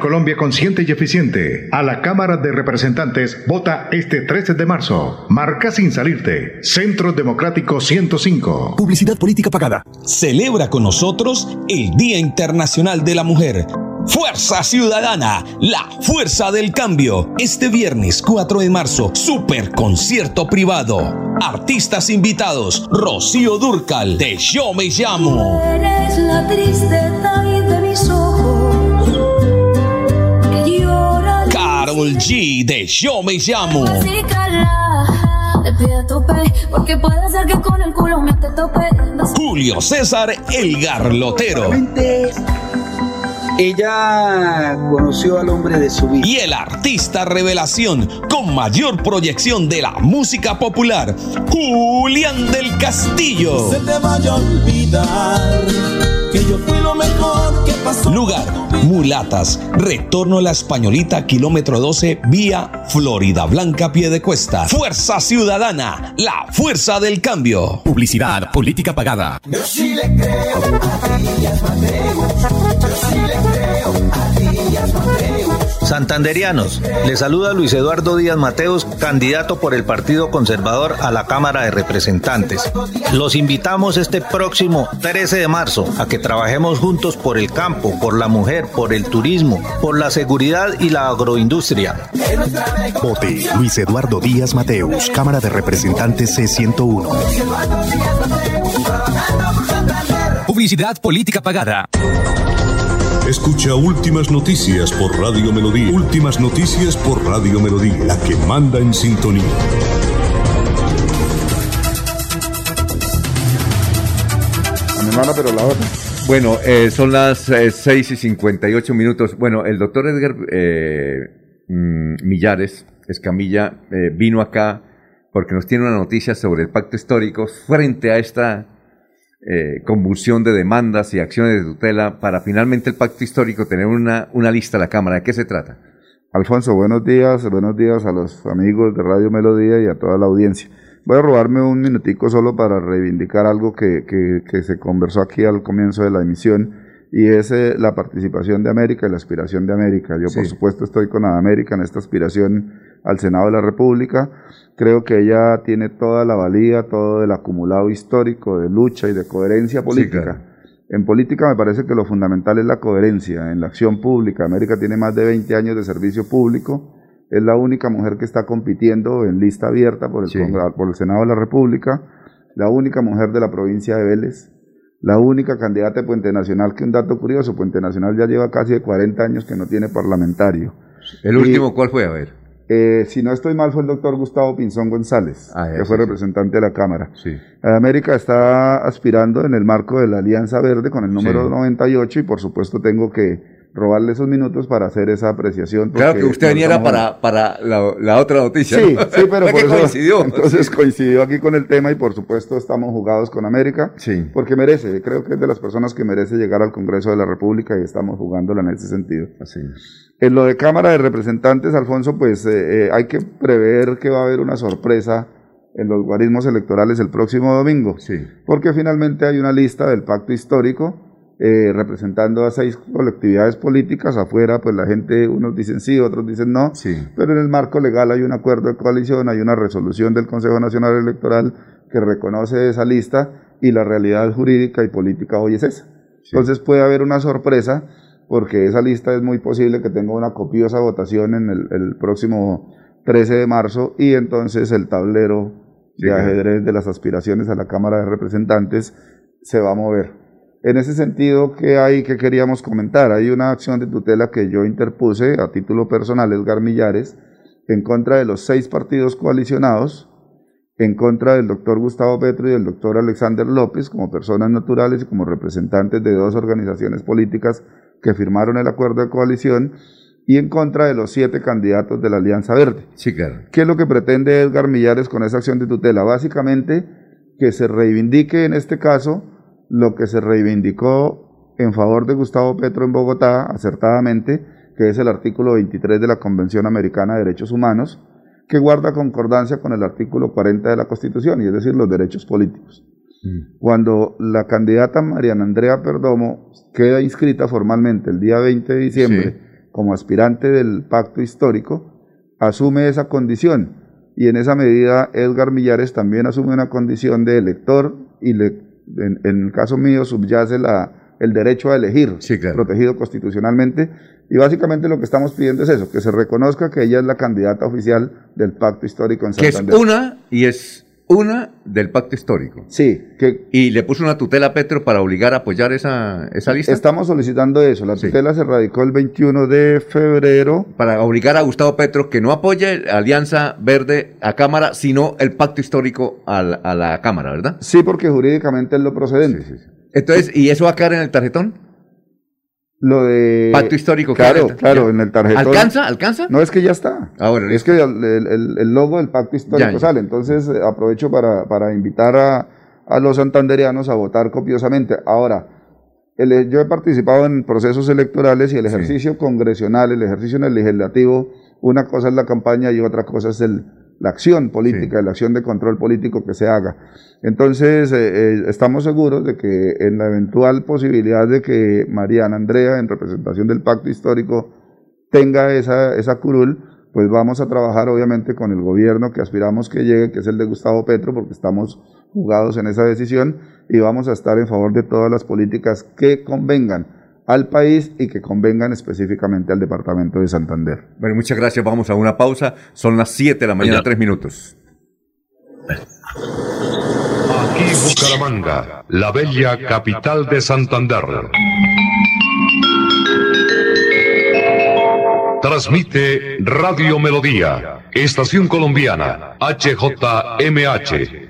[SPEAKER 1] Colombia consciente y eficiente. A la Cámara de Representantes vota este 13 de marzo. Marca sin salirte. Centro Democrático 105.
[SPEAKER 57] Publicidad política pagada.
[SPEAKER 43] Celebra con nosotros el Día Internacional de la Mujer. Fuerza Ciudadana, la fuerza del cambio. Este viernes 4 de marzo, super concierto privado. Artistas invitados, Rocío Durcal, de Yo Me Llamo.
[SPEAKER 44] Eres la tristeza de mis ojos.
[SPEAKER 43] Carol G, de Yo Me Llamo. Julio César El Garlotero.
[SPEAKER 58] Ella conoció al hombre de su vida.
[SPEAKER 43] Y el artista revelación con mayor proyección de la música popular, Julián del Castillo.
[SPEAKER 59] Se te vaya a olvidar que yo fui lo mejor que pasó.
[SPEAKER 43] Lugar, Mulatas, retorno a la Españolita, kilómetro 12, vía Florida Blanca, pie de cuesta. Fuerza Ciudadana, la fuerza del cambio.
[SPEAKER 60] Publicidad, política pagada.
[SPEAKER 59] Yo sí le creo a Díaz Mateus. Yo sí le creo a Díaz Mateus.
[SPEAKER 61] Santanderianos, le saluda Luis Eduardo Díaz Mateos, candidato por el Partido Conservador a la Cámara de Representantes. Los invitamos este próximo 13 de marzo a que trabajemos juntos por el campo, por la mujer, por el turismo, por la seguridad y la agroindustria.
[SPEAKER 60] Vote Luis Eduardo Díaz Mateus, Cámara de Representantes C101. Publicidad política pagada.
[SPEAKER 33] Escucha Últimas Noticias por Radio Melodía. Últimas Noticias por Radio Melodía, la que manda en sintonía.
[SPEAKER 53] A mi hermana, pero la otra.
[SPEAKER 2] Bueno, eh, son las eh, 6 y 58 minutos. Bueno, el doctor Edgar eh, mm, Millares Escamilla eh, vino acá porque nos tiene una noticia sobre el pacto histórico frente a esta eh, convulsión de demandas y acciones de tutela para finalmente el pacto histórico tener una, una lista a la Cámara. ¿De qué se trata?
[SPEAKER 53] Alfonso, buenos días, buenos días a los amigos de Radio Melodía y a toda la audiencia. Voy a robarme un minutico solo para reivindicar algo que, que, que se conversó aquí al comienzo de la emisión y es eh, la participación de América y la aspiración de América. Yo, por supuesto, estoy con América en esta aspiración al Senado de la República. Creo que ella tiene toda la valía, todo el acumulado histórico de lucha y de coherencia política. En política me parece que lo fundamental es la coherencia en la acción pública. América tiene más de 20 años de servicio público. Es la única mujer que está compitiendo en lista abierta por el,
[SPEAKER 2] Sí.
[SPEAKER 53] Por el Senado de la República. La única mujer de la provincia de Vélez. La única candidata de Puente Nacional, que un dato curioso, Puente Nacional ya lleva casi de 40 años que no tiene parlamentario.
[SPEAKER 2] ¿El
[SPEAKER 53] Y-
[SPEAKER 2] último cuál fue? A ver.
[SPEAKER 53] eh, si no estoy mal, fue el doctor Gustavo Pinzón González,
[SPEAKER 2] Ah,
[SPEAKER 53] que fue
[SPEAKER 2] sí.
[SPEAKER 53] representante de la Cámara.
[SPEAKER 2] Sí.
[SPEAKER 53] América está aspirando en el marco de la Alianza Verde con el número
[SPEAKER 2] Sí.
[SPEAKER 53] 98 y por supuesto tengo que robarle esos minutos para hacer esa apreciación.
[SPEAKER 2] Claro que usted venía era para, para la, la otra noticia.
[SPEAKER 53] Sí,
[SPEAKER 2] ¿no?
[SPEAKER 53] sí, pero
[SPEAKER 2] Fue
[SPEAKER 53] por
[SPEAKER 2] que
[SPEAKER 53] eso
[SPEAKER 2] coincidió.
[SPEAKER 53] entonces
[SPEAKER 2] Sí.
[SPEAKER 53] coincidió aquí con el tema y por supuesto estamos jugados con América,
[SPEAKER 2] Sí.
[SPEAKER 53] porque merece, creo que es de las personas que merece llegar al Congreso de la República y estamos jugándola en ese sentido.
[SPEAKER 2] Así
[SPEAKER 53] En lo de Cámara de Representantes, Alfonso, pues eh, eh, hay que prever que va a haber una sorpresa en los guarismos electorales el próximo domingo,
[SPEAKER 2] Sí.
[SPEAKER 53] porque finalmente hay una lista del pacto histórico eh, representando a seis colectividades políticas. Afuera, pues la gente, unos dicen sí, otros dicen no,
[SPEAKER 2] Sí.
[SPEAKER 53] pero en el marco legal hay un acuerdo de coalición, hay una resolución del Consejo Nacional Electoral que reconoce esa lista y la realidad jurídica y política hoy es esa. Entonces puede haber una sorpresa porque esa lista es muy posible que tenga una copiosa votación en el, el próximo 13 de marzo y entonces el tablero de ajedrez de las aspiraciones a la Cámara de Representantes se va a mover. En ese sentido, ¿qué hay que queríamos comentar? Hay una acción de tutela que yo interpuse a título personal, Edgar Millares, en contra de los seis partidos coalicionados, en contra del doctor Gustavo Petro y del doctor Alexander López como personas naturales y como representantes de dos organizaciones políticas que firmaron el acuerdo de coalición, y en contra de los siete candidatos de la Alianza Verde.
[SPEAKER 2] Sí, claro.
[SPEAKER 53] ¿Qué es lo que pretende Edgar Millares con esa acción de tutela? Básicamente que se reivindique en este caso lo que se reivindicó en favor de Gustavo Petro en Bogotá, acertadamente, que es el artículo 23 de la Convención Americana de Derechos Humanos, que guarda concordancia con el artículo 40 de la Constitución, y es decir, los derechos políticos. Cuando la candidata Mariana Andrea Perdomo queda inscrita formalmente el día 20 de diciembre como aspirante del pacto histórico, asume esa condición. Y en esa medida Edgar Millares también asume una condición de elector y le, en, en el caso mío subyace la, el derecho a elegir, protegido constitucionalmente y básicamente lo que estamos pidiendo es eso, que se reconozca que ella es la candidata oficial del pacto histórico en
[SPEAKER 2] Que es
[SPEAKER 53] Santander.
[SPEAKER 2] una y es Una del pacto histórico.
[SPEAKER 53] Sí. Que
[SPEAKER 2] Y le puso una tutela a Petro para obligar a apoyar esa, esa lista.
[SPEAKER 53] estamos solicitando eso. La tutela se radicó el 21 de febrero.
[SPEAKER 2] Para obligar a Gustavo Petro que no apoye Alianza Verde a Cámara, sino el pacto histórico a la, a la Cámara, ¿verdad?
[SPEAKER 53] Sí, porque jurídicamente es lo procedente.
[SPEAKER 2] Entonces, ¿y eso va a quedar en el tarjetón?
[SPEAKER 53] Lo de...
[SPEAKER 2] Pacto histórico.
[SPEAKER 53] Claro, claro, en el tarjetón.
[SPEAKER 2] ¿Alcanza? ¿Alcanza?
[SPEAKER 53] No, es que ya está.
[SPEAKER 2] Ah, bueno,
[SPEAKER 53] es que el, el- el logo del pacto histórico
[SPEAKER 2] Ya, ya.
[SPEAKER 53] sale. Entonces eh, aprovecho para, para invitar a, a los santandereanos a votar copiosamente. Ahora, el- yo he participado en procesos electorales y el ejercicio congresional, el ejercicio en el legislativo, una cosa es la campaña y otra cosa es el, la acción política, la acción de control político que se haga. Entonces, eh, eh, estamos seguros de que en la eventual posibilidad de que Mariana Andrea, en representación del pacto histórico, tenga esa, esa curul, pues vamos a trabajar obviamente con el gobierno que aspiramos que llegue, que es el de Gustavo Petro, porque estamos jugados en esa decisión y vamos a estar en favor de todas las políticas que convengan al país y que convengan específicamente al departamento de Santander.
[SPEAKER 2] Bueno, muchas gracias. Vamos a una pausa. Son las 7 de la mañana,
[SPEAKER 53] Ya.
[SPEAKER 2] 3 minutos.
[SPEAKER 33] Aquí Bucaramanga, la bella capital de Santander. Transmite Radio Melodía, Estación Colombiana, HJMH,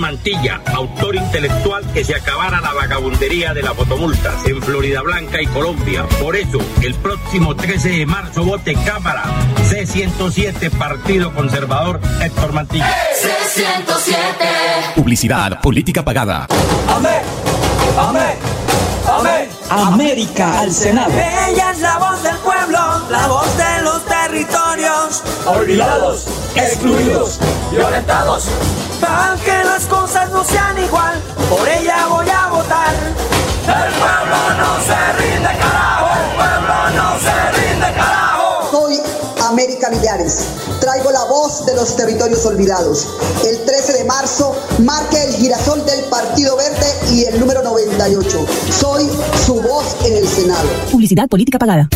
[SPEAKER 9] Mantilla, autor intelectual que se acabara la vagabundería de las fotomultas en Florida Blanca y Colombia. Por eso, el próximo 13 de marzo vote Cámara C107 Partido Conservador Héctor Mantilla.
[SPEAKER 44] C107.
[SPEAKER 62] Publicidad, política pagada.
[SPEAKER 63] Amén, amén, amén.
[SPEAKER 11] América al Senado.
[SPEAKER 63] Ella es la voz del pueblo, la voz de
[SPEAKER 11] Olvidados, excluidos, violentados.
[SPEAKER 63] Para que las cosas no sean igual, por ella voy a votar. El pueblo no se rinde, carajo. El pueblo no se rinde,
[SPEAKER 13] Millares. Traigo la voz de los territorios olvidados. El 13 de marzo marque el girasol del Partido Verde y el número 98. Soy su voz en el Senado.
[SPEAKER 64] Publicidad política pagada.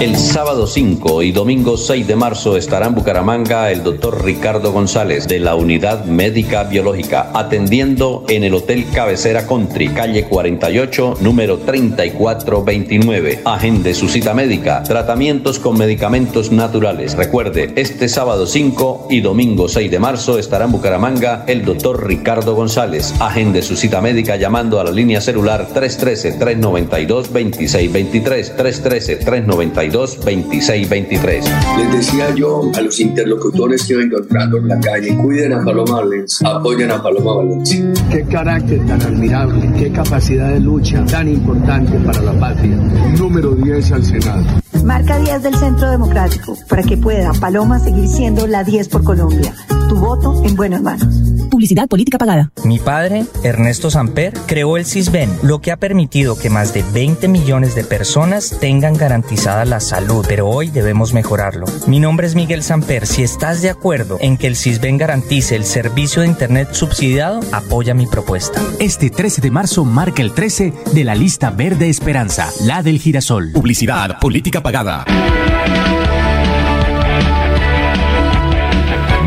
[SPEAKER 43] El sábado 5 y domingo 6 de marzo estará en Bucaramanga el doctor Ricardo González de la Unidad Médica Biológica, atendiendo en el Hotel Cabecera Country, calle 48, número 3429. Agende su cita médica, tratamientos con medicamentos naturales. Recuerde, este sábado 5 y domingo 6 de marzo estará en Bucaramanga el doctor Ricardo González. Agende su cita médica llamando a la línea celular 313-392-2623. 313-392-2623.
[SPEAKER 65] Les decía yo a los interlocutores que iba encontrando en la calle, cuiden a Paloma Valencia, apoyen a Paloma Valencia.
[SPEAKER 31] Qué carácter tan admirable, qué capacidad de lucha tan importante para la patria. Número 10 al Senado.
[SPEAKER 55] Marca 10 del Centro Democrático para que pueda Paloma seguir siendo la 10 por Colombia. Tu voto en buenas manos.
[SPEAKER 64] Publicidad política pagada.
[SPEAKER 17] Mi padre, Ernesto Samper, creó el CISBEN, lo que ha permitido que más de 20 millones de personas tengan garantizada la salud, pero hoy debemos mejorarlo. Mi nombre es Miguel Samper. Si estás de acuerdo en que el CISBEN garantice el servicio de Internet subsidiado, apoya mi propuesta.
[SPEAKER 18] Este 13 de marzo marca el 13 de la lista verde Esperanza, la del girasol.
[SPEAKER 62] Publicidad, política pagada.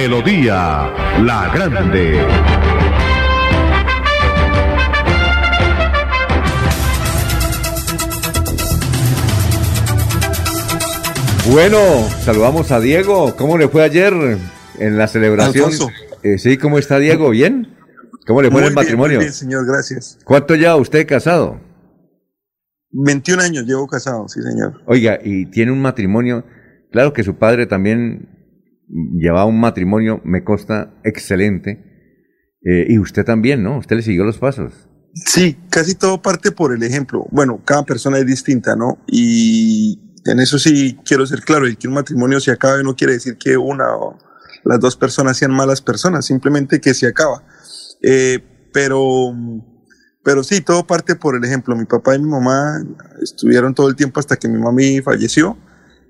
[SPEAKER 33] Melodía La Grande.
[SPEAKER 2] Bueno, saludamos a Diego. ¿Cómo le fue ayer en la celebración? Eh, sí, ¿cómo está Diego? ¿Bien? ¿Cómo le fue en
[SPEAKER 66] Muy
[SPEAKER 2] el
[SPEAKER 66] bien,
[SPEAKER 2] matrimonio?
[SPEAKER 66] muy bien, señor, gracias.
[SPEAKER 2] ¿Cuánto lleva usted casado?
[SPEAKER 66] 21 años llevo casado, sí, señor.
[SPEAKER 2] Oiga, y tiene un matrimonio. Claro que su padre también llevaba un matrimonio, me consta, excelente. Eh, y usted también, ¿no? Usted le siguió los pasos.
[SPEAKER 66] Sí, casi todo parte por el ejemplo. Bueno, cada persona es distinta, ¿no? Y en eso sí quiero ser claro, el que un matrimonio se acabe no quiere decir que una o las dos personas sean malas personas, simplemente que se acaba. Eh, pero, pero sí, todo parte por el ejemplo. Mi papá y mi mamá estuvieron todo el tiempo hasta que mi mami falleció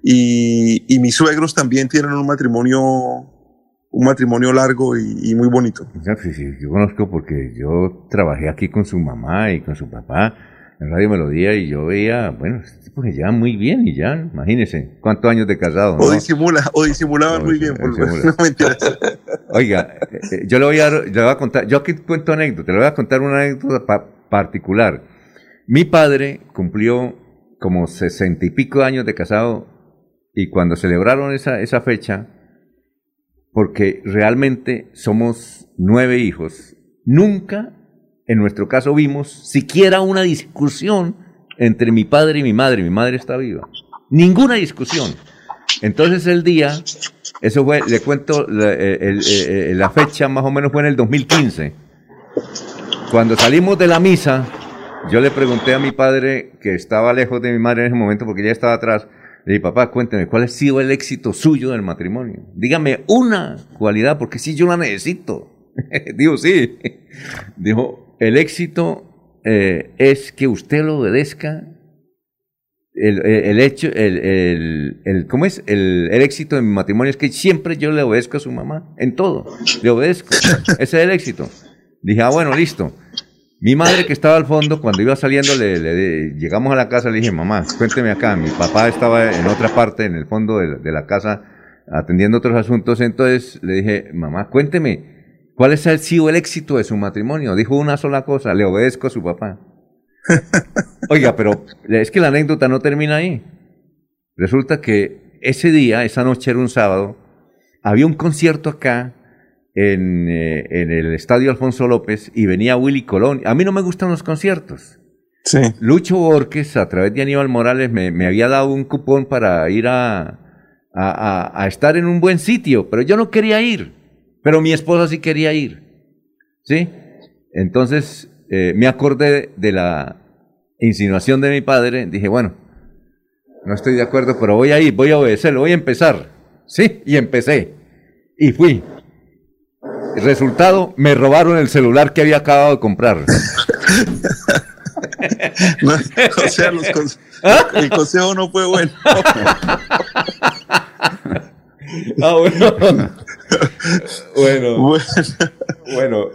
[SPEAKER 66] y, y mis suegros también tienen un matrimonio un matrimonio largo y, y muy bonito.
[SPEAKER 2] Sí, sí, yo conozco porque yo trabajé aquí con su mamá y con su papá en Radio Melodía y yo veía, bueno, este tipo que lleva muy bien y ya, imagínese, cuántos años de casado.
[SPEAKER 66] O disimula, o disimulaban muy bien, por no mentiras.
[SPEAKER 2] Oiga, eh, yo le voy, a, le voy a contar, yo aquí cuento anécdota, le voy a contar una anécdota pa particular. Mi padre cumplió como sesenta y pico años de casado y cuando celebraron esa, esa fecha, porque realmente somos nueve hijos, nunca en nuestro caso vimos siquiera una discusión entre mi padre y mi madre. Mi madre está viva. Ninguna discusión. Entonces el día, eso fue, le cuento, la, la fecha más o menos fue en el 2015. Cuando salimos de la misa, yo le pregunté a mi padre, que estaba lejos de mi madre en ese momento porque ella estaba atrás, le dije, papá, cuénteme, ¿cuál ha sido el éxito suyo del matrimonio? Dígame una cualidad, porque si yo la necesito. Digo, sí. Dijo, el éxito eh, es que usted lo obedezca. El, el hecho, el, el, ¿cómo es? El éxito de mi matrimonio es que siempre yo le obedezco a su mamá, en todo. Le obedezco. Ese es el éxito. Dije, ah, bueno, listo. Mi madre que estaba al fondo, cuando iba saliendo, le, le, llegamos a la casa, le dije, mamá, cuénteme acá. Mi papá estaba en otra parte, en el fondo de, de la casa, atendiendo otros asuntos. Entonces le dije, mamá, cuénteme, ¿cuál es el, sido el éxito de su matrimonio? Dijo una sola cosa, le obedezco a su papá. Oiga, pero es que la anécdota no termina ahí. Resulta que ese día, esa noche era un sábado, había un concierto acá en, eh, en, el estadio Alfonso López y venía Willy Colón. A mí no me gustan los conciertos.
[SPEAKER 66] Sí.
[SPEAKER 2] Lucho Borges, a través de Aníbal Morales, me, me había dado un cupón para ir a, a, a, a, estar en un buen sitio, pero yo no quería ir. Pero mi esposa sí quería ir. ¿Sí? Entonces eh, me acordé de la insinuación de mi padre. Dije, bueno, no estoy de acuerdo, pero voy a ir, voy a obedecerlo, voy a empezar. ¿Sí? Y empecé. Y fui. Resultado, me robaron el celular que había acabado de comprar.
[SPEAKER 66] no, o sea, los conse el consejo no fue bueno.
[SPEAKER 2] ah, bueno. bueno.
[SPEAKER 66] Bueno.
[SPEAKER 2] Bueno.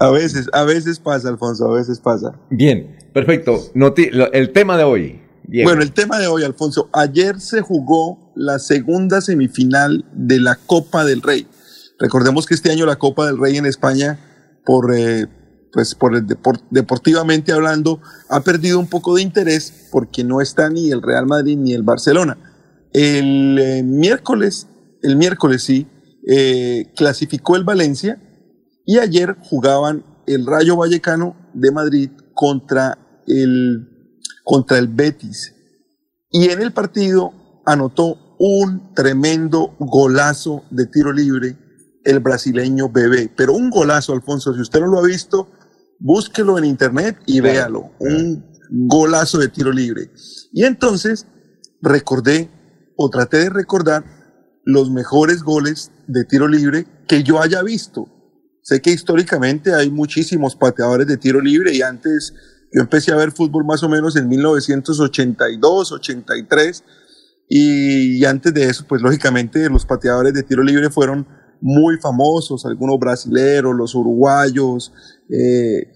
[SPEAKER 66] A veces, a veces pasa, Alfonso, a veces pasa.
[SPEAKER 2] Bien, perfecto. Noti el tema de hoy. Bien.
[SPEAKER 66] Bueno, el tema de hoy, Alfonso. Ayer se jugó la segunda semifinal de la Copa del Rey. Recordemos que este año la Copa del Rey en España, por, eh, pues por deportivamente hablando, ha perdido un poco de interés porque no está ni el Real Madrid ni el Barcelona. El eh, miércoles, el miércoles sí, eh, clasificó el Valencia y ayer jugaban el Rayo Vallecano de Madrid contra el, contra el Betis. Y en el partido anotó un tremendo golazo de tiro libre el brasileño Bebé. Pero un golazo, Alfonso, si usted no lo ha visto, búsquelo en internet y véalo. Un golazo de tiro libre. Y entonces recordé o traté de recordar los mejores goles de tiro libre que yo haya visto. Sé que históricamente hay muchísimos pateadores de tiro libre y antes yo empecé a ver fútbol más o menos en 1982, 83 y, antes de eso pues lógicamente los pateadores de tiro libre fueron muy famosos, algunos brasileros, los uruguayos, eh,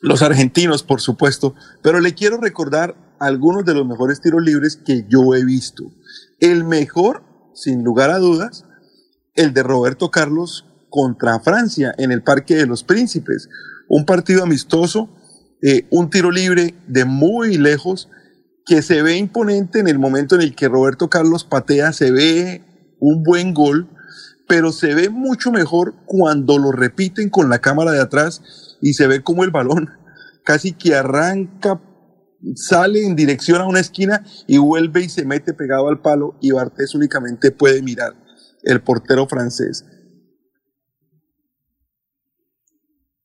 [SPEAKER 66] los argentinos, por supuesto, pero le quiero recordar algunos de los mejores tiros libres que yo he visto. El mejor, sin lugar a dudas, el de Roberto Carlos contra Francia en el Parque de los Príncipes. Un partido amistoso, eh, un tiro libre de muy lejos que se ve imponente en el momento en el que Roberto Carlos patea, se ve un buen gol, pero se ve mucho mejor cuando lo repiten con la cámara de atrás y se ve como el balón casi que arranca, sale en dirección a una esquina y vuelve y se mete pegado al palo y Bartés únicamente puede mirar. el portero francés.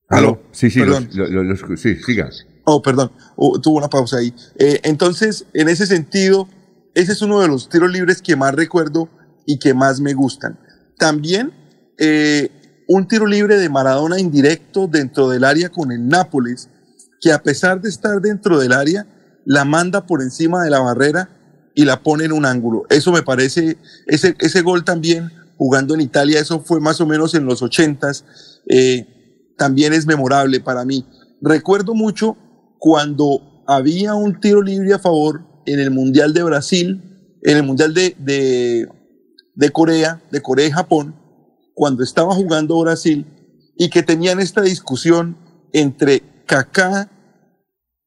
[SPEAKER 2] Aló. Sí, sí,
[SPEAKER 66] Perdón.
[SPEAKER 2] los- lo- lo- lo- sí, siga.
[SPEAKER 66] Oh, perdón, oh, tuvo una pausa ahí. Eh, entonces, en ese sentido, ese es uno de los tiros libres que más recuerdo y que más me gustan. También eh, un tiro libre de Maradona indirecto dentro del área con el Nápoles, que a pesar de estar dentro del área, la manda por encima de la barrera y la pone en un ángulo. Eso me parece, ese, ese gol también jugando en Italia, eso fue más o menos en los ochentas, eh, también es memorable para mí. Recuerdo mucho cuando había un tiro libre a favor en el Mundial de Brasil, en el Mundial de, de, de Corea, de Corea y Japón, cuando estaba jugando Brasil y que tenían esta discusión entre Kaká,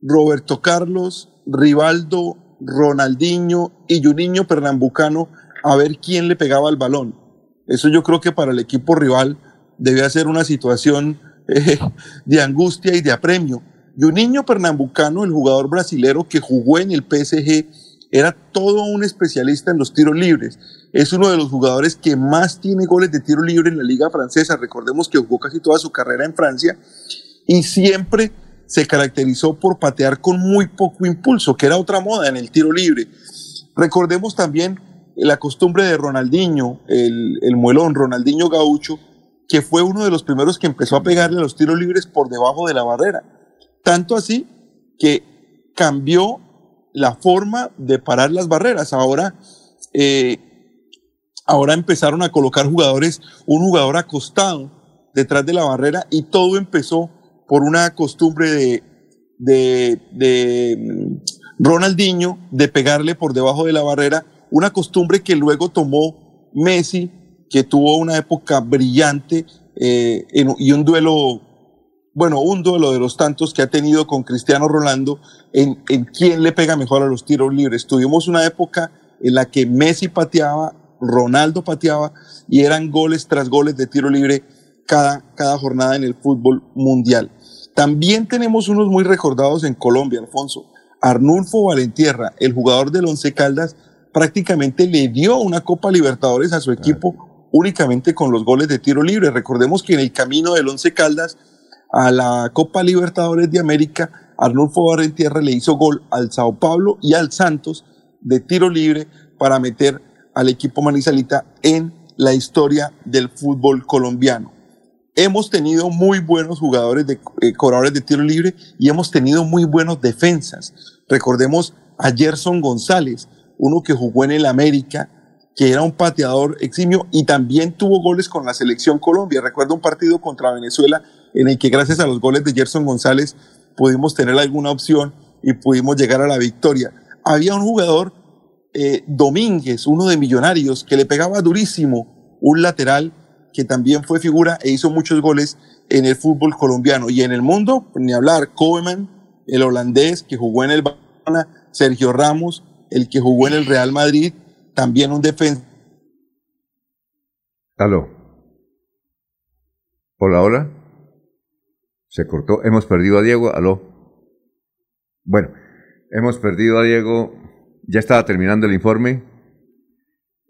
[SPEAKER 66] Roberto Carlos, Rivaldo, Ronaldinho y Juninho Pernambucano a ver quién le pegaba el balón. Eso yo creo que para el equipo rival debía ser una situación eh, de angustia y de apremio. Juninho Pernambucano, el jugador brasilero que jugó en el PSG, era todo un especialista en los tiros libres. Es uno de los jugadores que más tiene goles de tiro libre en la liga francesa. Recordemos que jugó casi toda su carrera en Francia y siempre se caracterizó por patear con muy poco impulso, que era otra moda en el tiro libre. Recordemos también la costumbre de Ronaldinho, el, el muelón Ronaldinho Gaucho, que fue uno de los primeros que empezó a pegarle a los tiros libres por debajo de la barrera. Tanto así que cambió la forma de parar las barreras. Ahora, eh, ahora empezaron a colocar jugadores, un jugador acostado detrás de la barrera y todo empezó por una costumbre de, mm, Ronaldinho de pegarle por debajo de la barrera, una costumbre que luego tomó Messi, que tuvo una época brillante eh, y un duelo, bueno, un duelo de los tantos que ha tenido con Cristiano Ronaldo en, en quién le pega mejor a los tiros libres. Tuvimos una época en la que Messi pateaba, Ronaldo pateaba y eran goles tras goles de tiro libre cada, cada jornada en el fútbol mundial. También tenemos unos muy recordados en Colombia, Alfonso. Arnulfo Valentierra, el jugador del Once Caldas, prácticamente le dio una Copa Libertadores a su equipo únicamente con los goles de tiro libre. Recordemos que en el camino del Once Caldas a la Copa Libertadores de América, Arnulfo Valentierra le hizo gol al Sao Paulo y al Santos de tiro libre para meter al equipo manizalita en la historia del fútbol colombiano hemos tenido muy buenos jugadores de eh, cobradores de tiro libre y hemos tenido muy buenos defensas. Recordemos a Gerson González, uno que jugó en el América, que era un pateador eximio y también tuvo goles con la selección Colombia. Recuerdo un partido contra Venezuela en el que gracias a los goles de Gerson González pudimos tener alguna opción y pudimos llegar a la victoria. Había un jugador, eh, Domínguez, uno de Millonarios, que le pegaba durísimo, un lateral que también fue figura e hizo muchos goles en el fútbol colombiano. Y en el mundo, ni hablar, Koeman, el holandés que jugó en el Barcelona, Sergio Ramos, el que jugó en el Real Madrid, también un defensa.
[SPEAKER 2] Aló. Hola, hola. Se cortó. Hemos perdido a Diego. Aló. Bueno, hemos perdido a Diego. Ya estaba terminando el informe.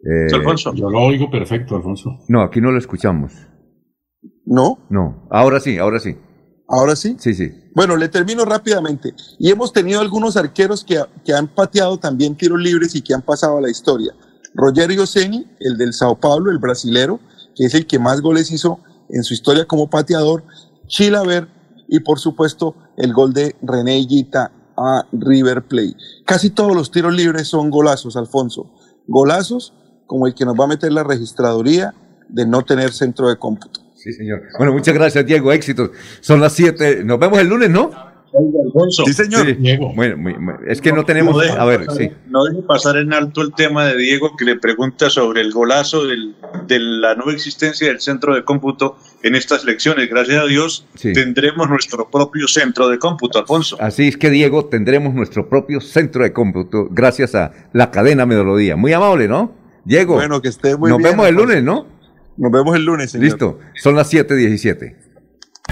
[SPEAKER 2] Eh,
[SPEAKER 67] Alfonso. Yo lo oigo perfecto, Alfonso.
[SPEAKER 2] No, aquí no lo escuchamos.
[SPEAKER 66] ¿No?
[SPEAKER 2] No. Ahora sí, ahora sí.
[SPEAKER 66] ¿Ahora sí?
[SPEAKER 2] Sí, sí.
[SPEAKER 66] Bueno, le termino rápidamente. Y hemos tenido algunos arqueros que, que han pateado también tiros libres y que han pasado a la historia. Rogerio Ceni, el del Sao Paulo, el brasilero, que es el que más goles hizo en su historia como pateador. Chilaver y por supuesto el gol de René Higuita a River Plate. Casi todos los tiros libres son golazos, Alfonso. Golazos como el que nos va a meter la registraduría de no tener centro de cómputo.
[SPEAKER 2] Sí, señor. Bueno, muchas gracias, Diego. Éxitos. Son las 7. Nos vemos el lunes, ¿no?
[SPEAKER 66] Alfonso.
[SPEAKER 2] Sí, señor. Bueno, muy- muy- es que no tenemos.
[SPEAKER 68] No deje
[SPEAKER 2] A ver,
[SPEAKER 68] pasar-
[SPEAKER 2] sí.
[SPEAKER 68] No deje pasar en alto el tema de Diego que le pregunta sobre el golazo del- de la no existencia del centro de cómputo en estas elecciones. Gracias a Dios
[SPEAKER 2] Sí.
[SPEAKER 68] tendremos nuestro propio centro de cómputo, Alfonso.
[SPEAKER 2] Así es que, Diego, tendremos nuestro propio centro de cómputo gracias a la cadena Melodía. Muy amable, ¿no? Diego.
[SPEAKER 66] Bueno, que esté muy
[SPEAKER 2] Nos
[SPEAKER 66] bien,
[SPEAKER 2] vemos el
[SPEAKER 66] Alfonso.
[SPEAKER 2] lunes, ¿no?
[SPEAKER 66] Nos vemos el lunes, señor.
[SPEAKER 2] Listo. Son las 7:17.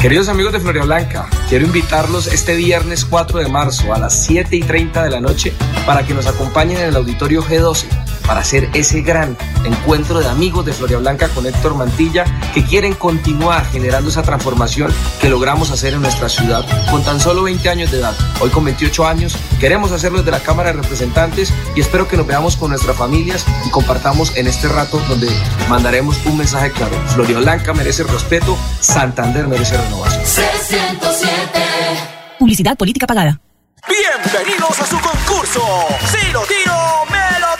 [SPEAKER 69] Queridos amigos de Floria Blanca, quiero invitarlos este viernes 4 de marzo a las 7 y 30 de la noche para que nos acompañen en el auditorio G12
[SPEAKER 19] para hacer ese gran encuentro de amigos de Floria Blanca con Héctor Mantilla que quieren continuar generando esa transformación que logramos hacer en nuestra ciudad con tan solo 20 años de edad. Hoy con 28 años queremos hacerlo desde la Cámara de Representantes y espero que nos veamos con nuestras familias y compartamos en este rato donde mandaremos un mensaje claro. Floria Blanca merece respeto, Santander merece renovación.
[SPEAKER 18] Publicidad política pagada.
[SPEAKER 70] Bienvenidos a su concurso. Si lo tiro, me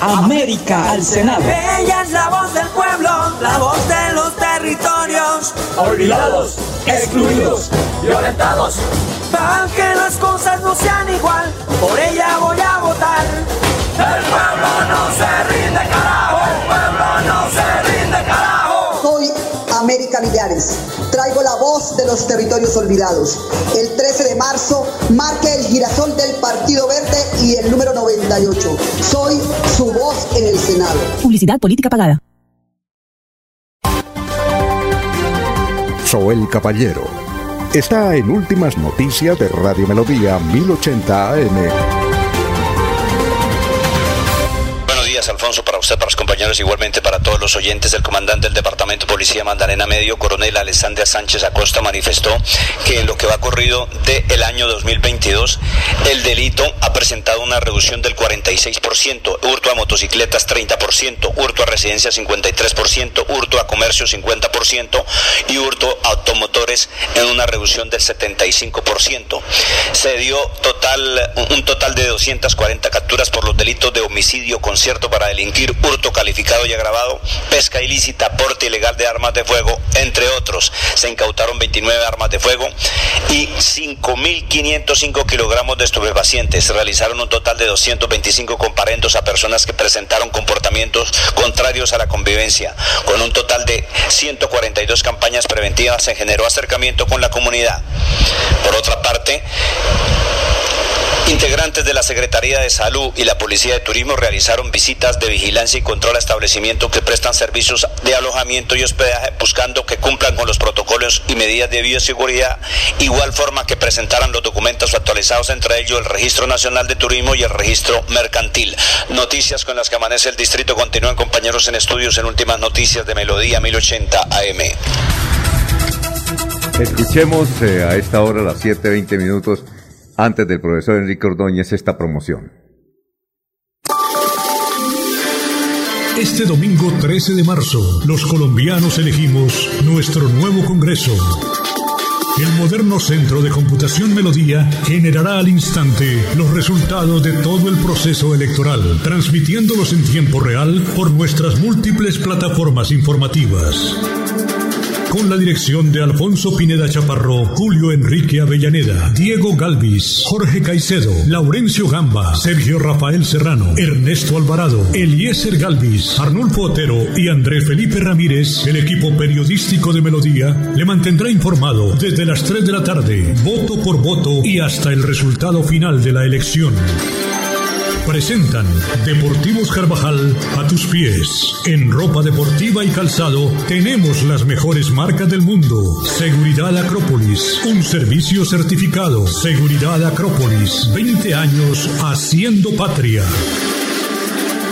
[SPEAKER 11] América al Senado.
[SPEAKER 71] Ella es la voz del pueblo, la voz de los territorios.
[SPEAKER 11] Olvidados, excluidos, violentados.
[SPEAKER 71] Para que las cosas no sean igual, por ella voy a votar.
[SPEAKER 11] El pueblo no se rinde, carajo.
[SPEAKER 13] Traigo la voz de los territorios olvidados. El 13 de marzo marque el girasol del Partido Verde y el número 98. Soy su voz en el Senado.
[SPEAKER 18] Publicidad política pagada.
[SPEAKER 1] Soel Caballero está en Últimas Noticias de Radio Melodía 1080 AM.
[SPEAKER 72] Alfonso, para usted, para los compañeros, igualmente para todos los oyentes. El comandante del Departamento de Policía Mandarena Medio, coronel Alessandra Sánchez Acosta, manifestó que en lo que va corrido del año 2022, el delito ha presentado una reducción del 46%, hurto a motocicletas 30%, hurto a residencias 53%, hurto a comercio 50% y hurto a automotores en una reducción del 75%. Se dio total, un total de 240 capturas por los delitos de homicidio, concierto para delinquir, hurto calificado y agravado, pesca ilícita, porte ilegal de armas de fuego, entre otros. Se incautaron 29 armas de fuego y 5.505 kilogramos de estupefacientes. Realizaron un total de 225 comparendos a personas que presentaron comportamientos contrarios a la convivencia. Con un total de 142 campañas preventivas se generó acercamiento con la comunidad. Por otra parte, Integrantes de la Secretaría de Salud y la Policía de Turismo realizaron visitas de vigilancia y control a establecimientos que prestan servicios de alojamiento y hospedaje buscando que cumplan con los protocolos y medidas de bioseguridad, igual forma que presentaran los documentos actualizados, entre ellos el Registro Nacional de Turismo y el Registro Mercantil. Noticias con las que amanece el distrito continúan compañeros en estudios en últimas noticias de Melodía 1080 AM.
[SPEAKER 2] Escuchemos eh, a esta hora, las 7.20 minutos, antes del profesor Enrique Ordóñez, esta promoción.
[SPEAKER 48] Este domingo 13 de marzo, los colombianos elegimos nuestro nuevo Congreso. El moderno Centro de Computación Melodía generará al instante los resultados de todo el proceso electoral, transmitiéndolos en tiempo real por nuestras múltiples plataformas informativas con la dirección de Alfonso Pineda Chaparro, Julio Enrique Avellaneda, Diego Galvis, Jorge Caicedo, Laurencio Gamba, Sergio Rafael Serrano, Ernesto Alvarado, Eliezer Galvis, Arnulfo Otero y André Felipe Ramírez, el equipo periodístico de Melodía, le mantendrá informado desde las 3 de la tarde, voto por voto y hasta el resultado final de la elección. Presentan Deportivos Carvajal a tus pies. En ropa deportiva y calzado tenemos las mejores marcas del mundo. Seguridad Acrópolis, un servicio certificado. Seguridad Acrópolis, 20 años haciendo patria.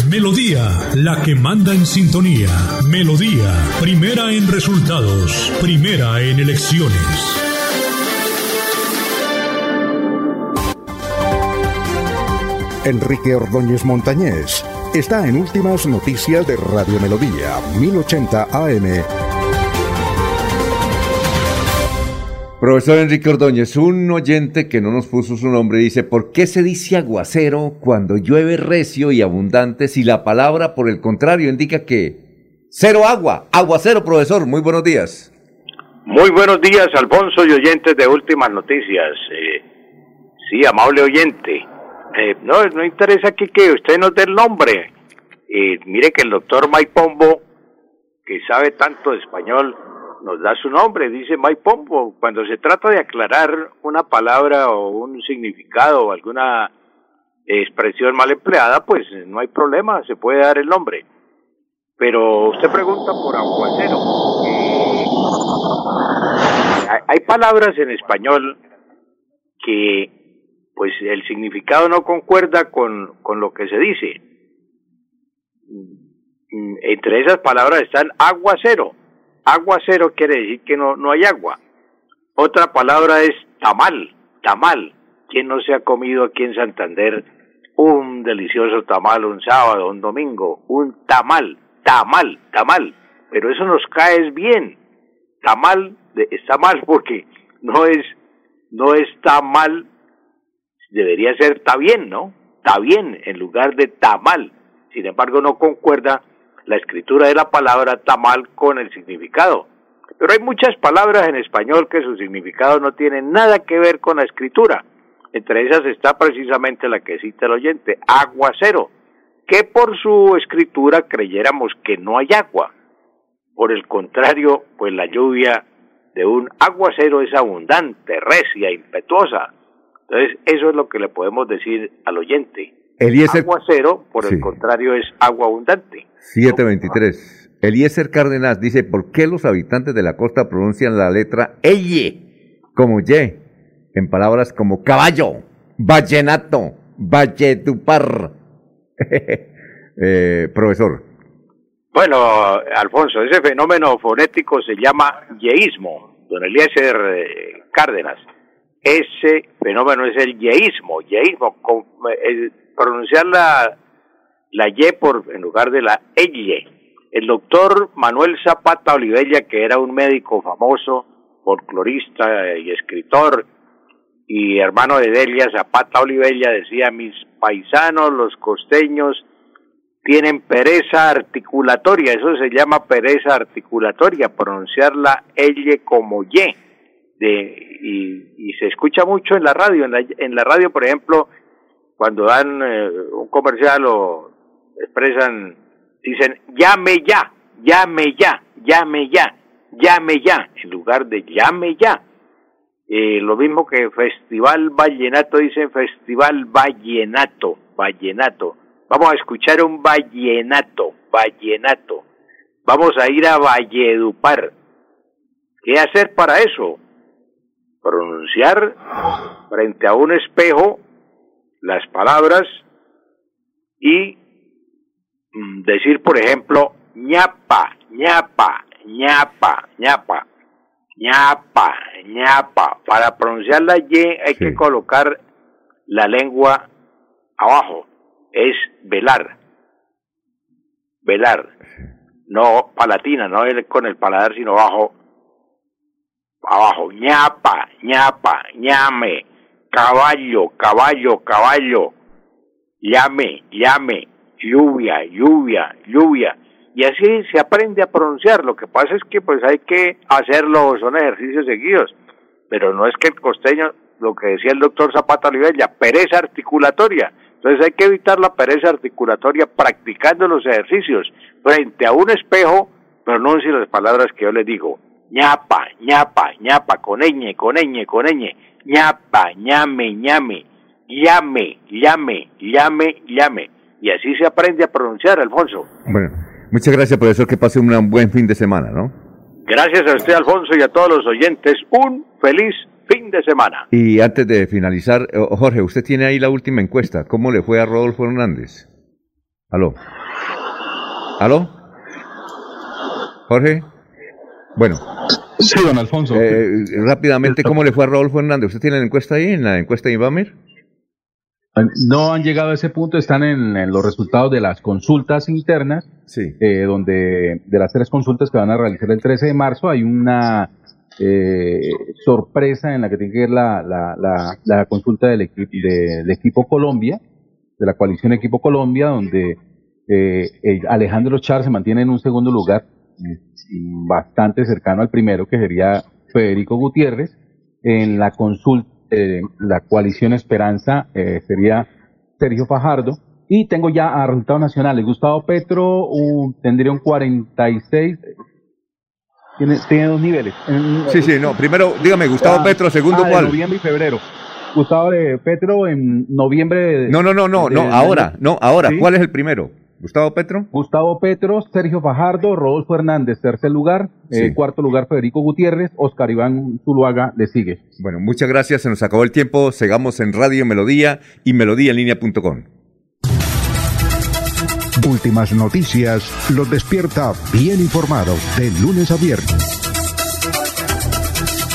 [SPEAKER 48] Melodía, la que manda en sintonía. Melodía, primera en resultados, primera en elecciones.
[SPEAKER 1] Enrique Ordóñez Montañés está en Últimas Noticias de Radio Melodía, 1080 AM.
[SPEAKER 2] Profesor Enrique Ordóñez, un oyente que no nos puso su nombre dice, ¿por qué se dice aguacero cuando llueve recio y abundante si la palabra, por el contrario, indica que cero agua? Aguacero, profesor, muy buenos días.
[SPEAKER 73] Muy buenos días, Alfonso y oyentes de Últimas Noticias. Eh, sí, amable oyente. Eh, no, no interesa aquí que usted nos dé el nombre. Eh, mire que el doctor Mike Pombo, que sabe tanto de español, nos da su nombre, dice Mike Pombo. Cuando se trata de aclarar una palabra o un significado o alguna expresión mal empleada, pues no hay problema, se puede dar el nombre. Pero usted pregunta por aguacero. Hay, hay palabras en español que pues el significado no concuerda con, con lo que se dice. Mm, Entre esas palabras están aguacero. Aguacero quiere decir que no, no hay agua. Otra palabra es tamal, tamal. ¿Quién no se ha comido aquí en Santander un delicioso tamal un sábado, un domingo? Un tamal, tamal, tamal. Pero eso nos cae bien. Tamal está mal porque no es, no está mal, debería ser está bien, ¿no? Está bien en lugar de tamal. Sin embargo, no concuerda la escritura de la palabra tamal con el significado. Pero hay muchas palabras en español que su significado no tiene nada que ver con la escritura. Entre esas está precisamente la que cita el oyente, aguacero, que por su escritura creyéramos que no hay agua. Por el contrario, pues la lluvia de un aguacero es abundante, recia, impetuosa. Entonces, eso es lo que le podemos decir al oyente.
[SPEAKER 2] Eliezer,
[SPEAKER 73] Aguacero, por
[SPEAKER 2] Sí.
[SPEAKER 73] el contrario, es agua abundante.
[SPEAKER 2] 723. Eliezer Cárdenas dice, ¿por qué los habitantes de la costa pronuncian la letra Eye como Y en palabras como caballo, vallenato, valledupar? eh, profesor.
[SPEAKER 73] Bueno, Alfonso, ese fenómeno fonético se llama yeísmo, don Eliezer eh, Cárdenas. Ese fenómeno es el yeísmo, yeísmo, pronunciar la, la Y por, en lugar de la EYE. El doctor Manuel Zapata Olivella, que era un médico famoso, folclorista y escritor, y hermano de Delia Zapata Olivella, decía, mis paisanos, los costeños, tienen pereza articulatoria, eso se llama pereza articulatoria, pronunciar la L como Y. Y, y se escucha mucho en la radio, en la, en la radio, por ejemplo, cuando dan eh, un comercial o expresan, dicen, llame ya, llame ya, llame ya, llame ya, en lugar de llame ya. Eh, lo mismo que Festival Vallenato, dicen Festival Vallenato, Vallenato. Vamos a escuchar un vallenato, vallenato. Vamos a ir a Valledupar. ¿Qué hacer para eso? Pronunciar frente a un espejo las palabras y mm, decir, por ejemplo, ñapa, ñapa, ñapa, ñapa, ñapa, ñapa. Para pronunciar la Y hay que colocar la lengua abajo. Es velar. Velar. No palatina, no con el paladar, sino abajo. Abajo. ñapa, ñapa, ñame. Caballo, caballo, caballo. Llame, llame. Lluvia, lluvia, lluvia. Y así se aprende a pronunciar. Lo que pasa es que pues hay que hacerlo, son ejercicios seguidos. Pero no es que el costeño, lo que decía el doctor Zapata Olivella, pereza articulatoria. Entonces hay que evitar la pereza articulatoria practicando los ejercicios. Frente a un espejo, pronuncie las palabras que yo les digo. Ñapa, ñapa, ñapa, con ñ, con ñ, con ñ. ñapa, ñame, ñame. Llame, llame, llame, llame. Y así se aprende a pronunciar, Alfonso.
[SPEAKER 2] Bueno, muchas gracias, profesor. Que pase un buen fin de semana, ¿no?
[SPEAKER 73] Gracias a usted, Alfonso, y a todos los oyentes. Un feliz fin de semana.
[SPEAKER 2] Y antes de finalizar, eh, Jorge, usted tiene ahí la última encuesta. ¿Cómo le fue a Rodolfo Hernández? ¿Aló? ¿Aló? ¿Jorge? Bueno.
[SPEAKER 67] Sí, don Alfonso.
[SPEAKER 2] Eh, rápidamente, ¿cómo le fue a Rodolfo Hernández? ¿Usted tiene la encuesta ahí, en la encuesta de Ibamir?
[SPEAKER 67] No han llegado a ese punto, están en, en los resultados de las consultas internas,
[SPEAKER 2] sí.
[SPEAKER 67] eh, donde de las tres consultas que van a realizar el 13 de marzo hay una eh, sorpresa en la que tiene que ver la, la, la, la consulta del, equi- del equipo Colombia, de la coalición Equipo Colombia, donde eh, Alejandro Char se mantiene en un segundo lugar, bastante cercano al primero, que sería Federico Gutiérrez. En la consulta, eh, la coalición Esperanza eh, sería Sergio Fajardo.
[SPEAKER 21] Y tengo ya a resultados nacionales. Gustavo Petro uh, tendría un 46. Tiene, tiene dos niveles. En-
[SPEAKER 2] Sí, sí, no. Primero, dígame, Gustavo
[SPEAKER 21] Ah,
[SPEAKER 2] Petro, segundo,
[SPEAKER 21] ah,
[SPEAKER 2] ¿cuál?
[SPEAKER 21] noviembre y febrero. Gustavo de Petro en noviembre. de-
[SPEAKER 2] No, no, no, no,
[SPEAKER 21] de-
[SPEAKER 2] no, ahora, no, ahora.
[SPEAKER 21] Sí.
[SPEAKER 2] ¿Cuál es el primero? ¿Gustavo Petro?
[SPEAKER 21] Gustavo Petro, Sergio Fajardo, Rodolfo Hernández, tercer lugar. Eh, cuarto lugar, Federico Gutiérrez. Oscar Iván Zuluaga le sigue.
[SPEAKER 2] Bueno, muchas gracias. Se nos acabó el tiempo. Sigamos en Radio Melodía y melodíaenlínea.com.
[SPEAKER 1] Últimas noticias los despierta bien informados de lunes a viernes.